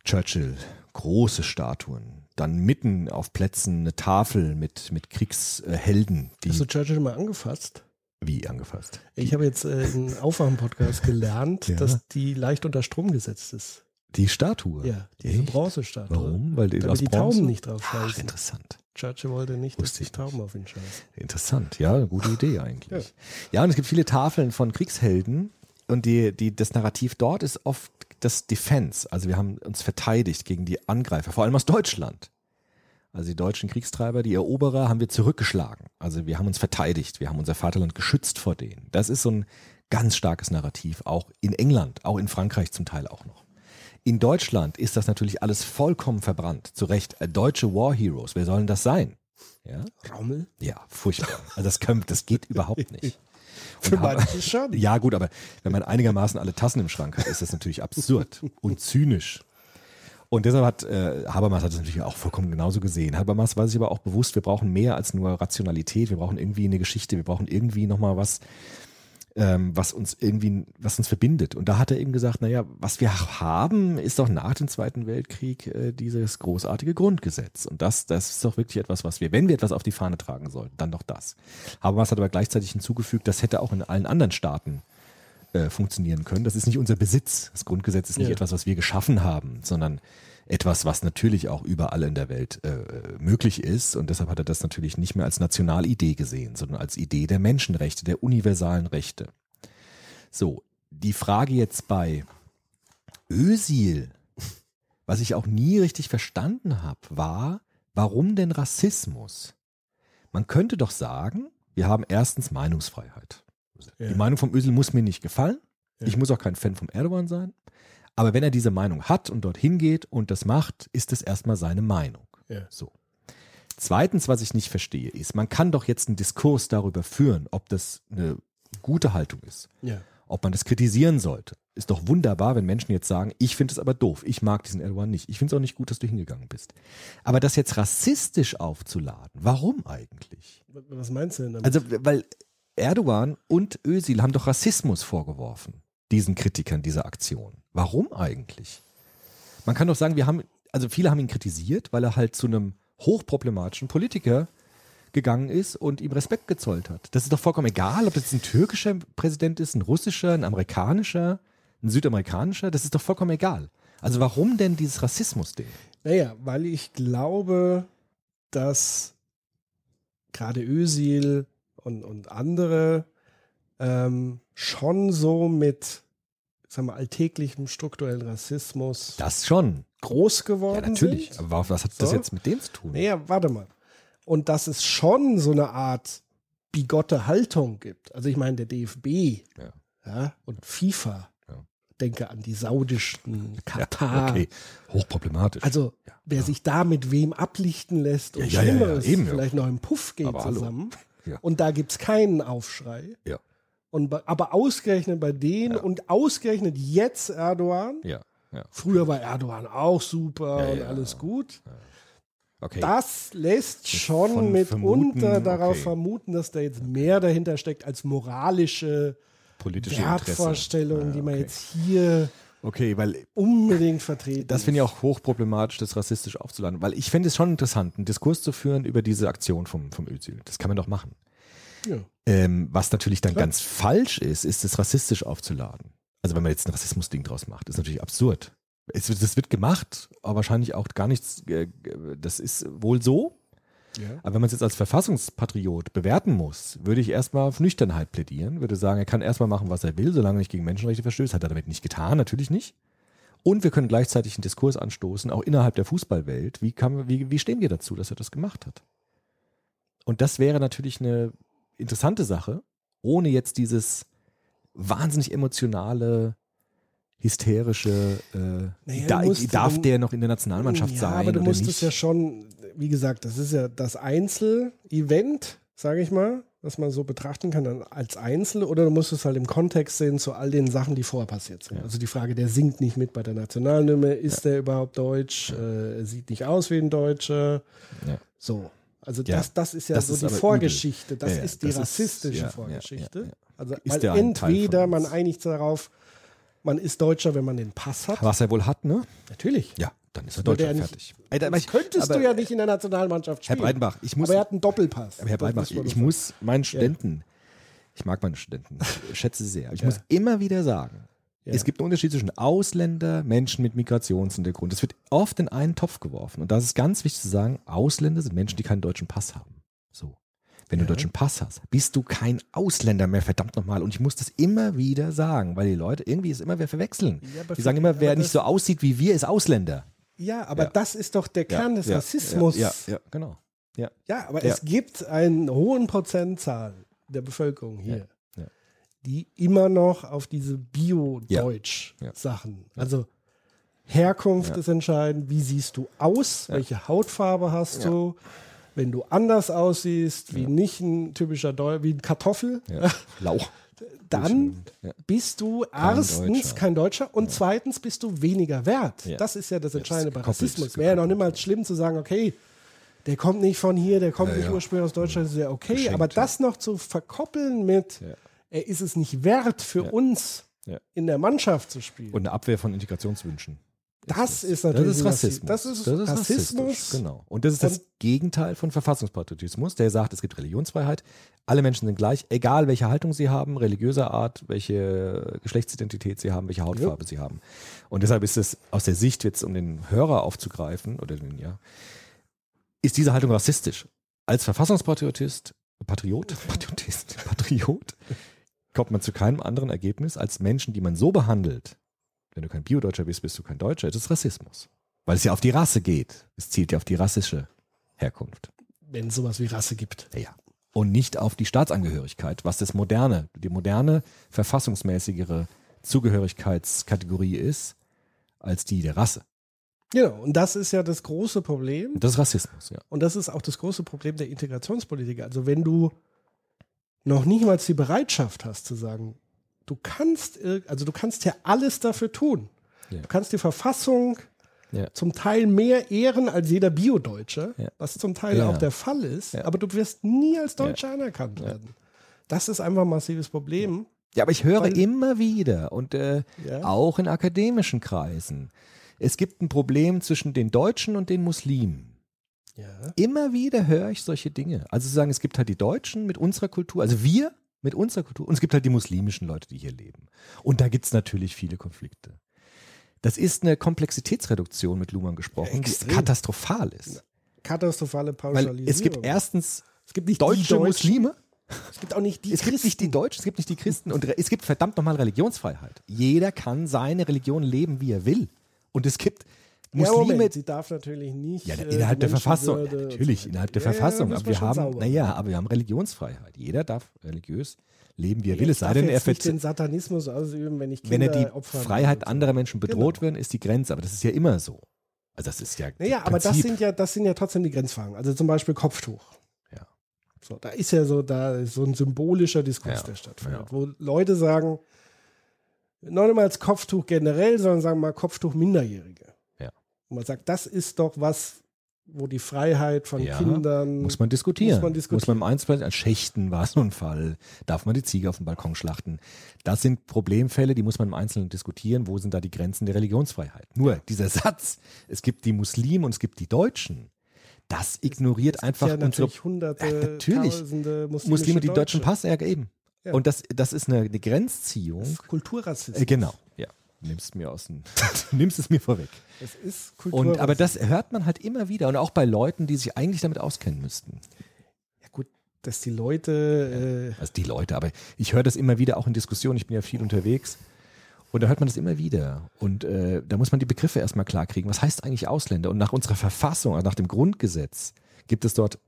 Churchill, große Statuen. Dann mitten auf Plätzen eine Tafel mit, mit Kriegshelden, die Hast du Churchill mal angefasst? wie angefasst. Ich habe jetzt äh, im Aufwachen-Podcast gelernt, Ja. dass die leicht unter Strom gesetzt ist. Die Statue. Ja, diese Echt? Bronzestatue. Warum? Weil die Damit die Bronze? Tauben nicht drauf Ach, scheißen. interessant. Churchill wollte nicht, dass Wusste die ich Tauben auf ihn scheißen. Interessant, ja, eine gute Idee eigentlich. Ja. und es gibt viele Tafeln von Kriegshelden und die, die, das Narrativ dort ist oft das Defense. Also wir haben uns verteidigt gegen die Angreifer, vor allem aus Deutschland. Also die deutschen Kriegstreiber, die Eroberer, haben wir zurückgeschlagen. Also wir haben uns verteidigt, wir haben unser Vaterland geschützt vor denen. Das ist so ein ganz starkes Narrativ, auch in England, auch in Frankreich zum Teil auch noch. In Deutschland ist das natürlich alles vollkommen verbrannt. Zu Recht, äh, deutsche War Heroes, wer sollen das sein? Ja, Rommel? ja, furchtbar. Also das, können, das geht überhaupt nicht. Für manche schon. Ja, gut, aber wenn man einigermaßen alle Tassen im Schrank hat, ist das natürlich absurd und zynisch. Und deshalb hat äh, Habermas hat das natürlich auch vollkommen genauso gesehen. Habermas war sich aber auch bewusst, wir brauchen mehr als nur Rationalität, wir brauchen irgendwie eine Geschichte, wir brauchen irgendwie nochmal was, ähm, was uns irgendwie, was uns verbindet. Und da hat er eben gesagt, naja, was wir haben, ist doch nach dem Zweiten Weltkrieg äh, dieses großartige Grundgesetz. Und das, das ist doch wirklich etwas, was wir, wenn wir etwas auf die Fahne tragen sollten, dann doch das. Habermas hat aber gleichzeitig hinzugefügt, das hätte auch in allen anderen Staaten äh, funktionieren können. Das ist nicht unser Besitz. Das Grundgesetz ist nicht Ja. etwas, was wir geschaffen haben, sondern etwas, was natürlich auch überall in der Welt äh, möglich ist. Und deshalb hat er das natürlich nicht mehr als Nationalidee gesehen, sondern als Idee der Menschenrechte, der universalen Rechte. So, die Frage jetzt bei Ösil, was ich auch nie richtig verstanden habe, war, warum denn Rassismus? Man könnte doch sagen, wir haben erstens Meinungsfreiheit. Ja. Die Meinung vom Ösil muss mir nicht gefallen. Ja. Ich muss auch kein Fan vom Erdogan sein. Aber wenn er diese Meinung hat und dorthin geht und das macht, ist es erstmal seine Meinung. Ja. So. Zweitens, was ich nicht verstehe, ist, man kann doch jetzt einen Diskurs darüber führen, ob das eine gute Haltung ist, Ja. ob man das kritisieren sollte. Ist doch wunderbar, wenn Menschen jetzt sagen, ich finde es aber doof, ich mag diesen Erdogan nicht. Ich finde es auch nicht gut, dass du hingegangen bist. Aber das jetzt rassistisch aufzuladen, warum eigentlich? Was meinst du denn damit? Also, weil Erdogan und Özil haben doch Rassismus vorgeworfen, diesen Kritikern dieser Aktion. Warum eigentlich? Man kann doch sagen, wir haben, also viele haben ihn kritisiert, weil er halt zu einem hochproblematischen Politiker gegangen ist und ihm Respekt gezollt hat. Das ist doch vollkommen egal, ob das ein türkischer Präsident ist, ein russischer, ein amerikanischer, ein südamerikanischer, das ist doch vollkommen egal. Also warum denn dieses Rassismus-Ding? Naja, weil ich glaube, dass gerade Özil und, und andere ähm, schon so mit sagen wir, alltäglichem strukturellen Rassismus Das schon. groß Ja, geworden natürlich. sind. Aber was hat das So. jetzt mit dem zu tun? Naja, warte mal. Und dass es schon so eine Art bigotte Haltung gibt. Also ich meine, der DFB Ja. ja, und FIFA. Ja. Denke an die saudischen Katar. Okay, hochproblematisch. Also, wer sich da mit wem ablichten lässt und Ja, ja, ja, ja, Schlimmeres eben, ja. vielleicht noch im Puff geht Aber zusammen. Ja. Und da gibt's keinen Aufschrei. ja, Und, bei- aber ausgerechnet bei denen Ja. und ausgerechnet jetzt Erdogan. ja, ja. Früher war Erdogan auch super und alles gut. Okay. Das lässt schon mitunter darauf okay. vermuten, dass da jetzt mehr dahinter steckt als moralische Politische Wertvorstellungen, die man okay. jetzt hier Okay, weil unbedingt vertreten. das finde ich auch hochproblematisch, das rassistisch aufzuladen. Weil ich finde es schon interessant, einen Diskurs zu führen über diese Aktion vom, vom Özil. Das kann man doch machen. Ja. Ähm, was natürlich dann ganz falsch ist, ist es rassistisch aufzuladen. Also wenn man jetzt ein Rassismus-Ding draus macht, ist natürlich absurd. Es, wird- das wird gemacht, aber wahrscheinlich auch gar nichts, äh, das ist wohl so. Ja. Aber wenn man es jetzt als Verfassungspatriot bewerten muss, würde ich erstmal auf Nüchternheit plädieren, würde sagen, er kann erstmal machen, was er will, solange er nicht gegen Menschenrechte verstößt. Hat er damit nicht getan, natürlich nicht. Und wir können gleichzeitig einen Diskurs anstoßen, auch innerhalb der Fußballwelt. Wie, kann, wie, wie stehen wir dazu, dass er das gemacht hat? Und das wäre natürlich eine interessante Sache, ohne jetzt dieses wahnsinnig emotionale, hysterische, äh, Naja, da, musst- darf der noch in der Nationalmannschaft ja, sein aber du musst es ja schon, wie gesagt, das ist ja das Einzel-Event, sage ich mal, was man so betrachten kann dann als Einzel, oder du musst es halt im Kontext sehen zu all den Sachen, die vorher passiert sind. Also die Frage, der singt nicht mit bei der Nationalnummer, ist der überhaupt deutsch, äh, er sieht nicht aus wie ein Deutscher, Ja. so. Also Ja, das, das ist ja das so ist die Vorgeschichte, das Ja, ist die das ist- rassistische ja, Vorgeschichte. Also Ist weil entweder man einigt sich darauf, man ist Deutscher, wenn man den Pass hat. Was er wohl hat, ne? Natürlich. Ja, dann ist er Deutscher, er nicht- fertig. Da- Das könntest aber- du ja nicht in der Nationalmannschaft Herr spielen. Breidenbach, ich muss, aber er hat einen Doppelpass. aber Herr Breidenbach, man ich doch muss meinen Studenten, ich mag meine Studenten, ich schätze sie sehr, aber ich muss immer wieder sagen, Ja. es gibt einen Unterschied zwischen Ausländer, Menschen mit Migrationshintergrund. Das wird oft in einen Topf geworfen. Und da ist es ganz wichtig zu sagen, Ausländer sind Menschen, die keinen deutschen Pass haben. So. Wenn du einen deutschen Pass hast, bist du kein Ausländer mehr, verdammt nochmal. Und ich muss das immer wieder sagen, weil die Leute irgendwie es immer wieder verwechseln. Ja, die sagen immer, wer nicht so aussieht wie wir, ist Ausländer. Ja, aber Ja. das ist doch der Kern des ja, Rassismus. Ja, ja, ja, genau. Ja. Ja, aber Ja. es gibt einen hohen Prozentzahl der Bevölkerung hier, Ja, ja. Die immer noch auf diese Bio-Deutsch-Sachen, also Herkunft ist entscheidend, wie siehst du aus, welche Hautfarbe hast du, wenn du anders aussiehst, wie nicht ein typischer Deu wie ein Kartoffel, Ja. Lauch. dann Ja. bist du erstens Deutscher. kein Deutscher und zweitens bist du weniger wert. Ja. Das ist ja das Ja, Entscheidende bei Rassismus. Wäre ja noch gekoppelt, niemals schlimm zu sagen, okay, der kommt nicht von hier, der kommt Ja, nicht ja. ursprünglich aus Deutschland, ist ja okay. Geschenkt, aber ja. das noch zu verkoppeln mit, Ja. Er ist es nicht wert für Ja. uns Ja. in der Mannschaft zu spielen. Und eine Abwehr von Integrationswünschen. das ist Das natürlich ist ein Rassismus. Das ist, das ist Rassismus. Genau. Und das ist das Gegenteil von Verfassungspatriotismus, der sagt, es gibt Religionsfreiheit. Alle Menschen sind gleich, egal welche Haltung sie haben, religiöser Art, welche Geschlechtsidentität sie haben, welche Hautfarbe sie haben. Und deshalb ist es aus der Sicht, jetzt um den Hörer aufzugreifen, oder den, ja, ist diese Haltung rassistisch. Als Verfassungspatriotist, Patriot, Patriotist, Patriot, kommt man zu keinem anderen Ergebnis als Menschen, die man so behandelt, wenn du kein Biodeutscher bist, bist du kein Deutscher. Das ist Rassismus. Weil es ja auf die Rasse geht. Es zielt ja auf die rassische Herkunft. Wenn es sowas wie Rasse gibt. Ja. Und nicht auf die Staatsangehörigkeit, was das moderne, die moderne, verfassungsmäßigere Zugehörigkeitskategorie ist, als die der Rasse. Genau. Und das ist ja das große Problem. Das ist Rassismus, ja. Und das ist auch das große Problem der Integrationspolitik. Also wenn du noch nicht mal die Bereitschaft hast zu sagen, du kannst, also du kannst ja alles dafür tun. Ja. Du kannst die Verfassung Ja. zum Teil mehr ehren als jeder Biodeutsche, Ja. was zum Teil auch der Fall ist, aber du wirst nie als Deutscher anerkannt werden. Das ist einfach ein massives Problem. Ja, aber ich höre Weil- immer wieder und äh, auch in akademischen Kreisen, es gibt ein Problem zwischen den Deutschen und den Muslimen. Ja. Immer wieder höre ich solche Dinge. Also zu sagen, es gibt halt die Deutschen mit unserer Kultur, also wir mit unserer Kultur, und es gibt halt die muslimischen Leute, die hier leben. Und da gibt es natürlich viele Konflikte. Das ist eine Komplexitätsreduktion, mit Luhmann gesprochen, die Extrem. katastrophal ist. Katastrophale Weil Pauschalisierung. es gibt erstens es gibt nicht die deutsche Muslime, es gibt auch nicht die es gibt nicht die Deutschen, es gibt nicht die Christen und es gibt verdammt nochmal Religionsfreiheit. Jeder kann seine Religion leben, wie er will. Und es gibt Ja, Muslime, Moment, sie darf natürlich nicht. Ja, äh, innerhalb der Verfassung. Ja, natürlich, innerhalb der Ja, ja, Verfassung. Aber wir wir haben, naja, aber wir haben Religionsfreiheit. Jeder darf religiös leben, wie er will. Es sei denn, er wird, den Satanismus ausüben, wenn ich Kinder wenn er die opfern will Freiheit so. anderer Menschen bedroht Genau. werden, ist die Grenze. Aber das ist ja immer so. Also das ist ja Naja, aber das sind ja, das sind ja trotzdem die Grenzfragen. Also zum Beispiel Kopftuch. Ja. So, da ist ja so, da ist so ein symbolischer Diskurs, Ja, der stattfindet, ja. wo Leute sagen, noch nicht mal als Kopftuch generell, sondern sagen mal Kopftuch Minderjährige. Und man sagt, das ist doch was, wo die Freiheit von Ja, Kindern Muss man diskutieren. Muss man diskutieren. im Einzelfall, als Schächten war so ein Fall. Darf man die Ziege auf dem Balkon schlachten? Das sind Problemfälle, die muss man im Einzelnen diskutieren. Wo sind da die Grenzen der Religionsfreiheit? Nur dieser Satz, es gibt die Muslime und es gibt die Deutschen, das ignoriert einfach ja unsere natürlich hunderte, Ja, natürlich. tausende muslimische Muslime, die deutschen Deutsche. Pass, ja eben. Ja. Und das, das ist eine, eine Grenzziehung. Das ist Kulturrassismus. Äh, genau. Ja. Nimmst mir aus dem, du nimmst es mir vorweg. Es ist Kulturrassismus. Und, aber das hört man halt immer wieder und auch bei Leuten, die sich eigentlich damit auskennen müssten. ja gut, dass die Leute, äh, Also die Leute, aber ich höre das immer wieder auch in Diskussionen, ich bin ja viel unterwegs und da hört man das immer wieder. Und äh, da muss man die Begriffe erstmal klarkriegen. Was heißt eigentlich Ausländer? Und nach unserer Verfassung, also nach dem Grundgesetz, gibt es dort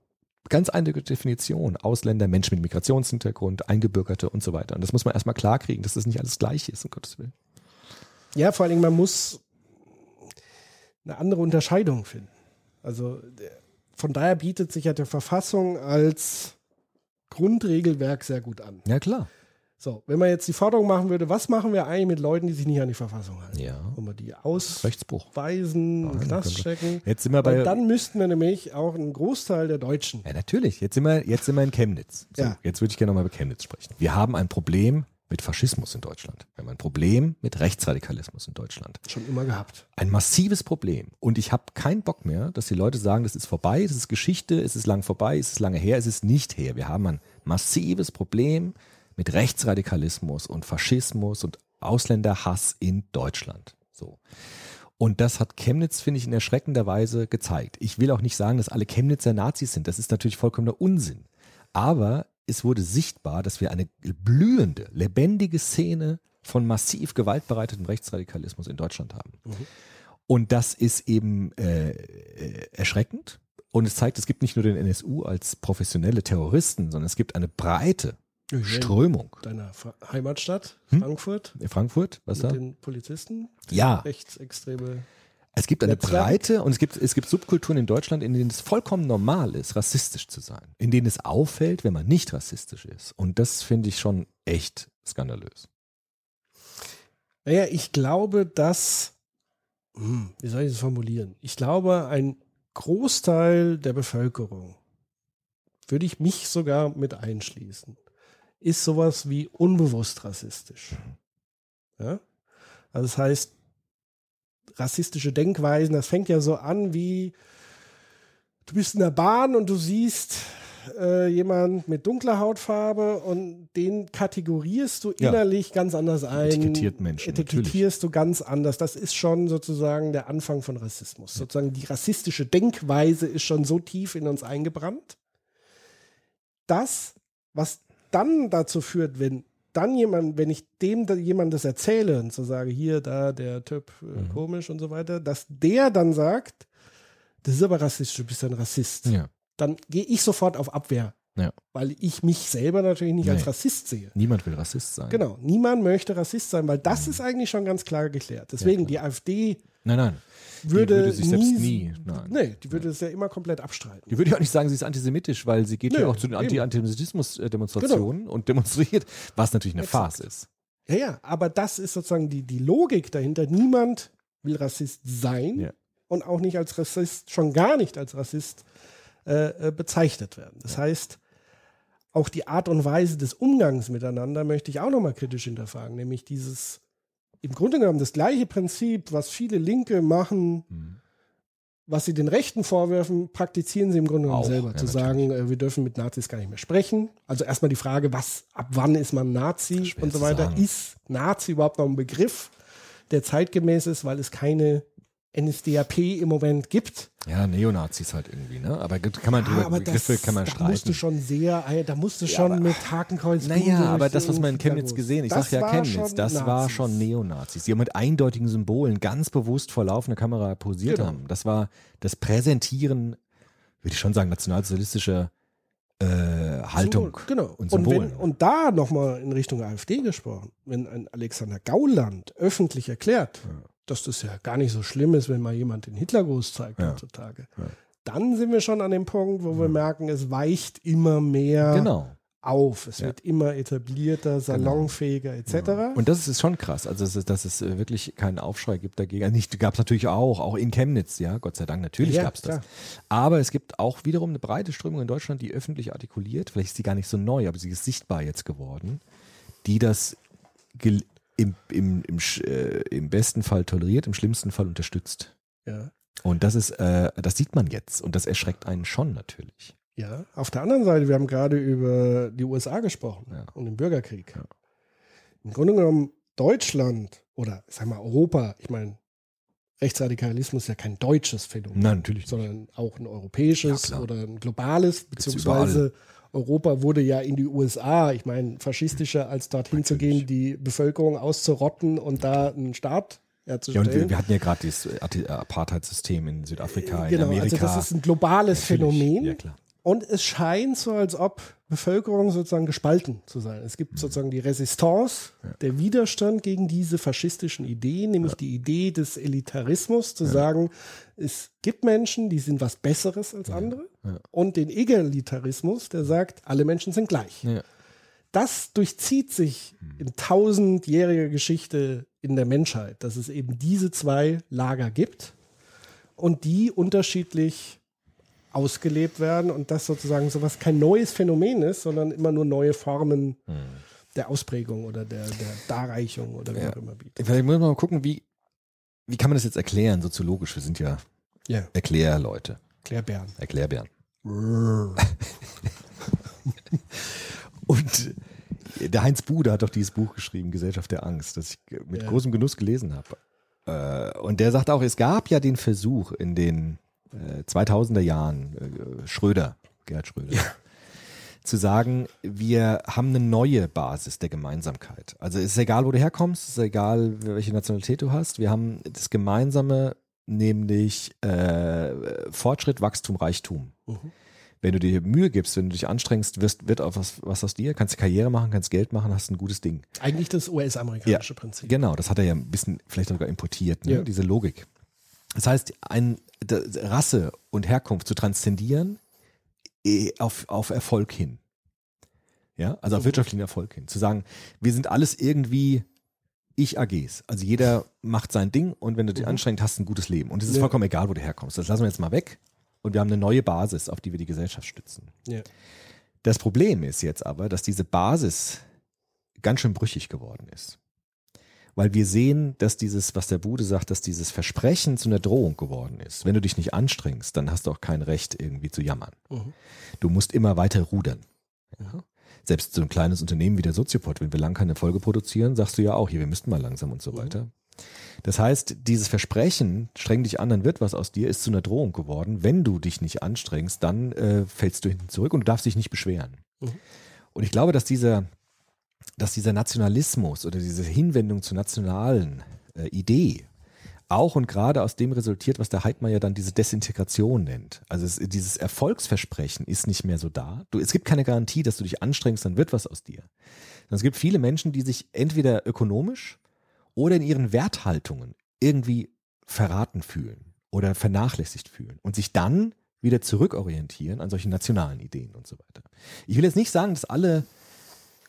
ganz eindeutige Definition. Ausländer, Menschen mit Migrationshintergrund, Eingebürgerte und so weiter. Und das muss man erstmal klarkriegen, dass das nicht alles gleich ist, um Gottes Willen. Ja, vor allen Dingen, man muss eine andere Unterscheidung finden. Also von daher bietet sich ja der Verfassung als Grundregelwerk sehr gut an. Ja, klar. So, wenn man jetzt die Forderung machen würde, was machen wir eigentlich mit Leuten, die sich nicht an die Verfassung halten? Ja. Wollen wir die Rechtsbruch. ausweisen, in Knast stecken? Jetzt sind wir bei. Weil dann müssten wir nämlich auch einen Großteil der Deutschen Ja, natürlich. Jetzt sind wir, jetzt sind wir in Chemnitz. So, Ja. Jetzt würde ich gerne nochmal über Chemnitz sprechen. Wir haben ein Problem mit Faschismus in Deutschland. Wir haben ein Problem mit Rechtsradikalismus in Deutschland. schon immer gehabt. Ein massives Problem. Und ich habe keinen Bock mehr, dass die Leute sagen, das ist vorbei, das ist Geschichte, es ist lang vorbei, es ist lange her, es ist nicht her. Wir haben ein massives Problem mit Rechtsradikalismus und Faschismus und Ausländerhass in Deutschland. So. Und das hat Chemnitz, finde ich, in erschreckender Weise gezeigt. Ich will auch nicht sagen, dass alle Chemnitzer Nazis sind. Das ist natürlich vollkommener Unsinn. Aber es wurde sichtbar, dass wir eine blühende, lebendige Szene von massiv gewaltbereitetem Rechtsradikalismus in Deutschland haben. Und das ist eben äh, äh, erschreckend. Und es zeigt, es gibt nicht nur den NSU als professionelle Terroristen, sondern es gibt eine breite Strömung. Deiner Fra Heimatstadt, Hm? Frankfurt, In Frankfurt, was mit da? den Polizisten, Ja, rechtsextreme. Es gibt eine Netzwerk. breite und es gibt, es gibt Subkulturen in Deutschland, in denen es vollkommen normal ist, rassistisch zu sein. In denen es auffällt, wenn man nicht rassistisch ist. Und das finde ich schon echt skandalös. Naja, ich glaube, dass, hm, wie soll ich das formulieren? Ich glaube, ein Großteil der Bevölkerung, würde ich mich sogar mit einschließen, ist sowas wie unbewusst rassistisch. Ja? Also das heißt, rassistische Denkweisen, das fängt ja so an wie, du bist in der Bahn und du siehst äh, jemand mit dunkler Hautfarbe und den kategorierst du Ja. innerlich ganz anders ein. Etikettiert Menschen, Etikettierst du ganz anders. Das ist schon sozusagen der Anfang von Rassismus. Sozusagen die rassistische Denkweise ist schon so tief in uns eingebrannt. Das, was dann dazu führt, wenn dann jemand, wenn ich dem da jemand das erzähle und so sage, hier, da, der Typ, äh, Mhm. komisch und so weiter, dass der dann sagt, das ist aber rassistisch, du bist ein Rassist. Ja. Dann gehe ich sofort auf Abwehr, Ja. weil ich mich selber natürlich nicht als Nee. Rassist sehe. Niemand will Rassist sein. Genau, niemand möchte Rassist sein, weil das ist eigentlich schon ganz klar geklärt. Deswegen, die AfD Nein, nein. Würde, würde sich selbst nie, nein. nee, die würde es ja immer komplett abstreiten. Die würde ja auch nicht sagen, sie ist antisemitisch, weil sie geht Nö, ja auch zu den. Anti-Antisemitismus-Demonstrationen und demonstriert, was natürlich eine Exakt. Farce ist. Ja, ja, aber das ist sozusagen die, die Logik dahinter. Niemand will Rassist sein Ja. und auch nicht als Rassist, schon gar nicht als Rassist äh, äh, bezeichnet werden. Das heißt, auch die Art und Weise des Umgangs miteinander möchte ich auch nochmal kritisch hinterfragen, nämlich dieses im Grunde genommen das gleiche Prinzip, was viele Linke machen, Mhm. was sie den Rechten vorwerfen, praktizieren sie im Grunde genommen Auch, selber. ja, zu sagen, äh, wir dürfen mit Nazis gar nicht mehr sprechen. Also erstmal die Frage, was, ab wann ist man Nazi und so weiter. Ist Nazi überhaupt noch ein Begriff, der zeitgemäß ist, weil es keine NSDAP im Moment gibt? Ja, Neonazis halt irgendwie, ne? Aber kann man drüber, aber Begriffe kann man da streiten. musst du schon sehr, da musst du schon aber- mit Hakenkreuz. Naja, aber das, was man in Chemnitz gesehen, ich Das sag ja war Chemnitz, das war Nazis. schon Neonazis, die mit eindeutigen Symbolen ganz bewusst vor laufender Kamera posiert Genau. haben. Das war das Präsentieren, würde ich schon sagen, nationalsozialistischer äh, Haltung So, genau. und Und, Symbolen. wenn, und da nochmal in Richtung AfD gesprochen, wenn ein Alexander Gauland öffentlich erklärt, dass das ja gar nicht so schlimm ist, wenn mal jemand den Hitlergruß zeigt Ja. heutzutage, dann sind wir schon an dem Punkt, wo wir merken, es weicht immer mehr genau. auf. Es wird immer etablierter, salonfähiger etc. Und das ist schon krass, also dass es, dass es äh, wirklich keinen Aufschrei gibt dagegen. Also Nicht gab es natürlich auch, auch in Chemnitz, ja, Gott sei Dank, natürlich Ja, gab es das. Aber es gibt auch wiederum eine breite Strömung in Deutschland, die öffentlich artikuliert, vielleicht ist sie gar nicht so neu, aber sie ist sichtbar jetzt geworden, die das im, im, im, äh, im besten Fall toleriert, im schlimmsten Fall unterstützt. ja. Und das ist, äh, das sieht man jetzt und das erschreckt einen schon natürlich. Ja, auf der anderen Seite, wir haben gerade über die USA gesprochen Ja. und den Bürgerkrieg. Im Grunde genommen Deutschland oder sag mal Europa, ich meine, Rechtsradikalismus ist ja kein deutsches Phänomen, Nein, natürlich nicht. sondern auch ein europäisches Ja, oder ein globales, Gibt's beziehungsweise Europa wurde ja in die USA, ich meine, faschistischer als dorthin zu gehen, die Bevölkerung auszurotten und da einen Staat Ja, herzustellen. und wir, wir hatten ja gerade das Apartheid-System in Südafrika, in genau, Amerika. also das ist ein globales Natürlich. Phänomen. Ja, klar. Und es scheint so, als ob Bevölkerung sozusagen gespalten zu sein. Es gibt sozusagen die Resistance, der Widerstand gegen diese faschistischen Ideen, nämlich die Idee des Elitarismus, zu sagen, es gibt Menschen, die sind was Besseres als andere. Und den Egalitarismus, der sagt, alle Menschen sind gleich. Ja. Das durchzieht sich in tausendjähriger Geschichte in der Menschheit, dass es eben diese zwei Lager gibt und die unterschiedlich ausgelebt werden und das sozusagen sowas kein neues Phänomen ist, sondern immer nur neue Formen der Ausprägung oder der, der Darreichung oder wie Ja. auch immer bietet. Vielleicht muss man mal gucken, wie, wie kann man das jetzt erklären, soziologisch? Wir sind ja Ja, Erklärleute, Bern. Erklärbären. Und der Heinz Bude hat doch dieses Buch geschrieben, Gesellschaft der Angst, das ich mit Ja. großem Genuss gelesen habe. Äh, Und der sagt auch, es gab ja den Versuch in den äh, 2000er Jahren, äh, Schröder, Gerhard Schröder, zu sagen, wir haben eine neue Basis der Gemeinsamkeit. Also es ist egal, wo du herkommst, es ist egal, welche Nationalität du hast. Wir haben das Gemeinsame, nämlich äh, Fortschritt, Wachstum, Reichtum. Wenn du dir Mühe gibst, wenn du dich anstrengst, wirst, wird auch was, was aus dir, kannst du Karriere machen, kannst Geld machen, hast ein gutes Ding. Eigentlich das US-amerikanische Prinzip. Genau, das hat er ja ein bisschen vielleicht sogar importiert, ne? Ja. diese Logik. Das heißt, ein, Rasse und Herkunft zu transzendieren eh, auf, auf Erfolg hin. Ja, also auf wirtschaftlichen Erfolg hin. Zu sagen, wir sind alles irgendwie Ich-AGs. Also jeder macht sein Ding und wenn du dich anstrengst, hast du ein gutes Leben. Und es ist Ja. vollkommen egal, wo du herkommst. Das lassen wir jetzt mal weg. Und wir haben eine neue Basis, auf die wir die Gesellschaft stützen. Ja. Das Problem ist jetzt aber, dass diese Basis ganz schön brüchig geworden ist. Weil wir sehen, dass dieses, was der Bude sagt, dass dieses Versprechen zu einer Drohung geworden ist. Wenn du dich nicht anstrengst, dann hast du auch kein Recht, irgendwie zu jammern. Mhm. Du musst immer weiter rudern. Ja. Selbst so ein kleines Unternehmen wie der Soziopod, wenn wir lang keine Folge produzieren, sagst du ja auch, hier, wir müssten mal langsam und so weiter. Das heißt, dieses Versprechen, streng dich an, dann wird was aus dir, ist zu einer Drohung geworden. Wenn du dich nicht anstrengst, dann äh, fällst du hinten zurück und du darfst dich nicht beschweren. Und ich glaube, dass dieser, dass dieser Nationalismus oder diese Hinwendung zur nationalen äh, Idee auch und gerade aus dem resultiert, was der Heidmeier dann diese Desintegration nennt. Also es, dieses Erfolgsversprechen ist nicht mehr so da. Du, es gibt keine Garantie, dass du dich anstrengst, dann wird was aus dir. Es gibt viele Menschen, die sich entweder ökonomisch oder in ihren Werthaltungen irgendwie verraten fühlen oder vernachlässigt fühlen und sich dann wieder zurückorientieren an solche nationalen Ideen und so weiter. Ich will jetzt nicht sagen, dass alle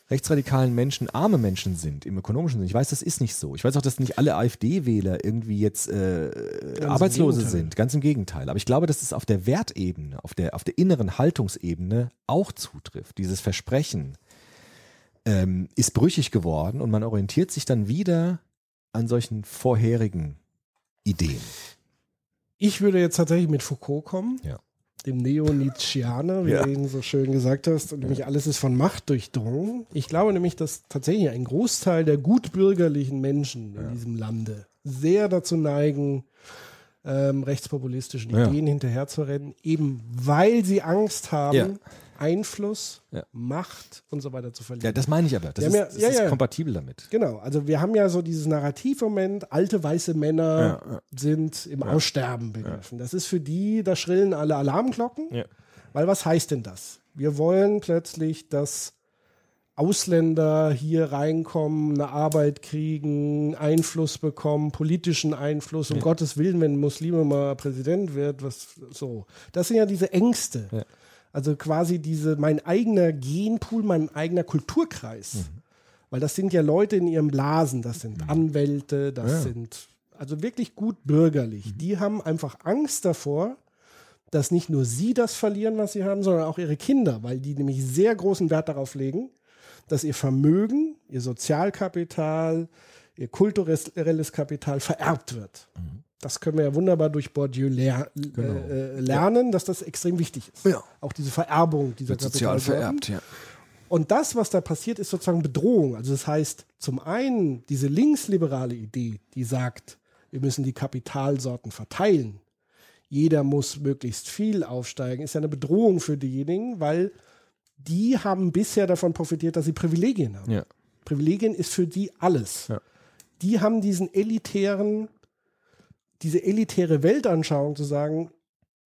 rechtsradikalen Menschen arme Menschen sind im ökonomischen Sinn. Ich weiß, das ist nicht so. Ich weiß auch, dass nicht alle AfD-Wähler irgendwie jetzt äh, Arbeitslose sind. Ganz im Gegenteil. Aber ich glaube, dass es auf der Wertebene, auf der, auf der inneren Haltungsebene auch zutrifft. Dieses Versprechen ähm, ist brüchig geworden und man orientiert sich dann wieder an solchen vorherigen Ideen. Ich würde jetzt tatsächlich mit Foucault kommen, Ja. Dem Neo-Nietzscheaner, wie Ja. du ihn so schön gesagt hast, und nämlich alles ist von Macht durchdrungen. Ich glaube nämlich, dass tatsächlich ein Großteil der gutbürgerlichen Menschen in diesem Lande sehr dazu neigen, ähm, rechtspopulistischen Ja. Ideen hinterherzurennen, eben weil sie Angst haben, Ja. Einfluss, Ja. Macht und so weiter zu verlieren. Ja, das meine ich aber. Das ist, ja- das ja, ist ja. kompatibel damit. Genau, also wir haben ja so dieses Narrativmoment, alte weiße Männer Ja, ja. sind im Aussterben begriffen. Das ist für die, da schrillen alle Alarmglocken. Ja. Weil was heißt denn das? Wir wollen plötzlich, dass Ausländer hier reinkommen, eine Arbeit kriegen, Einfluss bekommen, politischen Einfluss, um Gottes Willen, wenn ein Muslime mal Präsident wird, was so. Das sind ja diese Ängste. Ja. Also quasi diese, mein eigener Genpool, mein eigener Kulturkreis. Mhm. Weil das sind ja Leute in ihrem Blasen, das sind Anwälte, das Ja. sind also wirklich gut bürgerlich. Mhm. Die haben einfach Angst davor, dass nicht nur sie das verlieren, was sie haben, sondern auch ihre Kinder, weil die nämlich sehr großen Wert darauf legen, dass ihr Vermögen, ihr Sozialkapital, ihr kulturelles Kapital vererbt wird. Mhm. Das können wir ja wunderbar durch Bourdieu ler äh, äh, lernen, dass das extrem wichtig ist. Genau. Ja. Auch diese Vererbung dieser Wird sozial vererbt, ja. Und das, was da passiert, ist sozusagen Bedrohung. Also das heißt, zum einen diese linksliberale Idee, die sagt, wir müssen die Kapitalsorten verteilen. Jeder muss möglichst viel aufsteigen, ist ja eine Bedrohung für diejenigen, weil die haben bisher davon profitiert, dass sie Privilegien haben. Ja. Privilegien ist für die alles. Ja. Die haben diesen elitären, diese elitäre Weltanschauung zu sagen,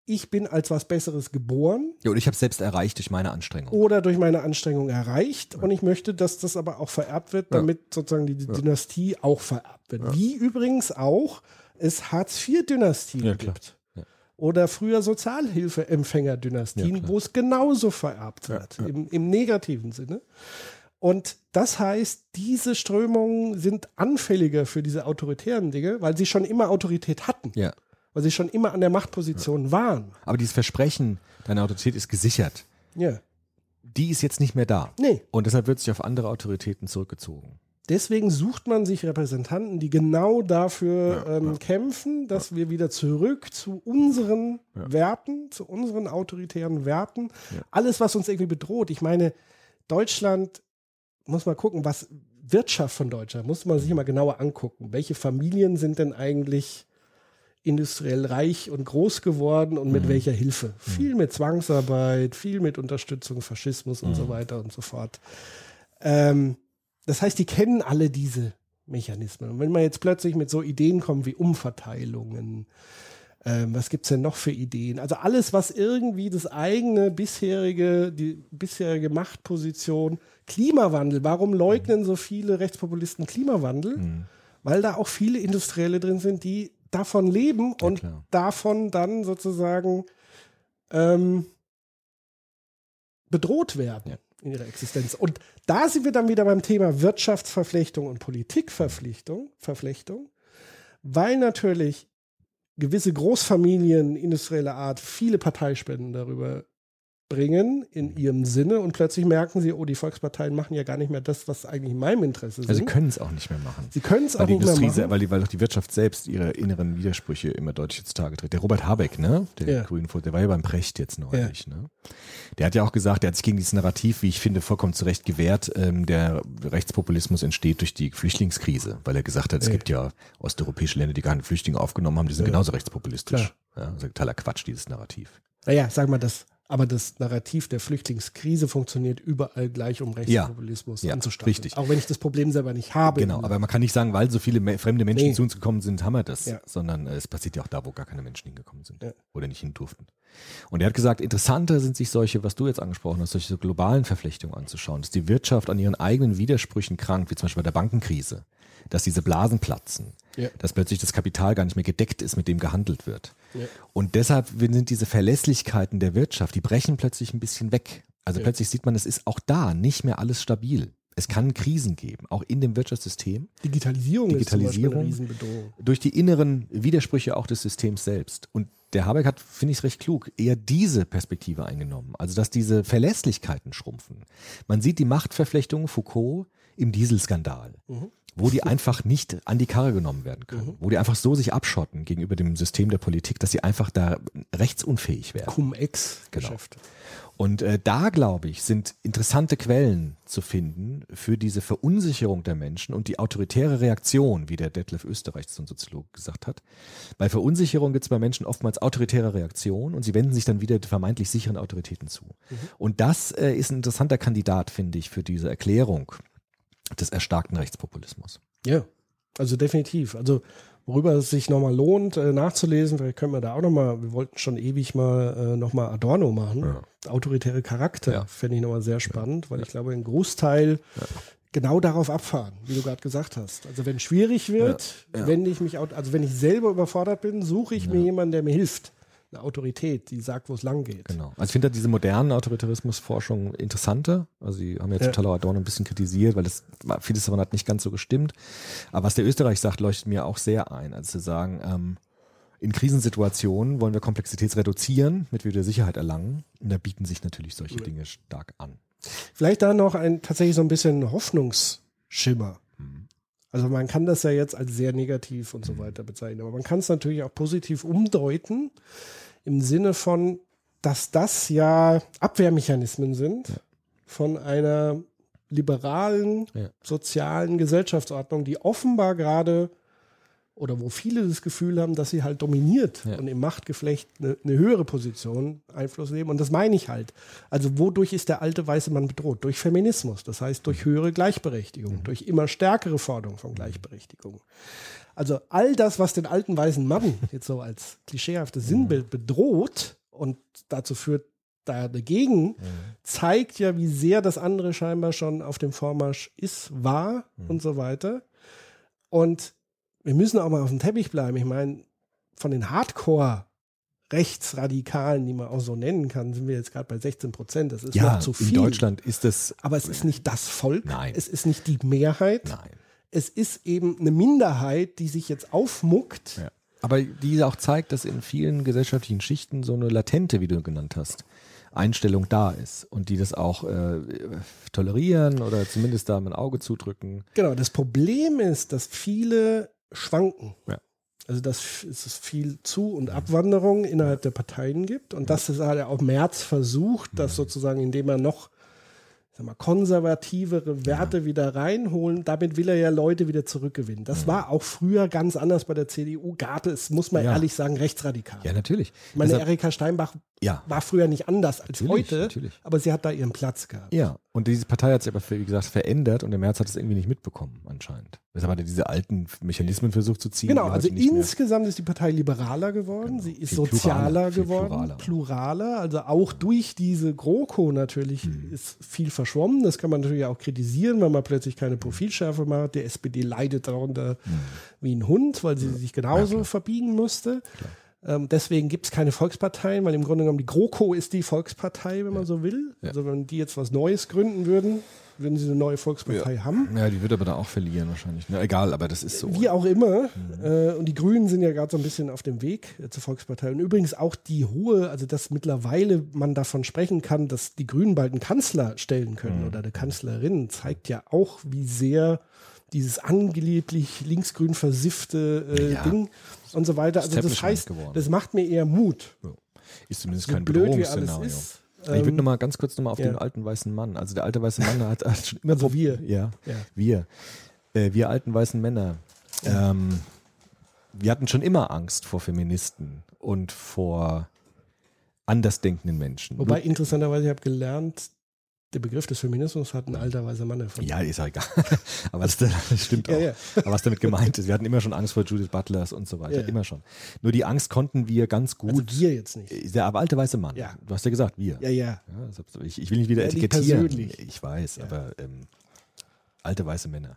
ich bin als was Besseres geboren ja und ich habe selbst erreicht durch meine Anstrengung. oder durch meine Anstrengung erreicht und ich möchte, dass das aber auch vererbt wird, Ja. damit sozusagen die Dynastie auch vererbt wird. Wie übrigens auch es Hartz-IV-Dynastien Ja, gibt. Ja. Oder früher Sozialhilfeempfänger-Dynastien, Ja, wo es genauso vererbt wird, Im, im negativen Sinne. Und das heißt, diese Strömungen sind anfälliger für diese autoritären Dinge, weil sie schon immer Autorität hatten, Ja. weil sie schon immer an der Machtposition waren. Aber dieses Versprechen, deine Autorität ist gesichert, Ja. die ist jetzt nicht mehr da. Nee. Und deshalb wird sich auf andere Autoritäten zurückgezogen. Deswegen sucht man sich Repräsentanten, die genau dafür ähm, kämpfen, dass wir wieder zurück zu unseren Werten, zu unseren autoritären Werten, alles, was uns irgendwie bedroht. Ich meine, Deutschland muss mal gucken, was Wirtschaft von Deutschland, muss man sich mal genauer angucken. Welche Familien sind denn eigentlich industriell reich und groß geworden und mit welcher Hilfe? Viel mit Zwangsarbeit, viel mit Unterstützung, Faschismus und so weiter und so fort. Ähm, das heißt, die kennen alle diese Mechanismen. Und wenn man jetzt plötzlich mit so Ideen kommt wie Umverteilungen, ähm, was gibt's denn noch für Ideen? Also alles, was irgendwie das eigene bisherige, die bisherige Machtposition, Klimawandel, warum leugnen so viele Rechtspopulisten Klimawandel? Weil da auch viele Industrielle drin sind, die davon leben und klar. davon dann sozusagen ähm, bedroht werden Ja. in ihrer Existenz. Und da sind wir dann wieder beim Thema Wirtschaftsverflechtung und Politikverflechtung, Verflechtung, weil natürlich gewisse Großfamilien industrieller Art viele Parteispenden darüber bringen in ihrem Sinne und plötzlich merken sie, oh, die Volksparteien machen ja gar nicht mehr das, was eigentlich in meinem Interesse ist. Also sie können es auch nicht mehr machen. Sie können es auch nicht mehr Industrie, machen. sehr- weil, die, weil doch die Wirtschaft selbst ihre inneren Widersprüche immer deutlich zutage tritt. Der Robert Habeck, ne? Der Ja. Grünen, der war ja beim Precht jetzt neulich, ne? Der hat ja auch gesagt, der hat sich gegen dieses Narrativ, wie ich finde, vollkommen zu Recht gewehrt, ähm, der Rechtspopulismus entsteht durch die Flüchtlingskrise, weil er gesagt hat, es Ja. gibt ja osteuropäische Länder, die keine Flüchtlinge aufgenommen haben, die sind genauso rechtspopulistisch. Ja, also totaler Quatsch, dieses Narrativ. Naja, sag mal das. Aber das Narrativ der Flüchtlingskrise funktioniert überall gleich, um Rechtspopulismus Ja, anzustacheln. richtig. Auch wenn ich das Problem selber nicht habe. Genau, aber man kann nicht sagen, weil so viele fremde Menschen Nee. zu uns gekommen sind, haben wir das, Ja. sondern äh, es passiert ja auch da, wo gar keine Menschen hingekommen sind Ja. oder nicht hin durften. Und er hat gesagt, interessanter sind sich solche, was du jetzt angesprochen hast, solche so globalen Verflechtungen anzuschauen, dass die Wirtschaft an ihren eigenen Widersprüchen krankt, wie zum Beispiel bei der Bankenkrise, dass diese Blasen platzen, Ja. dass plötzlich das Kapital gar nicht mehr gedeckt ist, mit dem gehandelt wird. Ja. Und deshalb sind diese Verlässlichkeiten der Wirtschaft, die brechen plötzlich ein bisschen weg. Also Ja. plötzlich sieht man, es ist auch da nicht mehr alles stabil. Es kann Krisen geben, auch in dem Wirtschaftssystem, Digitalisierung, Digitalisierung. ist Riesenbedrohung. durch die inneren Widersprüche auch des Systems selbst. Und der Habeck hat, finde ich es recht klug, eher diese Perspektive eingenommen. Also, dass diese Verlässlichkeiten schrumpfen. Man sieht die Machtverflechtung Foucault im Dieselskandal, wo die einfach nicht an die Karre genommen werden können, wo die einfach so sich abschotten gegenüber dem System der Politik, dass sie einfach da rechtsunfähig werden. Cum-Ex-Geschäfte. Und äh, da, glaube ich, sind interessante Quellen zu finden für diese Verunsicherung der Menschen und die autoritäre Reaktion, wie der Detlef Österreich, so ein Soziologe, gesagt hat. Bei Verunsicherung gibt es bei Menschen oftmals autoritäre Reaktion und sie wenden sich dann wieder vermeintlich sicheren Autoritäten zu. Und das äh, ist ein interessanter Kandidat, finde ich, für diese Erklärung des erstarkten Rechtspopulismus. Ja, also definitiv. Also worüber es sich nochmal lohnt, äh, nachzulesen, vielleicht können wir da auch nochmal, wir wollten schon ewig mal äh, nochmal Adorno machen. Autoritäre Charakter Ja. fände ich nochmal sehr spannend, weil ich glaube, ein Großteil genau darauf abfahren, wie du gerade gesagt hast. Also wenn schwierig wird, wende ich mich, also wenn ich selber überfordert bin, suche ich mir jemanden, der mir hilft. Eine Autorität, die sagt, wo es lang geht. Genau. Also ich finde da diese modernen Autoritarismusforschung interessanter. Also die haben jetzt Ja. total Adorno ein bisschen kritisiert, weil das vieles davon hat nicht ganz so gestimmt. Aber was der Österreich sagt, leuchtet mir auch sehr ein. Also zu sagen, ähm, in Krisensituationen wollen wir Komplexität reduzieren, damit wir Sicherheit erlangen. Und da bieten sich natürlich solche Dinge stark an. Vielleicht da noch ein tatsächlich so ein bisschen Hoffnungsschimmer. Also man kann das ja jetzt als sehr negativ und so weiter bezeichnen, aber man kann es natürlich auch positiv umdeuten im Sinne von, dass das ja Abwehrmechanismen sind von einer liberalen, Ja. sozialen Gesellschaftsordnung, die offenbar gerade oder wo viele das Gefühl haben, dass sie halt dominiert Ja. und im Machtgeflecht eine, eine höhere Position Einfluss nehmen. Und das meine ich halt. Also wodurch ist der alte weiße Mann bedroht? Durch Feminismus, das heißt durch höhere Gleichberechtigung, durch immer stärkere Forderung von Gleichberechtigung. Also all das, was den alten weißen Mann jetzt so als klischeehaftes Sinnbild bedroht und dazu führt, da dagegen, zeigt ja, wie sehr das andere scheinbar schon auf dem Vormarsch ist, war und so weiter. Und wir müssen auch mal auf dem Teppich bleiben. Ich meine, von den Hardcore Rechtsradikalen, die man auch so nennen kann, sind wir jetzt gerade bei 16 Prozent. Das ist Ja, noch zu in viel. Deutschland ist das, Aber es ist nicht das Volk. Nein. Es ist nicht die Mehrheit. nein. Es ist eben eine Minderheit, die sich jetzt aufmuckt. Ja. Aber die auch zeigt, dass in vielen gesellschaftlichen Schichten so eine latente, wie du genannt hast, Einstellung da ist und die das auch äh, tolerieren oder zumindest da ein Auge zudrücken. Genau, das Problem ist, dass viele schwanken. Ja. Also dass es viel Zu- und Abwanderung innerhalb der Parteien gibt und das ist halt auch Merz versucht, das sozusagen, indem er noch sag mal, konservativere Werte wieder reinholen. Damit will er ja Leute wieder zurückgewinnen. Das war auch früher ganz anders bei der CDU. Gab es, muss man Ja. ehrlich sagen, rechtsradikal. Ja, natürlich. Ich meine, Deshalb- Erika Steinbach Ja. war früher nicht anders als Natürlich, heute, natürlich. aber sie hat da ihren Platz gehabt. Ja, und diese Partei hat sich aber, wie gesagt, verändert und der März hat es irgendwie nicht mitbekommen, anscheinend. Deshalb hat er diese alten Mechanismen versucht zu ziehen. Genau, also mehr- insgesamt ist die Partei liberaler geworden, sie ist Viel sozialer pluraler, geworden, pluraler. pluraler. also auch durch diese GroKo natürlich Hm. ist viel verschwommen. Das kann man natürlich auch kritisieren, weil man plötzlich keine Profilschärfe macht. Der SPD leidet darunter Hm. wie ein Hund, weil sie sich genauso verbiegen musste. Ähm, deswegen gibt es keine Volksparteien, weil im Grunde genommen die GroKo ist die Volkspartei, wenn man so will. Ja. Also wenn die jetzt was Neues gründen würden, würden sie eine neue Volkspartei haben. Ja, die wird aber da auch verlieren wahrscheinlich. Na, egal, aber das ist so. Wie auch immer. Mhm. Äh, und die Grünen sind ja gerade so ein bisschen auf dem Weg äh, zur Volkspartei. Und übrigens auch die hohe, also dass mittlerweile man davon sprechen kann, dass die Grünen bald einen Kanzler stellen können Mhm. oder eine Kanzlerin, zeigt ja auch, wie sehr dieses angeblich linksgrün versiffte äh, Ja. Ding und so weiter. Also das heißt, geworden. das macht mir eher Mut. Ist zumindest So kein Bedrohungsszenario. ich würde ähm, noch mal ganz kurz noch mal auf ja. den alten weißen Mann. Also der alte weiße Mann hat, hat schon immer Also wir. Ja, Ja. wir. Äh, wir alten weißen Männer. Ähm, wir hatten schon immer Angst vor Feministen und vor andersdenkenden Menschen. Wobei interessanterweise, ich habe gelernt, der Begriff des Feminismus hat ein alter weißer Mann erfunden. Ja, ist ja egal. Aber das, das stimmt auch. Ja, ja. Aber was damit gemeint ist, wir hatten immer schon Angst vor Judith Butlers und so weiter. Ja. Immer schon. Nur die Angst konnten wir ganz Also gut. wir jetzt nicht. der aber alte weiße Mann. Ja. Du hast ja gesagt, wir. Ja, ja. Hab- ich, ich will nicht wieder etikettieren. persönlich. Ich weiß, aber ähm, alte weiße Männer.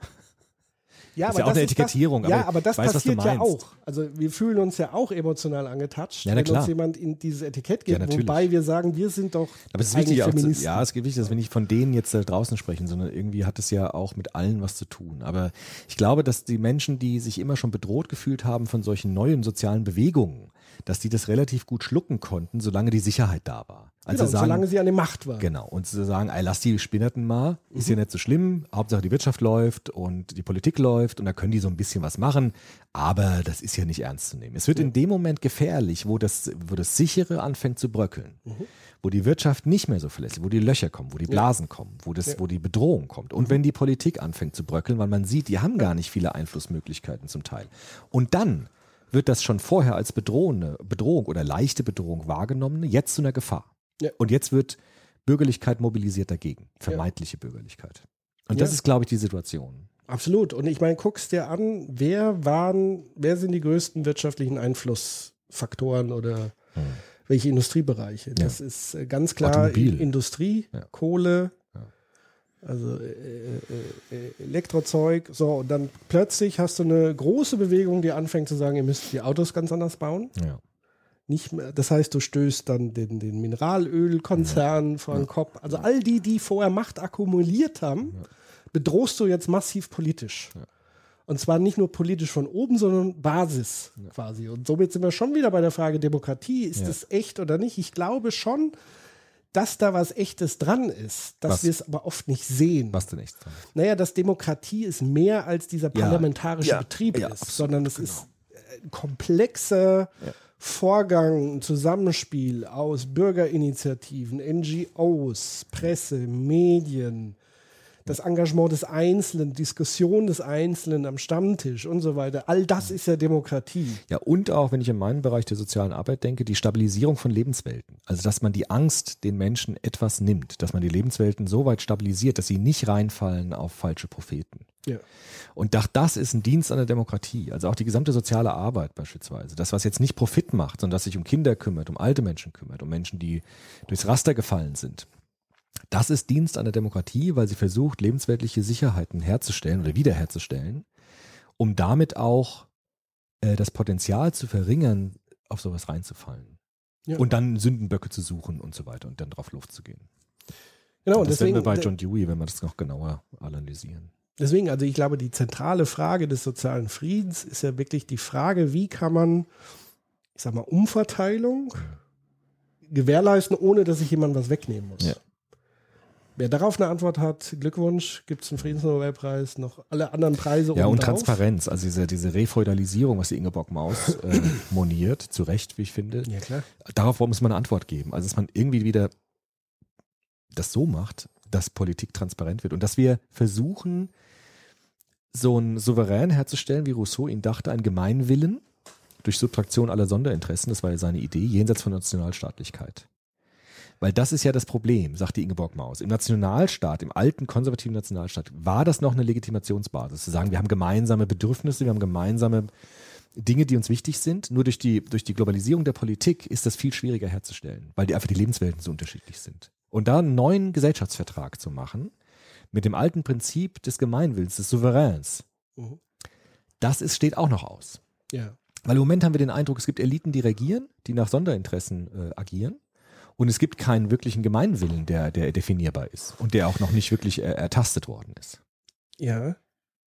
Ja, Ist ja auch eine Etikettierung, Das, ja, aber aber das weiß, passiert ja auch. Also wir fühlen uns ja auch emotional angetatscht, Ja, wenn klar. uns jemand in dieses Etikett Ja, gibt, natürlich. wobei wir sagen, wir sind doch Aber es ist wichtig, auch zu, ja, es ist wichtig, dass wir nicht von denen jetzt da draußen sprechen, sondern irgendwie hat es ja auch mit allen was zu tun. Aber ich glaube, dass die Menschen, die sich immer schon bedroht gefühlt haben von solchen neuen sozialen Bewegungen, dass die das relativ gut schlucken konnten, solange die Sicherheit da war. Also genau, sagen, solange sie an der Macht waren. Genau. Und zu sagen, ey, lass die Spinnerten mal, ist ja nicht so schlimm. Hauptsache die Wirtschaft läuft und die Politik läuft und da können die so ein bisschen was machen. Aber das ist ja nicht ernst zu nehmen. Es wird in dem Moment gefährlich, wo das, wo das Sichere anfängt zu bröckeln. Wo die Wirtschaft nicht mehr so verlässlich, wo die Löcher kommen, wo die Blasen kommen, wo das, wo die Bedrohung kommt. Und wenn die Politik anfängt zu bröckeln, weil man sieht, die haben gar nicht viele Einflussmöglichkeiten zum Teil. Und dann wird das schon vorher als bedrohende Bedrohung oder leichte Bedrohung wahrgenommen, jetzt zu einer Gefahr. Ja. Und jetzt wird Bürgerlichkeit mobilisiert dagegen, vermeintliche Bürgerlichkeit. Und das Ja. ist, glaube ich, die Situation. Absolut. Und ich meine, guckst dir an, wer waren, wer sind die größten wirtschaftlichen Einflussfaktoren oder welche Industriebereiche? Das ist äh, ganz klar Automobil. Industrie, Ja. Kohle, Ja. Also äh, äh, äh, Elektrozeug. So, und dann plötzlich hast du eine große Bewegung, die anfängt zu sagen, ihr müsst die Autos ganz anders bauen. Ja. nicht mehr, das heißt, du stößt dann den, den Mineralölkonzern vor den Kopf. Also all die, die vorher Macht akkumuliert haben, bedrohst du jetzt massiv politisch. Und zwar nicht nur politisch von oben, sondern Basis quasi. Und somit sind wir schon wieder bei der Frage Demokratie. Ist Ja. das echt oder nicht? Ich glaube schon, dass da was Echtes dran ist, dass wir es aber oft nicht sehen. Was denn nicht? Naja, dass Demokratie ist mehr als dieser parlamentarische Ja. Betrieb Ja, ist, absolut, sondern es genau. ist ein komplexer Vorgang, ein Zusammenspiel aus Bürgerinitiativen, NGOs, Presse, Medien, das Engagement des Einzelnen, Diskussion des Einzelnen am Stammtisch und so weiter. All das ist ja Demokratie. Ja, und auch, wenn ich in meinen Bereich der sozialen Arbeit denke, die Stabilisierung von Lebenswelten. Also, dass man die Angst den Menschen etwas nimmt, dass man die Lebenswelten so weit stabilisiert, dass sie nicht reinfallen auf falsche Propheten. Ja. Und doch das ist ein Dienst an der Demokratie. Also auch die gesamte soziale Arbeit beispielsweise. Das, was jetzt nicht Profit macht, sondern das sich um Kinder kümmert, um alte Menschen kümmert, um Menschen, die durchs Raster gefallen sind. Das ist Dienst an der Demokratie, weil sie versucht, lebensweltliche Sicherheiten herzustellen oder wiederherzustellen, um damit auch äh, das Potenzial zu verringern, auf sowas reinzufallen. Ja. Und dann Sündenböcke zu suchen und so weiter und dann drauf Luft zu gehen. Genau, und das deswegen, wir bei John Dewey, wenn wir das noch genauer analysieren. Deswegen, also ich glaube, die zentrale Frage des sozialen Friedens ist ja wirklich die Frage, wie kann man, ich sag mal, Umverteilung gewährleisten, ohne dass sich jemand was wegnehmen muss. Ja. Wer darauf eine Antwort hat, Glückwunsch, gibt es einen Friedensnobelpreis, noch alle anderen Preise Ja, und obendrauf. Transparenz, also diese, diese Refeudalisierung, was die Ingeborg Maus äh, moniert, zu Recht, wie ich finde. Ja, klar. Darauf muss man eine Antwort geben. Also, dass man irgendwie wieder das so macht, dass Politik transparent wird und dass wir versuchen, so einen Souverän herzustellen, wie Rousseau ihn dachte, einen Gemeinwillen durch Subtraktion aller Sonderinteressen, das war ja seine Idee, jenseits von Nationalstaatlichkeit. Weil das ist ja das Problem, sagt die Ingeborg Maus. Im Nationalstaat, im alten konservativen Nationalstaat, war das noch eine Legitimationsbasis. Zu sagen, wir haben gemeinsame Bedürfnisse, wir haben gemeinsame Dinge, die uns wichtig sind. Nur durch die, durch die Globalisierung der Politik ist das viel schwieriger herzustellen, weil die einfach die Lebenswelten so unterschiedlich sind. Und da einen neuen Gesellschaftsvertrag zu machen, mit dem alten Prinzip des Gemeinwillens, des Souveräns, Mhm. das ist, steht auch noch aus. Ja. Weil im Moment haben wir den Eindruck, es gibt Eliten, die regieren, die nach Sonderinteressen äh, agieren. Und es gibt keinen wirklichen Gemeinwillen, der, der definierbar ist und der auch noch nicht wirklich äh, ertastet worden ist. Ja.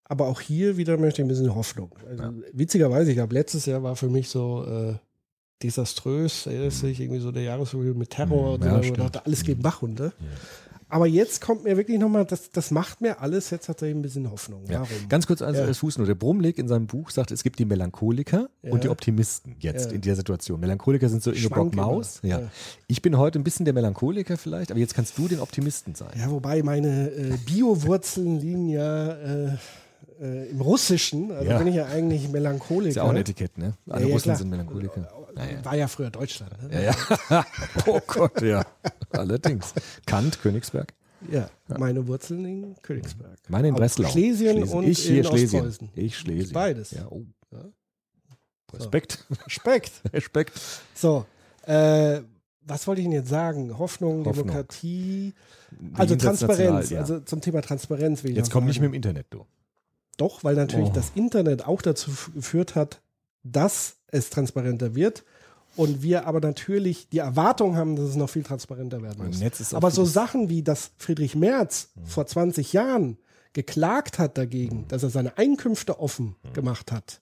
Aber auch hier wieder möchte ich ein bisschen Hoffnung. Also, Witzigerweise, ich glaube, letztes Jahr war für mich so äh, desaströs, erinnerst du dich, irgendwie so der Jahresreview mit Terror Mhm, und ja, so, wo ich stimmt. dachte, alles geht Bach runter. Aber jetzt kommt mir wirklich nochmal, das, das macht mir alles, jetzt hat er ein bisschen Hoffnung. Ja. Warum? Ganz kurz als, Ja. als Fußnote. Brumlik in seinem Buch sagt, es gibt die Melancholiker Ja. und die Optimisten jetzt Ja. in dieser Situation. Melancholiker sind so Ingeborg Schwank immer. Maus. Ja. Ich bin heute ein bisschen der Melancholiker vielleicht, aber jetzt kannst du den Optimisten sein. Ja, wobei meine äh, Bio-Wurzeln liegen ja äh, äh, im Russischen. Also Ja. bin ich ja eigentlich Melancholiker. Ist ja auch ein Etikett, ne? Alle Ja, Russen klar. sind Melancholiker. Naja. War ja früher Deutschland. Ne? Ja, ja. oh Gott, ja. Allerdings. Kant, Königsberg. Ja, meine Wurzeln in Königsberg. Meine in Auch Breslau. Schlesien, und ich hier in Schlesien. Ostpreußen. Ich Schlesien. Beides. Ja, oh. Respekt. Respekt. Respekt. So, äh, was wollte ich Ihnen jetzt sagen? Hoffnung, Hoffnung. Demokratie, also Transparenz. ja. Also zum Thema Transparenz will ich Jetzt komm nicht mit dem Internet, du. Doch, weil natürlich Oh. das Internet auch dazu geführt hat, dass es transparenter wird. Und wir aber natürlich die Erwartung haben, dass es noch viel transparenter werden muss. Aber so Sachen wie, dass Friedrich Merz vor 20 Jahren geklagt hat dagegen, dass er seine Einkünfte offen gemacht hat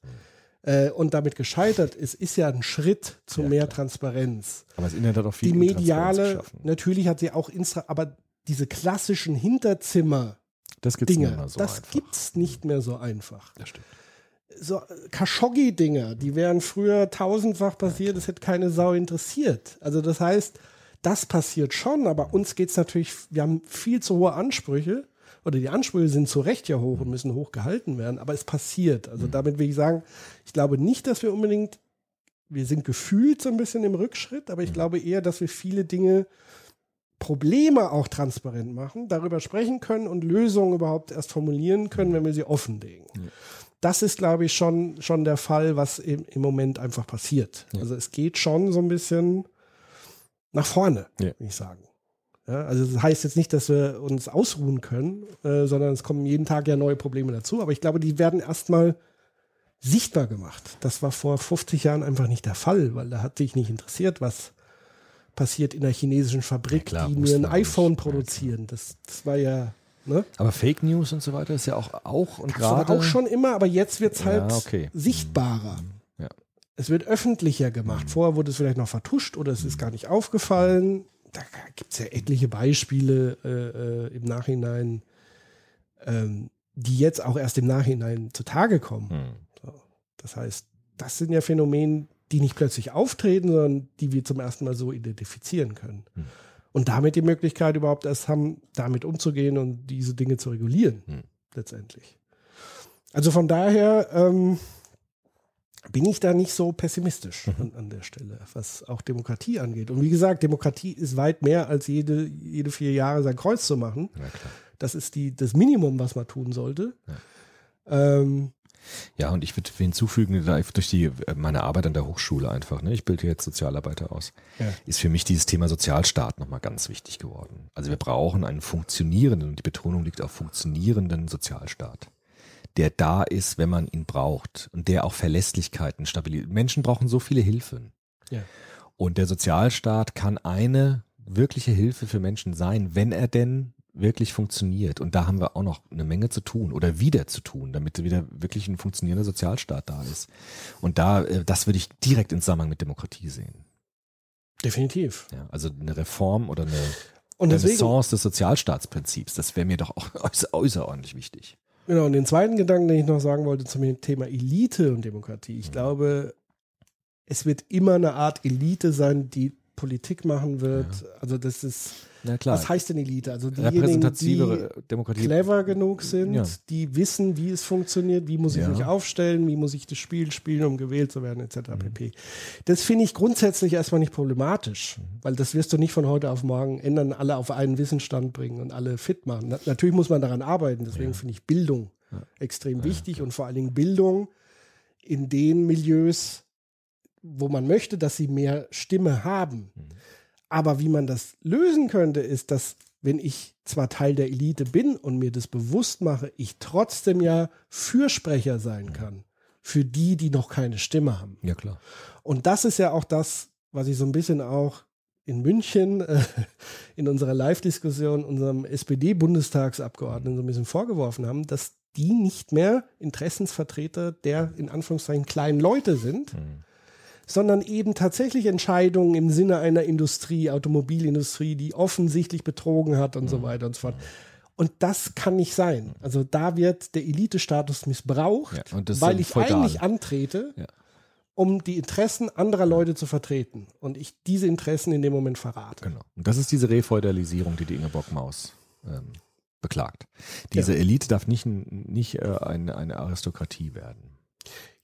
äh, und damit gescheitert ist, ist ja ein Schritt zu Ja, mehr klar. Transparenz. Aber das Internet hat auch viel Die mediale, natürlich hat sie auch Instra, aber diese klassischen Hinterzimmer Das gibt's nicht Dinge, mehr so das einfach. gibt's nicht mehr so einfach. Das stimmt. So äh, Khashoggi-Dinger, die wären früher tausendfach passiert, das hätte keine Sau interessiert. Also das heißt, das passiert schon, aber uns geht's natürlich, wir haben viel zu hohe Ansprüche oder die Ansprüche sind zu Recht ja hoch und müssen hoch gehalten werden, aber es passiert. Also damit will ich sagen, ich glaube nicht, dass wir unbedingt, wir sind gefühlt so ein bisschen im Rückschritt, aber ich glaube eher, dass wir viele Dinge Probleme auch transparent machen, darüber sprechen können und Lösungen überhaupt erst formulieren können, wenn wir sie offenlegen. Das ist, glaube ich, schon, schon der Fall, was im, im Moment einfach passiert. Also es geht schon so ein bisschen nach vorne, Ja. würde ich sagen. Ja, also das heißt jetzt nicht, dass wir uns ausruhen können, äh, sondern es kommen jeden Tag ja neue Probleme dazu. Aber ich glaube, die werden erstmal sichtbar gemacht. Das war vor 50 Jahren einfach nicht der Fall, weil da hat sich nicht interessiert, was passiert in der chinesischen Fabrik, Ja, klar, die mir ein nicht. iPhone Ja, produzieren. Das, das war ja, ne? Aber Fake News und so weiter ist ja auch, auch und Das war gerade. auch schon immer, aber jetzt wird es halt Ja, okay. sichtbarer. Ja. Es wird öffentlicher gemacht. Vorher wurde es vielleicht noch vertuscht oder es ist gar nicht aufgefallen. Da gibt es ja etliche Beispiele äh, äh, im Nachhinein, ähm, die jetzt auch erst im Nachhinein zutage kommen. Hm. So. Das heißt, das sind ja Phänomene, die nicht plötzlich auftreten, sondern die wir zum ersten Mal so identifizieren können. Hm. Und damit die Möglichkeit überhaupt erst haben, damit umzugehen und diese Dinge zu regulieren, Hm. letztendlich. Also von daher ähm, bin ich da nicht so pessimistisch an, an der Stelle, was auch Demokratie angeht. Und wie gesagt, Demokratie ist weit mehr als jede, jede vier Jahre sein Kreuz zu machen. Ja. Das ist die, das Minimum, was man tun sollte. Ähm, Ja, und ich würde hinzufügen, da ich durch die, meine Arbeit an der Hochschule einfach, ne, ich bilde jetzt Sozialarbeiter aus, Ja. ist für mich dieses Thema Sozialstaat nochmal ganz wichtig geworden. Also wir brauchen einen funktionierenden, und die Betonung liegt auf funktionierenden Sozialstaat, der da ist, wenn man ihn braucht und der auch Verlässlichkeiten, Stabilität. Menschen brauchen so viele Hilfen. Ja. Und der Sozialstaat kann eine wirkliche Hilfe für Menschen sein, wenn er denn wirklich funktioniert. Und da haben wir auch noch eine Menge zu tun oder wieder zu tun, damit wieder wirklich ein funktionierender Sozialstaat da ist. Und da, äh, das würde ich direkt in Zusammenhang mit Demokratie sehen. definitiv. Ja, also eine Reform oder eine Und deswegen, Renaissance des Sozialstaatsprinzips, das wäre mir doch auch außerordentlich wichtig. Genau, und den zweiten Gedanken, den ich noch sagen wollte zum Thema Elite und Demokratie. Mhm. Ich glaube, es wird immer eine Art Elite sein, die Politik machen wird. Also das ist, Na klar, was heißt denn Elite? Also diejenigen, die Demokratie. clever genug sind, Ja. die wissen, wie es funktioniert, wie muss ich Ja. mich aufstellen, wie muss ich das Spiel spielen, um gewählt zu werden, etc. Mhm. pp. Das finde ich grundsätzlich erstmal nicht problematisch, Mhm. weil das wirst du nicht von heute auf morgen ändern, alle auf einen Wissensstand bringen und alle fit machen. Na, natürlich muss man daran arbeiten, deswegen finde ich Bildung extrem wichtig und vor allen Dingen Bildung in den Milieus, wo man möchte, dass sie mehr Stimme haben. Aber wie man das lösen könnte, ist, dass wenn ich zwar Teil der Elite bin und mir das bewusst mache, ich trotzdem ja Fürsprecher sein kann für die, die noch keine Stimme haben. Ja, klar. Und das ist ja auch das, was ich so ein bisschen auch in München äh, in unserer Live-Diskussion unserem SPD-Bundestagsabgeordneten so ein bisschen vorgeworfen haben, dass die nicht mehr Interessensvertreter der in Anführungszeichen kleinen Leute sind, sondern eben tatsächlich Entscheidungen im Sinne einer Industrie, Automobilindustrie, die offensichtlich betrogen hat und so weiter und so fort. Und das kann nicht sein. Also da wird der Elitestatus missbraucht, Ja, weil ich Feudal. eigentlich antrete, Ja. um die Interessen anderer Leute zu vertreten und ich diese Interessen in dem Moment verrate. Genau. Und das ist diese Refeudalisierung, die die Ingeborg Maus ähm, beklagt. Diese Ja. Elite darf nicht, nicht äh, eine, eine Aristokratie werden.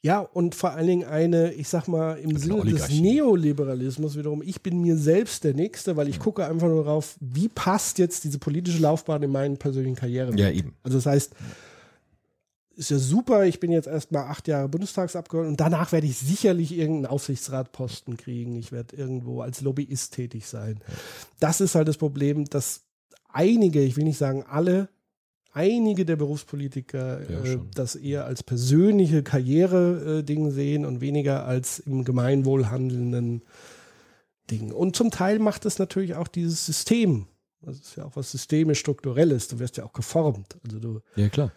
Ja, und vor allen Dingen eine, ich sag mal, im Sinne des. Neoliberalismus wiederum, ich bin mir selbst der Nächste, weil ich gucke einfach nur darauf, wie passt jetzt diese politische Laufbahn in meinen persönlichen Karriere. Ja, eben. Also das heißt, ist ja super, ich bin jetzt erstmal acht Jahre Bundestagsabgeordneter und danach werde ich sicherlich irgendeinen Aufsichtsratposten kriegen. Ich werde irgendwo als Lobbyist tätig sein. Das ist halt das Problem, dass einige, ich will nicht sagen alle, einige der Berufspolitiker Ja, äh, das eher als persönliche Karriere-Ding sehen und weniger als im Gemeinwohl handelnden Ding. Und zum Teil macht es natürlich auch dieses System. Das ist ja auch was systemisch strukturelles. Du wirst ja auch geformt. Also du Ja, klar.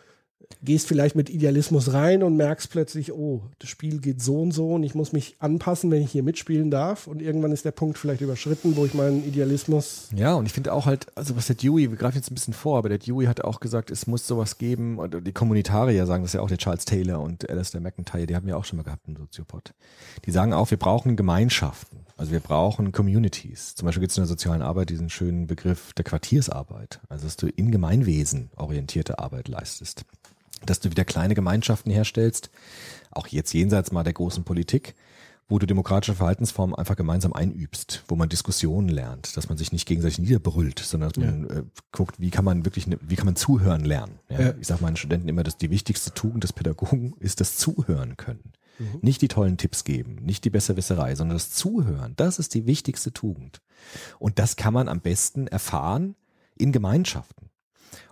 Gehst vielleicht mit Idealismus rein und merkst plötzlich, oh, das Spiel geht so und so und ich muss mich anpassen, wenn ich hier mitspielen darf. Und irgendwann ist der Punkt vielleicht überschritten, wo ich meinen Idealismus. Ja, und ich finde auch halt, also was der Dewey, wir greifen jetzt ein bisschen vor, aber der Dewey hat auch gesagt, es muss sowas geben, und die Kommunitarier sagen das ja auch, der Charles Taylor und Alistair McIntyre, die haben ja auch schon mal gehabt im Soziopod. Die sagen auch, wir brauchen Gemeinschaften, also wir brauchen Communities. Zum Beispiel gibt es in der sozialen Arbeit diesen schönen Begriff der Quartiersarbeit, also dass du in Gemeinwesen orientierte Arbeit leistest. Dass du wieder kleine Gemeinschaften herstellst, auch jetzt jenseits mal der großen Politik, wo du demokratische Verhaltensformen einfach gemeinsam einübst, wo man Diskussionen lernt, dass man sich nicht gegenseitig niederbrüllt, sondern dass man äh, guckt, wie kann man wirklich, ne, wie kann man zuhören lernen. Ja? Ja. Ich sage meinen Studenten immer, dass die wichtigste Tugend des Pädagogen ist das Zuhören können. Mhm. Nicht die tollen Tipps geben, nicht die Besserwisserei, sondern das Zuhören. Das ist die wichtigste Tugend. Und das kann man am besten erfahren in Gemeinschaften.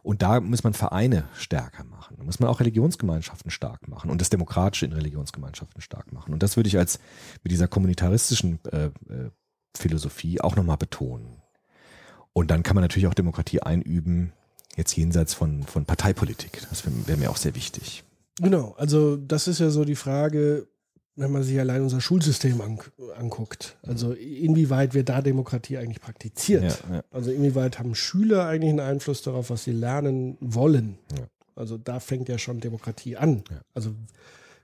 Und da muss man Vereine stärker machen. Da muss man auch Religionsgemeinschaften stark machen und das Demokratische in Religionsgemeinschaften stark machen. Und das würde ich als mit dieser kommunitaristischen äh, äh, Philosophie auch nochmal betonen. Und dann kann man natürlich auch Demokratie einüben, jetzt jenseits von, von Parteipolitik. Das wäre wär mir auch sehr wichtig. Genau, also das ist ja so die Frage, wenn man sich allein unser Schulsystem an, anguckt. Also inwieweit wird da Demokratie eigentlich praktiziert? Ja, ja. Also inwieweit haben Schüler eigentlich einen Einfluss darauf, was sie lernen wollen? Ja. Also da fängt ja schon Demokratie an. Also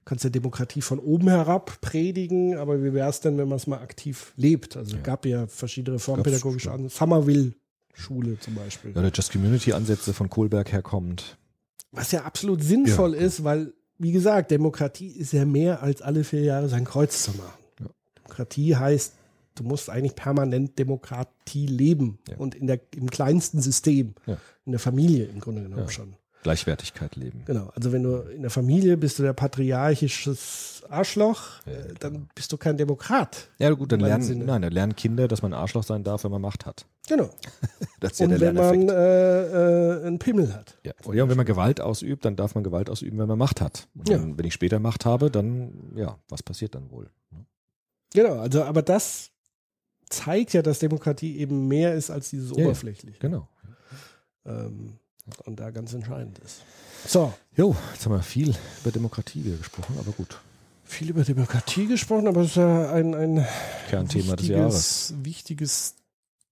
kannst ja Demokratie von oben herab predigen, aber wie wäre es denn, wenn man es mal aktiv lebt? Also es gab ja verschiedene reformpädagogische Ansätze. Summerville-Schule zum Beispiel. Ja, der Just Community-Ansätze von Kohlberg herkommt. Was ja absolut sinnvoll ist, weil, wie gesagt, Demokratie ist ja mehr als alle vier Jahre sein Kreuz zu machen. Demokratie heißt, du musst eigentlich permanent Demokratie leben Ja. und in der, im kleinsten System, Ja. in der Familie im Grunde genommen Ja. schon. Gleichwertigkeit leben. Genau, also wenn du in der Familie bist du der patriarchisches Arschloch, äh, dann bist du kein Demokrat. Ja, gut, dann lernen, Sinne. nein, dann lernen Kinder, dass man ein Arschloch sein darf, wenn man Macht hat. Genau. Das ist ja Und der wenn man äh, äh, einen Pimmel hat. Ja. ja, und wenn man Gewalt ausübt, dann darf man Gewalt ausüben, wenn man Macht hat. Und Ja. dann, wenn ich später Macht habe, dann, ja, was passiert dann wohl? Genau, also aber das zeigt ja, dass Demokratie eben mehr ist als dieses ja. Oberflächliche. Genau. Ähm, und da ganz entscheidend ist. So, Jo, jetzt haben wir viel über Demokratie wieder gesprochen, aber gut. viel über Demokratie gesprochen, aber es ist ja ein, ein Kernthema des wichtiges, Jahres. wichtiges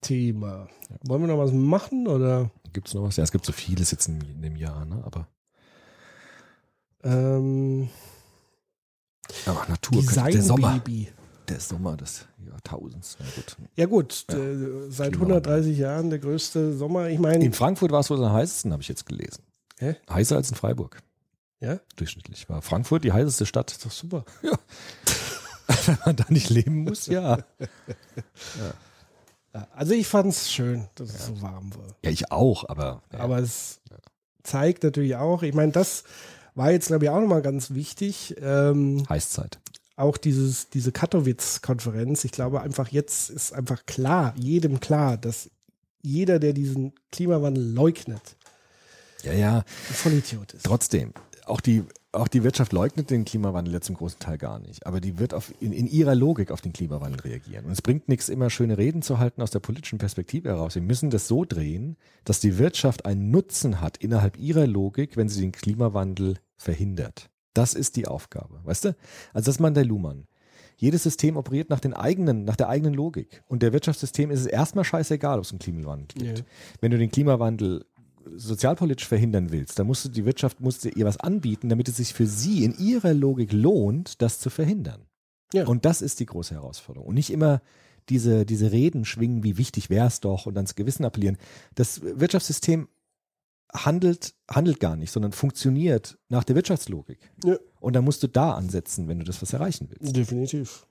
Thema. Wollen wir noch was machen oder? Gibt es noch was? Ja, es gibt so vieles jetzt in, in dem Jahr, ne? Aber, Ähm, aber Natur, der Sommer. Designbaby. Der Sommer des Jahrtausends. Gut. Ja gut, Ja. äh, seit Klimawandel. 130 Jahren der größte Sommer. Ich meine, In Frankfurt war es wohl am heißesten, habe ich jetzt gelesen. Hä? Heißer als in Freiburg. Ja? Durchschnittlich war Frankfurt die heißeste Stadt. Ist doch super. Ja. Wenn man da nicht leben muss, ja. ja, also ich fand es schön, dass es so warm war. Ja, ich auch, aber. Aber es zeigt natürlich auch, ich meine, das war jetzt, glaube ich, auch nochmal ganz wichtig. Ähm, Heißzeit. Auch dieses, diese Katowice-Konferenz. Ich glaube einfach, jetzt ist einfach klar, jedem klar, dass jeder, der diesen Klimawandel leugnet, Ja, ja. Vollidiot ist. Trotzdem, auch die, auch die Wirtschaft leugnet den Klimawandel jetzt zum großen Teil gar nicht. Aber die wird auf, in, in ihrer Logik auf den Klimawandel reagieren. Und es bringt nichts, immer schöne Reden zu halten aus der politischen Perspektive heraus. Wir müssen das so drehen, dass die Wirtschaft einen Nutzen hat innerhalb ihrer Logik, wenn sie den Klimawandel verhindert. Das ist die Aufgabe. Weißt du? Also das ist man der Luhmann. Jedes System operiert nach den eigenen, nach der eigenen Logik. Und der Wirtschaftssystem ist es erstmal scheißegal, ob es einen Klimawandel gibt. Ja. Wenn du den Klimawandel sozialpolitisch verhindern willst, dann musst du die Wirtschaft musst du ihr was anbieten, damit es sich für sie in ihrer Logik lohnt, das zu verhindern. Ja. Und das ist die große Herausforderung. Und nicht immer diese, diese Reden schwingen, wie wichtig wäre es doch und ans Gewissen appellieren. Das Wirtschaftssystem handelt, handelt gar nicht, sondern funktioniert nach der Wirtschaftslogik. Ja. Und dann musst du da ansetzen, wenn du das was erreichen willst. Definitiv.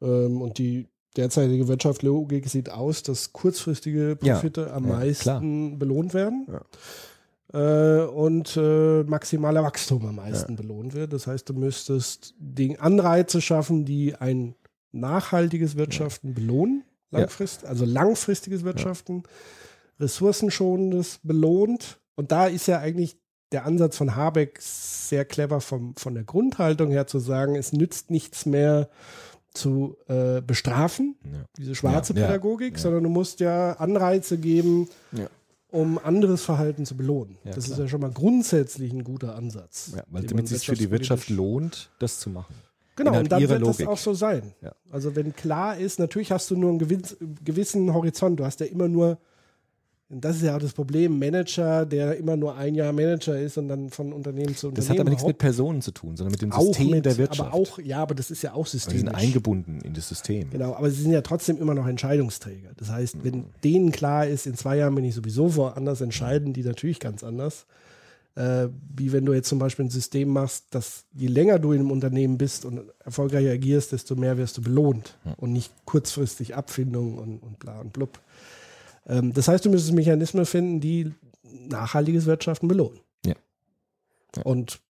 Ähm, und die derzeitige Wirtschaftslogik sieht aus, dass kurzfristige Ja. Profite am Ja, meisten belohnt werden. Äh, und äh, maximaler Wachstum am meisten belohnt wird. Das heißt, du müsstest die Anreize schaffen, die ein nachhaltiges Wirtschaften belohnen, Ja. langfrist, also langfristiges Wirtschaften, ressourcenschonendes belohnt. Und da ist ja eigentlich der Ansatz von Habeck sehr clever vom, von der Grundhaltung her zu sagen, es nützt nichts mehr zu äh, bestrafen, Ja. diese schwarze Ja, Pädagogik, ja. sondern du musst ja Anreize geben, um anderes Verhalten zu belohnen. Das ist klar. ja schon mal grundsätzlich ein guter Ansatz. Weil damit es sich für die Wirtschaft lohnt, das zu machen. Genau, und dann wird das Logik. auch so sein. Also wenn klar ist, natürlich hast du nur einen gewissen Horizont. Du hast ja immer nur, und das ist ja auch das Problem, Manager, der immer nur ein Jahr Manager ist und dann von Unternehmen zu Unternehmen Das hat aber nichts mit. Personen zu tun, sondern mit dem auch System mit, der Wirtschaft. Aber auch, ja, aber das ist ja auch wir sind systemisch. eingebunden in das System. Genau, aber sie sind ja trotzdem immer noch Entscheidungsträger. Das heißt, Mhm. wenn denen klar ist, in zwei Jahren bin ich sowieso woanders, entscheiden die natürlich ganz anders. Äh, wie wenn du jetzt zum Beispiel ein System machst, dass je länger du in einem Unternehmen bist und erfolgreich agierst, desto mehr wirst du belohnt und nicht kurzfristig Abfindung und, und bla und blub. Ähm, das heißt, du müsstest Mechanismen finden, die nachhaltiges Wirtschaften belohnen. Ja. Ja. Und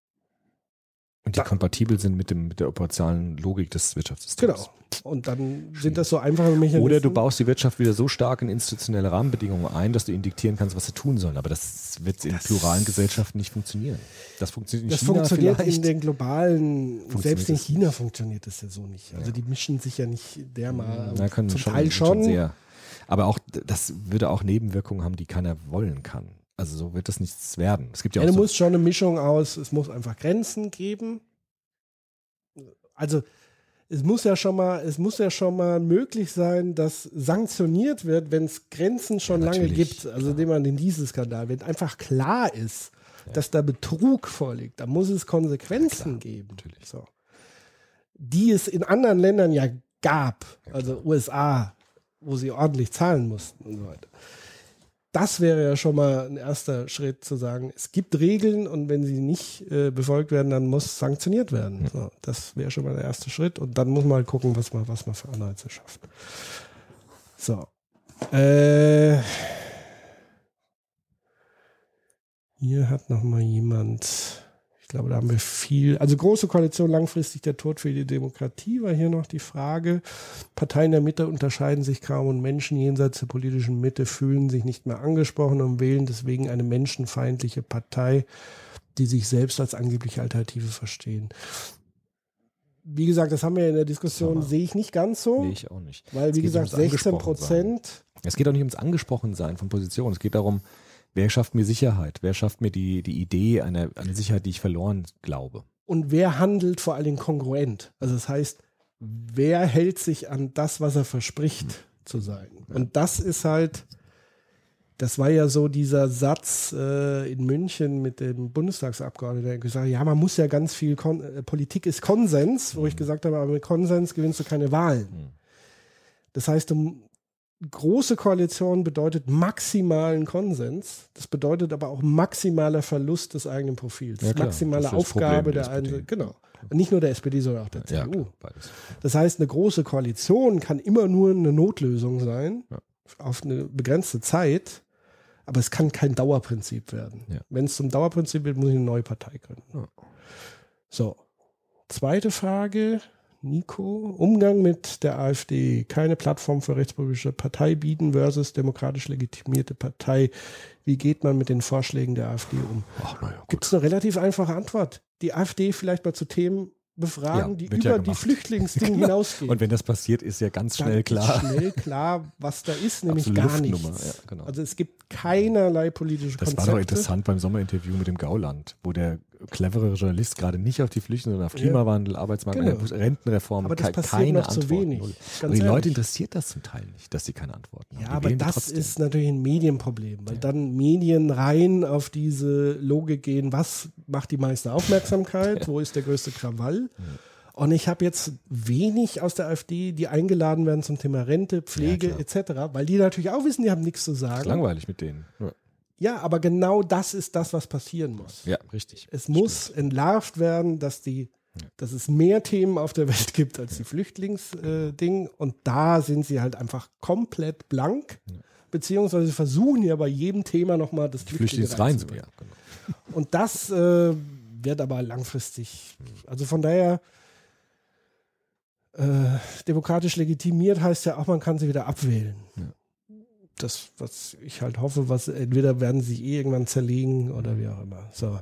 Und die Da- kompatibel sind mit, dem, mit der operationalen Logik des Wirtschaftssystems. Genau. Und dann sind das so einfache Mechanismen. Oder du baust die Wirtschaft wieder so stark in institutionelle Rahmenbedingungen ein, dass du ihnen diktieren kannst, was sie tun sollen. Aber das wird in pluralen Gesellschaften nicht funktionieren. Das funktioniert in Das China funktioniert vielleicht. in den globalen, selbst in China funktioniert das ja so nicht. Also die mischen sich ja nicht dermaßen. Zum schon, Teil schon. sehr. Aber auch, das würde auch Nebenwirkungen haben, die keiner wollen kann. Also so wird das nichts werden. Es gibt ja Ja, auch du so, musst schon eine Mischung aus, es muss einfach Grenzen geben. Also es muss ja schon mal, es muss ja schon mal möglich sein, dass sanktioniert wird, wenn es Grenzen schon Ja, lange gibt. Also nehmen wir den Dieselskandal, wenn einfach klar ist, dass da Betrug vorliegt, dann muss es Konsequenzen geben. natürlich. So. Die es in anderen Ländern ja gab, also USA, wo sie ordentlich zahlen mussten und so weiter. Das wäre ja schon mal ein erster Schritt zu sagen, es gibt Regeln und wenn sie nicht äh, befolgt werden, dann muss sanktioniert werden. So, das wäre schon mal der erste Schritt und dann muss man halt gucken, was man, was man für Anreize schafft. So. Äh, hier hat noch mal jemand, glaube, da haben wir viel, also große Koalition, langfristig der Tod für die Demokratie, war hier noch die Frage. Parteien der Mitte unterscheiden sich kaum und Menschen jenseits der politischen Mitte fühlen sich nicht mehr angesprochen und wählen deswegen eine menschenfeindliche Partei, die sich selbst als angebliche Alternative verstehen. Wie gesagt, das haben wir in der Diskussion, Hammer. sehe ich nicht ganz so, Nee, ich auch nicht. weil wie gesagt, ums 16 Angesprochensein. Prozent Es geht auch nicht ums Angesprochensein von Positionen. Es geht darum, wer schafft mir Sicherheit? Wer schafft mir die, die Idee einer eine Sicherheit, die ich verloren glaube? und wer handelt vor allen Dingen kongruent. Also das heißt, wer hält sich an das, was er verspricht zu sein. Und das ist halt, das war ja so dieser Satz äh, in München mit dem Bundestagsabgeordneten, der gesagt hat, ja, man muss ja ganz viel, Kon äh, Politik ist Konsens, wo ich gesagt habe, aber mit Konsens gewinnst du keine Wahlen. Das heißt, du, große Koalition bedeutet maximalen Konsens. Das bedeutet aber auch maximaler Verlust des eigenen Profils. Ja, klar. Maximale Das ist das Aufgabe der der einen. Genau. Nicht nur der SPD, sondern auch der Ja, CDU. klar. Das heißt, eine große Koalition kann immer nur eine Notlösung sein, Ja. auf eine begrenzte Zeit, aber es kann kein Dauerprinzip werden. Wenn es zum Dauerprinzip wird, muss ich eine neue Partei gründen. So. Zweite Frage, Nico. Umgang mit der AfD. Keine Plattform für rechtspolitische Partei bieten versus demokratisch legitimierte Partei. Wie geht man mit den Vorschlägen der AfD um? Gut. Gibt es eine relativ einfache Antwort. Die AfD vielleicht mal zu Themen befragen, Ja, die über ja die gemacht. Flüchtlingsding Genau. hinausgehen. Und wenn das passiert, ist ja ganz Dann schnell klar. schnell klar, was da ist, nämlich Absolute gar nichts. ja, genau. Also es gibt keinerlei politische Das war Konzepte. doch interessant beim Sommerinterview mit dem Gauland, wo der clevere Journalist gerade nicht auf die Flüchtlinge, sondern auf Ja. Klimawandel, Arbeitsmarkt, Genau. Rentenreform, Aber das passiert keine noch zu Antworten. wenig, ganz Aber die ehrlich. Leute interessiert das zum Teil nicht, dass sie keine Antworten haben. Ja, Die aber das trotzdem. ist natürlich ein Medienproblem, weil dann Medien rein auf diese Logik gehen, was macht die meiste Aufmerksamkeit, wo ist der größte Krawall. Und ich habe jetzt wenig aus der AfD, die eingeladen werden zum Thema Rente, Pflege Ja, etc., weil die natürlich auch wissen, die haben nichts zu ist sagen. langweilig mit denen. Ja, Ja, aber genau das ist das, was passieren muss. ja richtig. Es muss entlarvt werden, dass die, dass es mehr Themen auf der Welt gibt als die Flüchtlingsding. und da sind sie halt einfach komplett blank. Beziehungsweise versuchen ja bei jedem Thema nochmal das Flüchtlinge Flüchtlings rein. reinzubringen. Ja, genau. Und das äh, wird aber langfristig. Also von daher, äh, demokratisch legitimiert heißt ja auch, man kann sie wieder abwählen. Das, was ich halt hoffe, was entweder werden sie sich eh irgendwann zerlegen oder wie auch immer. So.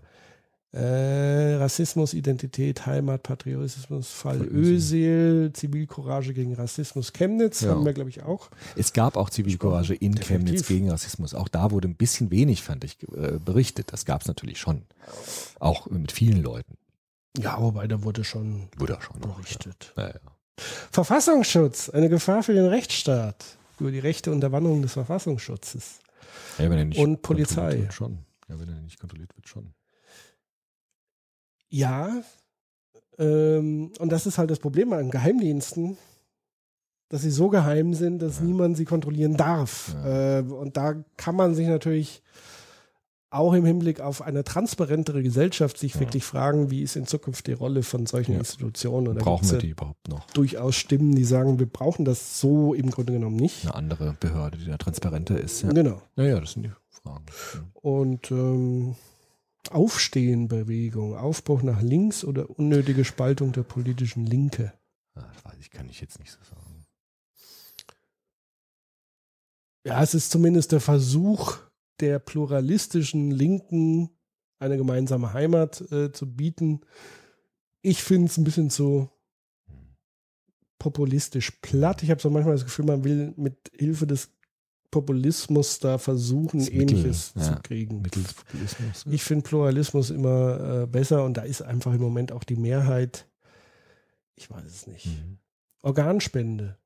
Äh, Rassismus, Identität, Heimat, Patriotismus, Fall Ösel, Zivilcourage gegen Rassismus, Chemnitz Ja. haben wir, glaube ich, auch. Es gab auch Zivilcourage in Definitiv. Chemnitz gegen Rassismus. Auch da wurde ein bisschen wenig, fand ich, äh, berichtet. Das gab es natürlich schon. Auch mit vielen Leuten. Ja, wobei da wurde schon Wurde auch schon. berichtet. Ja, ja. Verfassungsschutz, eine Gefahr für den Rechtsstaat. Über die rechte Unterwanderung des Verfassungsschutzes. Ja, wenn er nicht Und Polizei. Wird, schon. Ja, wenn er nicht kontrolliert wird, schon. Ja, ähm, und das ist halt das Problem an Geheimdiensten, dass sie so geheim sind, dass Ja. niemand sie kontrollieren darf. Ja. Äh, und da kann man sich natürlich auch im Hinblick auf eine transparentere Gesellschaft sich Ja. wirklich fragen, wie ist in Zukunft die Rolle von solchen Ja. Institutionen? Da Brauchen wir die überhaupt noch? durchaus Stimmen, die sagen, wir brauchen das so im Grunde genommen nicht. Eine andere Behörde, die da transparenter ist. Ja, Genau. ja, ja das sind die Fragen. Und ähm, Aufstehenbewegung, Aufbruch nach links oder unnötige Spaltung der politischen Linke? Ah, das weiß ich, kann ich jetzt nicht so sagen. Ja, es ist zumindest der Versuch der pluralistischen Linken, eine gemeinsame Heimat äh, zu bieten. Ich finde es ein bisschen zu populistisch platt. Ich habe so manchmal das Gefühl, man will mit Hilfe des Populismus da versuchen, Das Mittel, Ähnliches ja. zu kriegen. Ich finde Pluralismus immer äh, besser und da ist einfach im Moment auch die Mehrheit. Ich weiß es nicht. Mhm. Organspende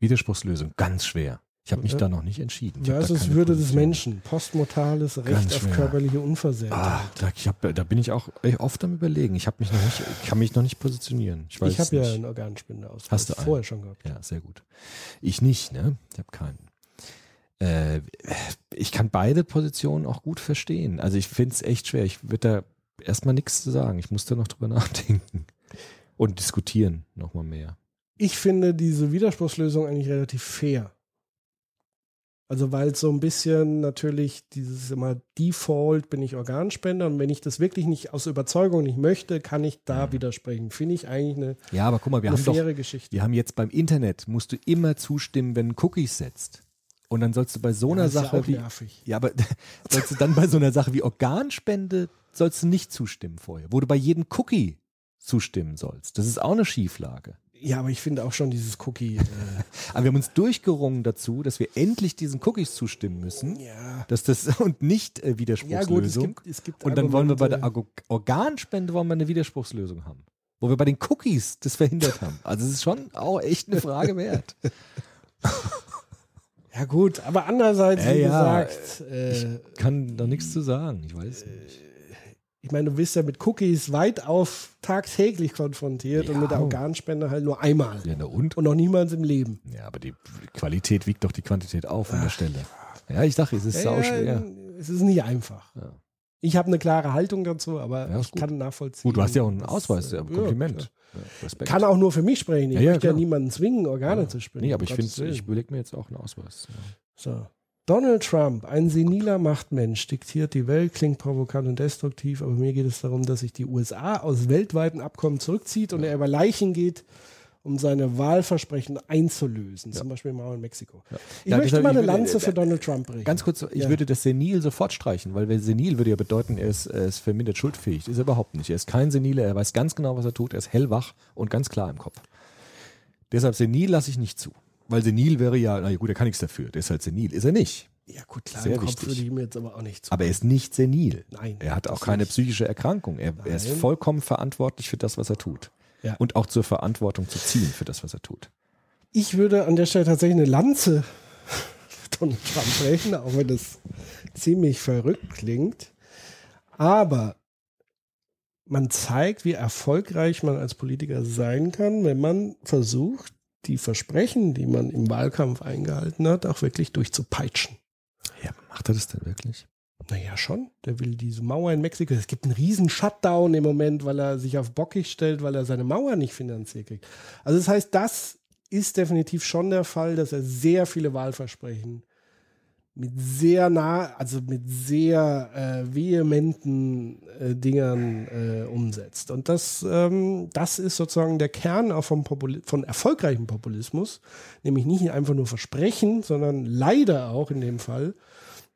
Widerspruchslösung, ganz schwer. Ich habe mich Ja. da noch nicht entschieden. Ich da versus keine Würde des Position. Menschen, postmortales Recht Ganz auf schwer. körperliche Unversehrtheit. Ah, da, ich hab, da bin ich auch oft am überlegen. Ich habe mich noch nicht, ich kann mich noch nicht positionieren. Ich ich es habe ja einen Organspendeausweis Hast du einen? vorher schon gehabt. Ja, sehr gut. Ich nicht, ne? Ich habe keinen. Äh, ich kann beide Positionen auch gut verstehen. Also ich finde es echt schwer. Ich würde da erstmal nichts zu sagen. Ich muss da noch drüber nachdenken. Und diskutieren nochmal mehr. Ich finde diese Widerspruchslösung eigentlich relativ fair. Also weil es so ein bisschen natürlich dieses immer Default bin ich Organspender und wenn ich das wirklich nicht aus Überzeugung nicht möchte, kann ich da widersprechen. Finde ich eigentlich eine, Ja, aber guck mal, wir haben doch, faire Geschichte. wir haben jetzt beim Internet, musst du immer zustimmen, wenn Cookies setzt. Und dann sollst du bei so einer ja Sache auch wie, nervig. ja, aber sollst du dann bei so einer Sache wie Organspende, sollst du nicht zustimmen vorher, wo du bei jedem Cookie zustimmen sollst. Das ist auch eine Schieflage. Ja, aber ich finde auch schon dieses Cookie. Äh, Aber wir haben uns durchgerungen dazu, dass wir endlich diesen Cookies zustimmen müssen. ja. Dass das und nicht äh, ja, gut, es Widerspruchslösung. gibt, es gibt und dann wollen wir bei der. Orgo- Organspende wollen wir eine Widerspruchslösung haben. Wo wir bei den Cookies das verhindert haben. Also es ist schon auch echt eine Frage wert. Ja, gut, aber andererseits, Ja, wie ja, gesagt, äh, Kann da nichts zu sagen. Ich weiß nicht. Ich meine, du bist ja mit Cookies weit auf tagtäglich konfrontiert und Ja. mit der Organspende halt nur einmal. Ja, na und? Und noch niemals im Leben. Ja, aber die Qualität wiegt doch die Quantität auf an der Stelle. Ja, ich dachte, es ist sau schwer. Es ist nicht einfach. Ja. Ich habe eine klare Haltung dazu, aber Ja, ich gut. kann nachvollziehen. Gut, du hast ja auch einen Ausweis, äh, ja, Kompliment. Ja, Respekt. Kann auch nur für mich sprechen. Ich Ja, ja, möchte ja niemanden zwingen, Organe zu spenden. Nee, um aber ich Gottes finde, ich überlege mir jetzt auch einen Ausweis. Ja. So. Donald Trump, ein seniler Machtmensch, diktiert die Welt, klingt provokant und destruktiv, aber mir geht es darum, dass sich die USA aus weltweiten Abkommen zurückzieht und er über Leichen geht, um seine Wahlversprechen einzulösen, zum Beispiel Mauer in Mexiko. Ich Ja, möchte mal eine würde- Lanze äh, für Donald Trump brechen. Ganz kurz, ich Ja. würde das Senil sofort streichen, weil Senil würde ja bedeuten, er ist, er ist vermindert schuldfähig. Ist er überhaupt nicht. Er ist kein Seniler, er weiß ganz genau, was er tut, er ist hellwach und ganz klar im Kopf. Deshalb Senil lasse ich nicht zu. Weil Senil wäre ja, na gut, er kann nichts dafür, der ist halt senil. Ist er nicht. Ja, gut, klar, Sehr im Kopf wichtig. würde ich ihm jetzt aber auch nicht zu. Aber er ist nicht senil. Nein, Er hat auch keine nicht. psychische Erkrankung. Er, er ist vollkommen verantwortlich für das, was er tut. Ja. Und auch zur Verantwortung zu ziehen für das, was er tut. Ich würde an der Stelle tatsächlich eine Lanze Donald Trump brechen, auch wenn das ziemlich verrückt klingt. Aber man zeigt, wie erfolgreich man als Politiker sein kann, wenn man versucht, die Versprechen, die man im Wahlkampf eingehalten hat, auch wirklich durchzupeitschen. Ja, macht er das denn wirklich? Naja, schon. Der will diese Mauer in Mexiko. Es gibt einen riesen Shutdown im Moment, weil er sich auf bockig stellt, weil er seine Mauer nicht finanziert kriegt. Also das heißt, das ist definitiv schon der Fall, dass er sehr viele Wahlversprechen mit sehr nah, also mit sehr äh, vehementen äh, Dingern äh, umsetzt. Und das, ähm, das ist sozusagen der Kern auch vom Populi von erfolgreichem Populismus, nämlich nicht einfach nur Versprechen, sondern leider auch in dem Fall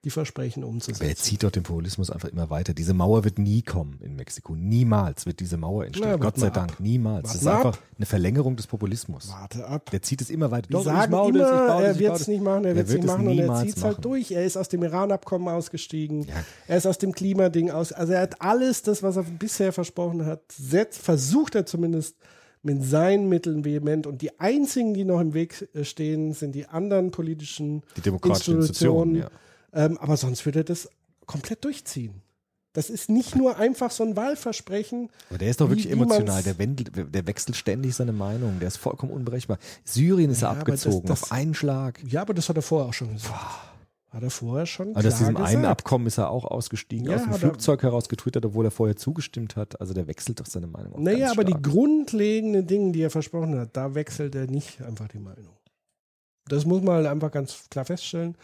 die Versprechen umzusetzen. Aber er zieht doch den Populismus einfach immer weiter. Diese Mauer wird nie kommen in Mexiko. Niemals wird diese Mauer entstehen. Na, Gott sei Dank. ab. Niemals. Wart das ist einfach ab. eine Verlängerung des Populismus. Warte ab. Der zieht es immer weiter. Doch, sagen ich baue das, ich immer, er wird es nicht machen, er Er wird es nicht machen und er zieht es halt durch. Er ist aus dem Iran-Abkommen ausgestiegen. Ja. Er ist aus dem Klimading aus. Also er hat alles das, was er bisher versprochen hat, setzt, versucht er zumindest mit seinen Mitteln vehement. Und die einzigen, die noch im Weg äh, stehen, sind die anderen politischen Die demokratischen Institutionen, ja. Ähm, aber sonst würde er das komplett durchziehen. Das ist nicht nur einfach so ein Wahlversprechen. Aber der ist doch wirklich emotional. Der, wendelt, der wechselt ständig seine Meinung. Der ist vollkommen unberechenbar. Syrien ist Ja, er abgezogen das- das- auf einen Schlag. Ja, aber das hat er vorher auch schon gesagt. Hat er vorher schon Aber aus klar diesem einen gesagt. Abkommen ist er auch ausgestiegen, Ja, aus dem Flugzeug heraus getwittert, obwohl er vorher zugestimmt hat. Also der wechselt doch seine Meinung. Naja, aber die stark. grundlegenden Dinge, die er versprochen hat, da wechselt er nicht einfach die Meinung. Das muss man halt einfach ganz klar feststellen.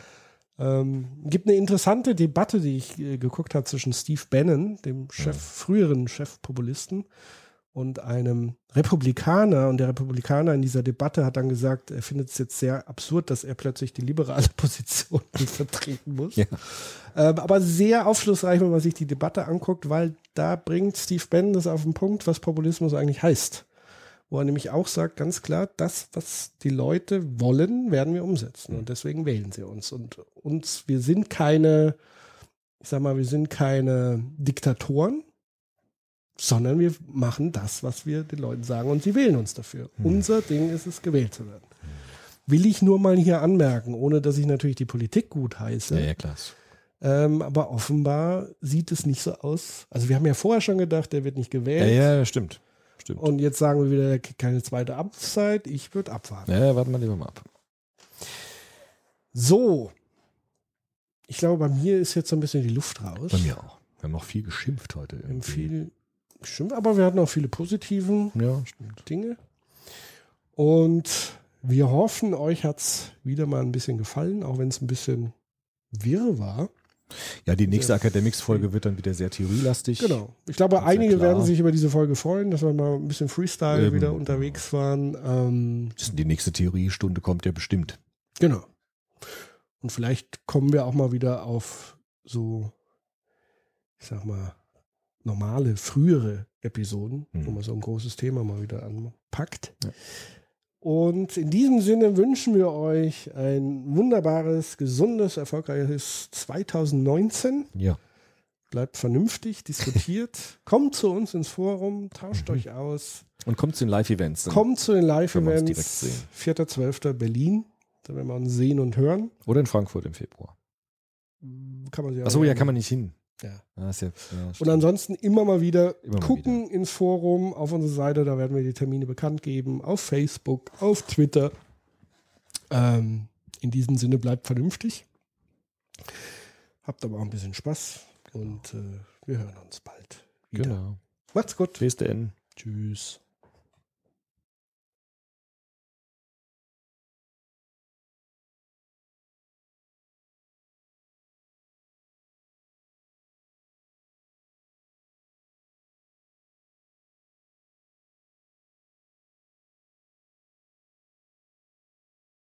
Ähm, gibt eine interessante Debatte, die ich äh, geguckt habe zwischen Steve Bannon, dem Chef, früheren Chefpopulisten, und einem Republikaner. Und der Republikaner in dieser Debatte hat dann gesagt, er findet es jetzt sehr absurd, dass er plötzlich die liberale Position vertreten muss. Ja. Ähm, aber sehr aufschlussreich, wenn man sich die Debatte anguckt, weil da bringt Steve Bannon das auf den Punkt, was Populismus eigentlich heißt. Wo er nämlich auch sagt, ganz klar, das, was die Leute wollen, werden wir umsetzen. Und deswegen wählen sie uns. Und uns, wir sind keine, ich sag mal, wir sind keine Diktatoren, sondern wir machen das, was wir den Leuten sagen und sie wählen uns dafür. Unser Ding ist es, gewählt zu werden. Will ich nur mal hier anmerken, ohne dass ich natürlich die Politik gut heiße. Ja, ja, klar. Ähm, aber offenbar sieht es nicht so aus. Also wir haben ja vorher schon gedacht, der wird nicht Ja, gewählt. ja, stimmt. Stimmt. Und jetzt sagen wir wieder, er kriegt keine zweite Amtszeit. Ich würde abwarten. ja, warten wir lieber mal ab. So. Ich glaube, bei mir ist jetzt so ein bisschen die Luft raus. Bei mir auch. Wir haben auch viel geschimpft heute. Wir haben viel, stimmt, aber wir hatten auch viele positiven Ja. Dinge. Und wir hoffen, euch hat es wieder mal ein bisschen gefallen, auch wenn es ein bisschen wirr war. Ja, die nächste Academics-Folge wird dann wieder sehr theorielastig. Genau. Ich glaube, einige werden sich über diese Folge freuen, dass wir mal ein bisschen Freestyle Eben. wieder unterwegs waren. Ähm, Die nächste Theoriestunde kommt ja bestimmt. genau. Und vielleicht kommen wir auch mal wieder auf so, ich sag mal, normale, frühere Episoden, Mhm. wo man so ein großes Thema mal wieder anpackt. Ja. Und in diesem Sinne wünschen wir euch ein wunderbares, gesundes, erfolgreiches 2019. Ja. Bleibt vernünftig, diskutiert, kommt zu uns ins Forum, tauscht euch aus, Und kommt zu den Live-Events. kommt zu den Live-Events. sehen. 4.12. Berlin, da werden wir uns sehen und hören. Oder in Frankfurt im Februar. Kann man sich auch Achso, ja, kann man nicht hin. Ja. Ah, ja, ja, Und ansonsten immer mal wieder Immer mal gucken ins Forum, auf unsere Seite, da werden wir die Termine bekannt geben, auf Facebook, auf Twitter. Ähm, in diesem Sinne bleibt vernünftig. Habt aber auch ein bisschen Spaß und äh, wir hören uns bald wieder. Genau. Macht's gut. Bis denn. Tschüss.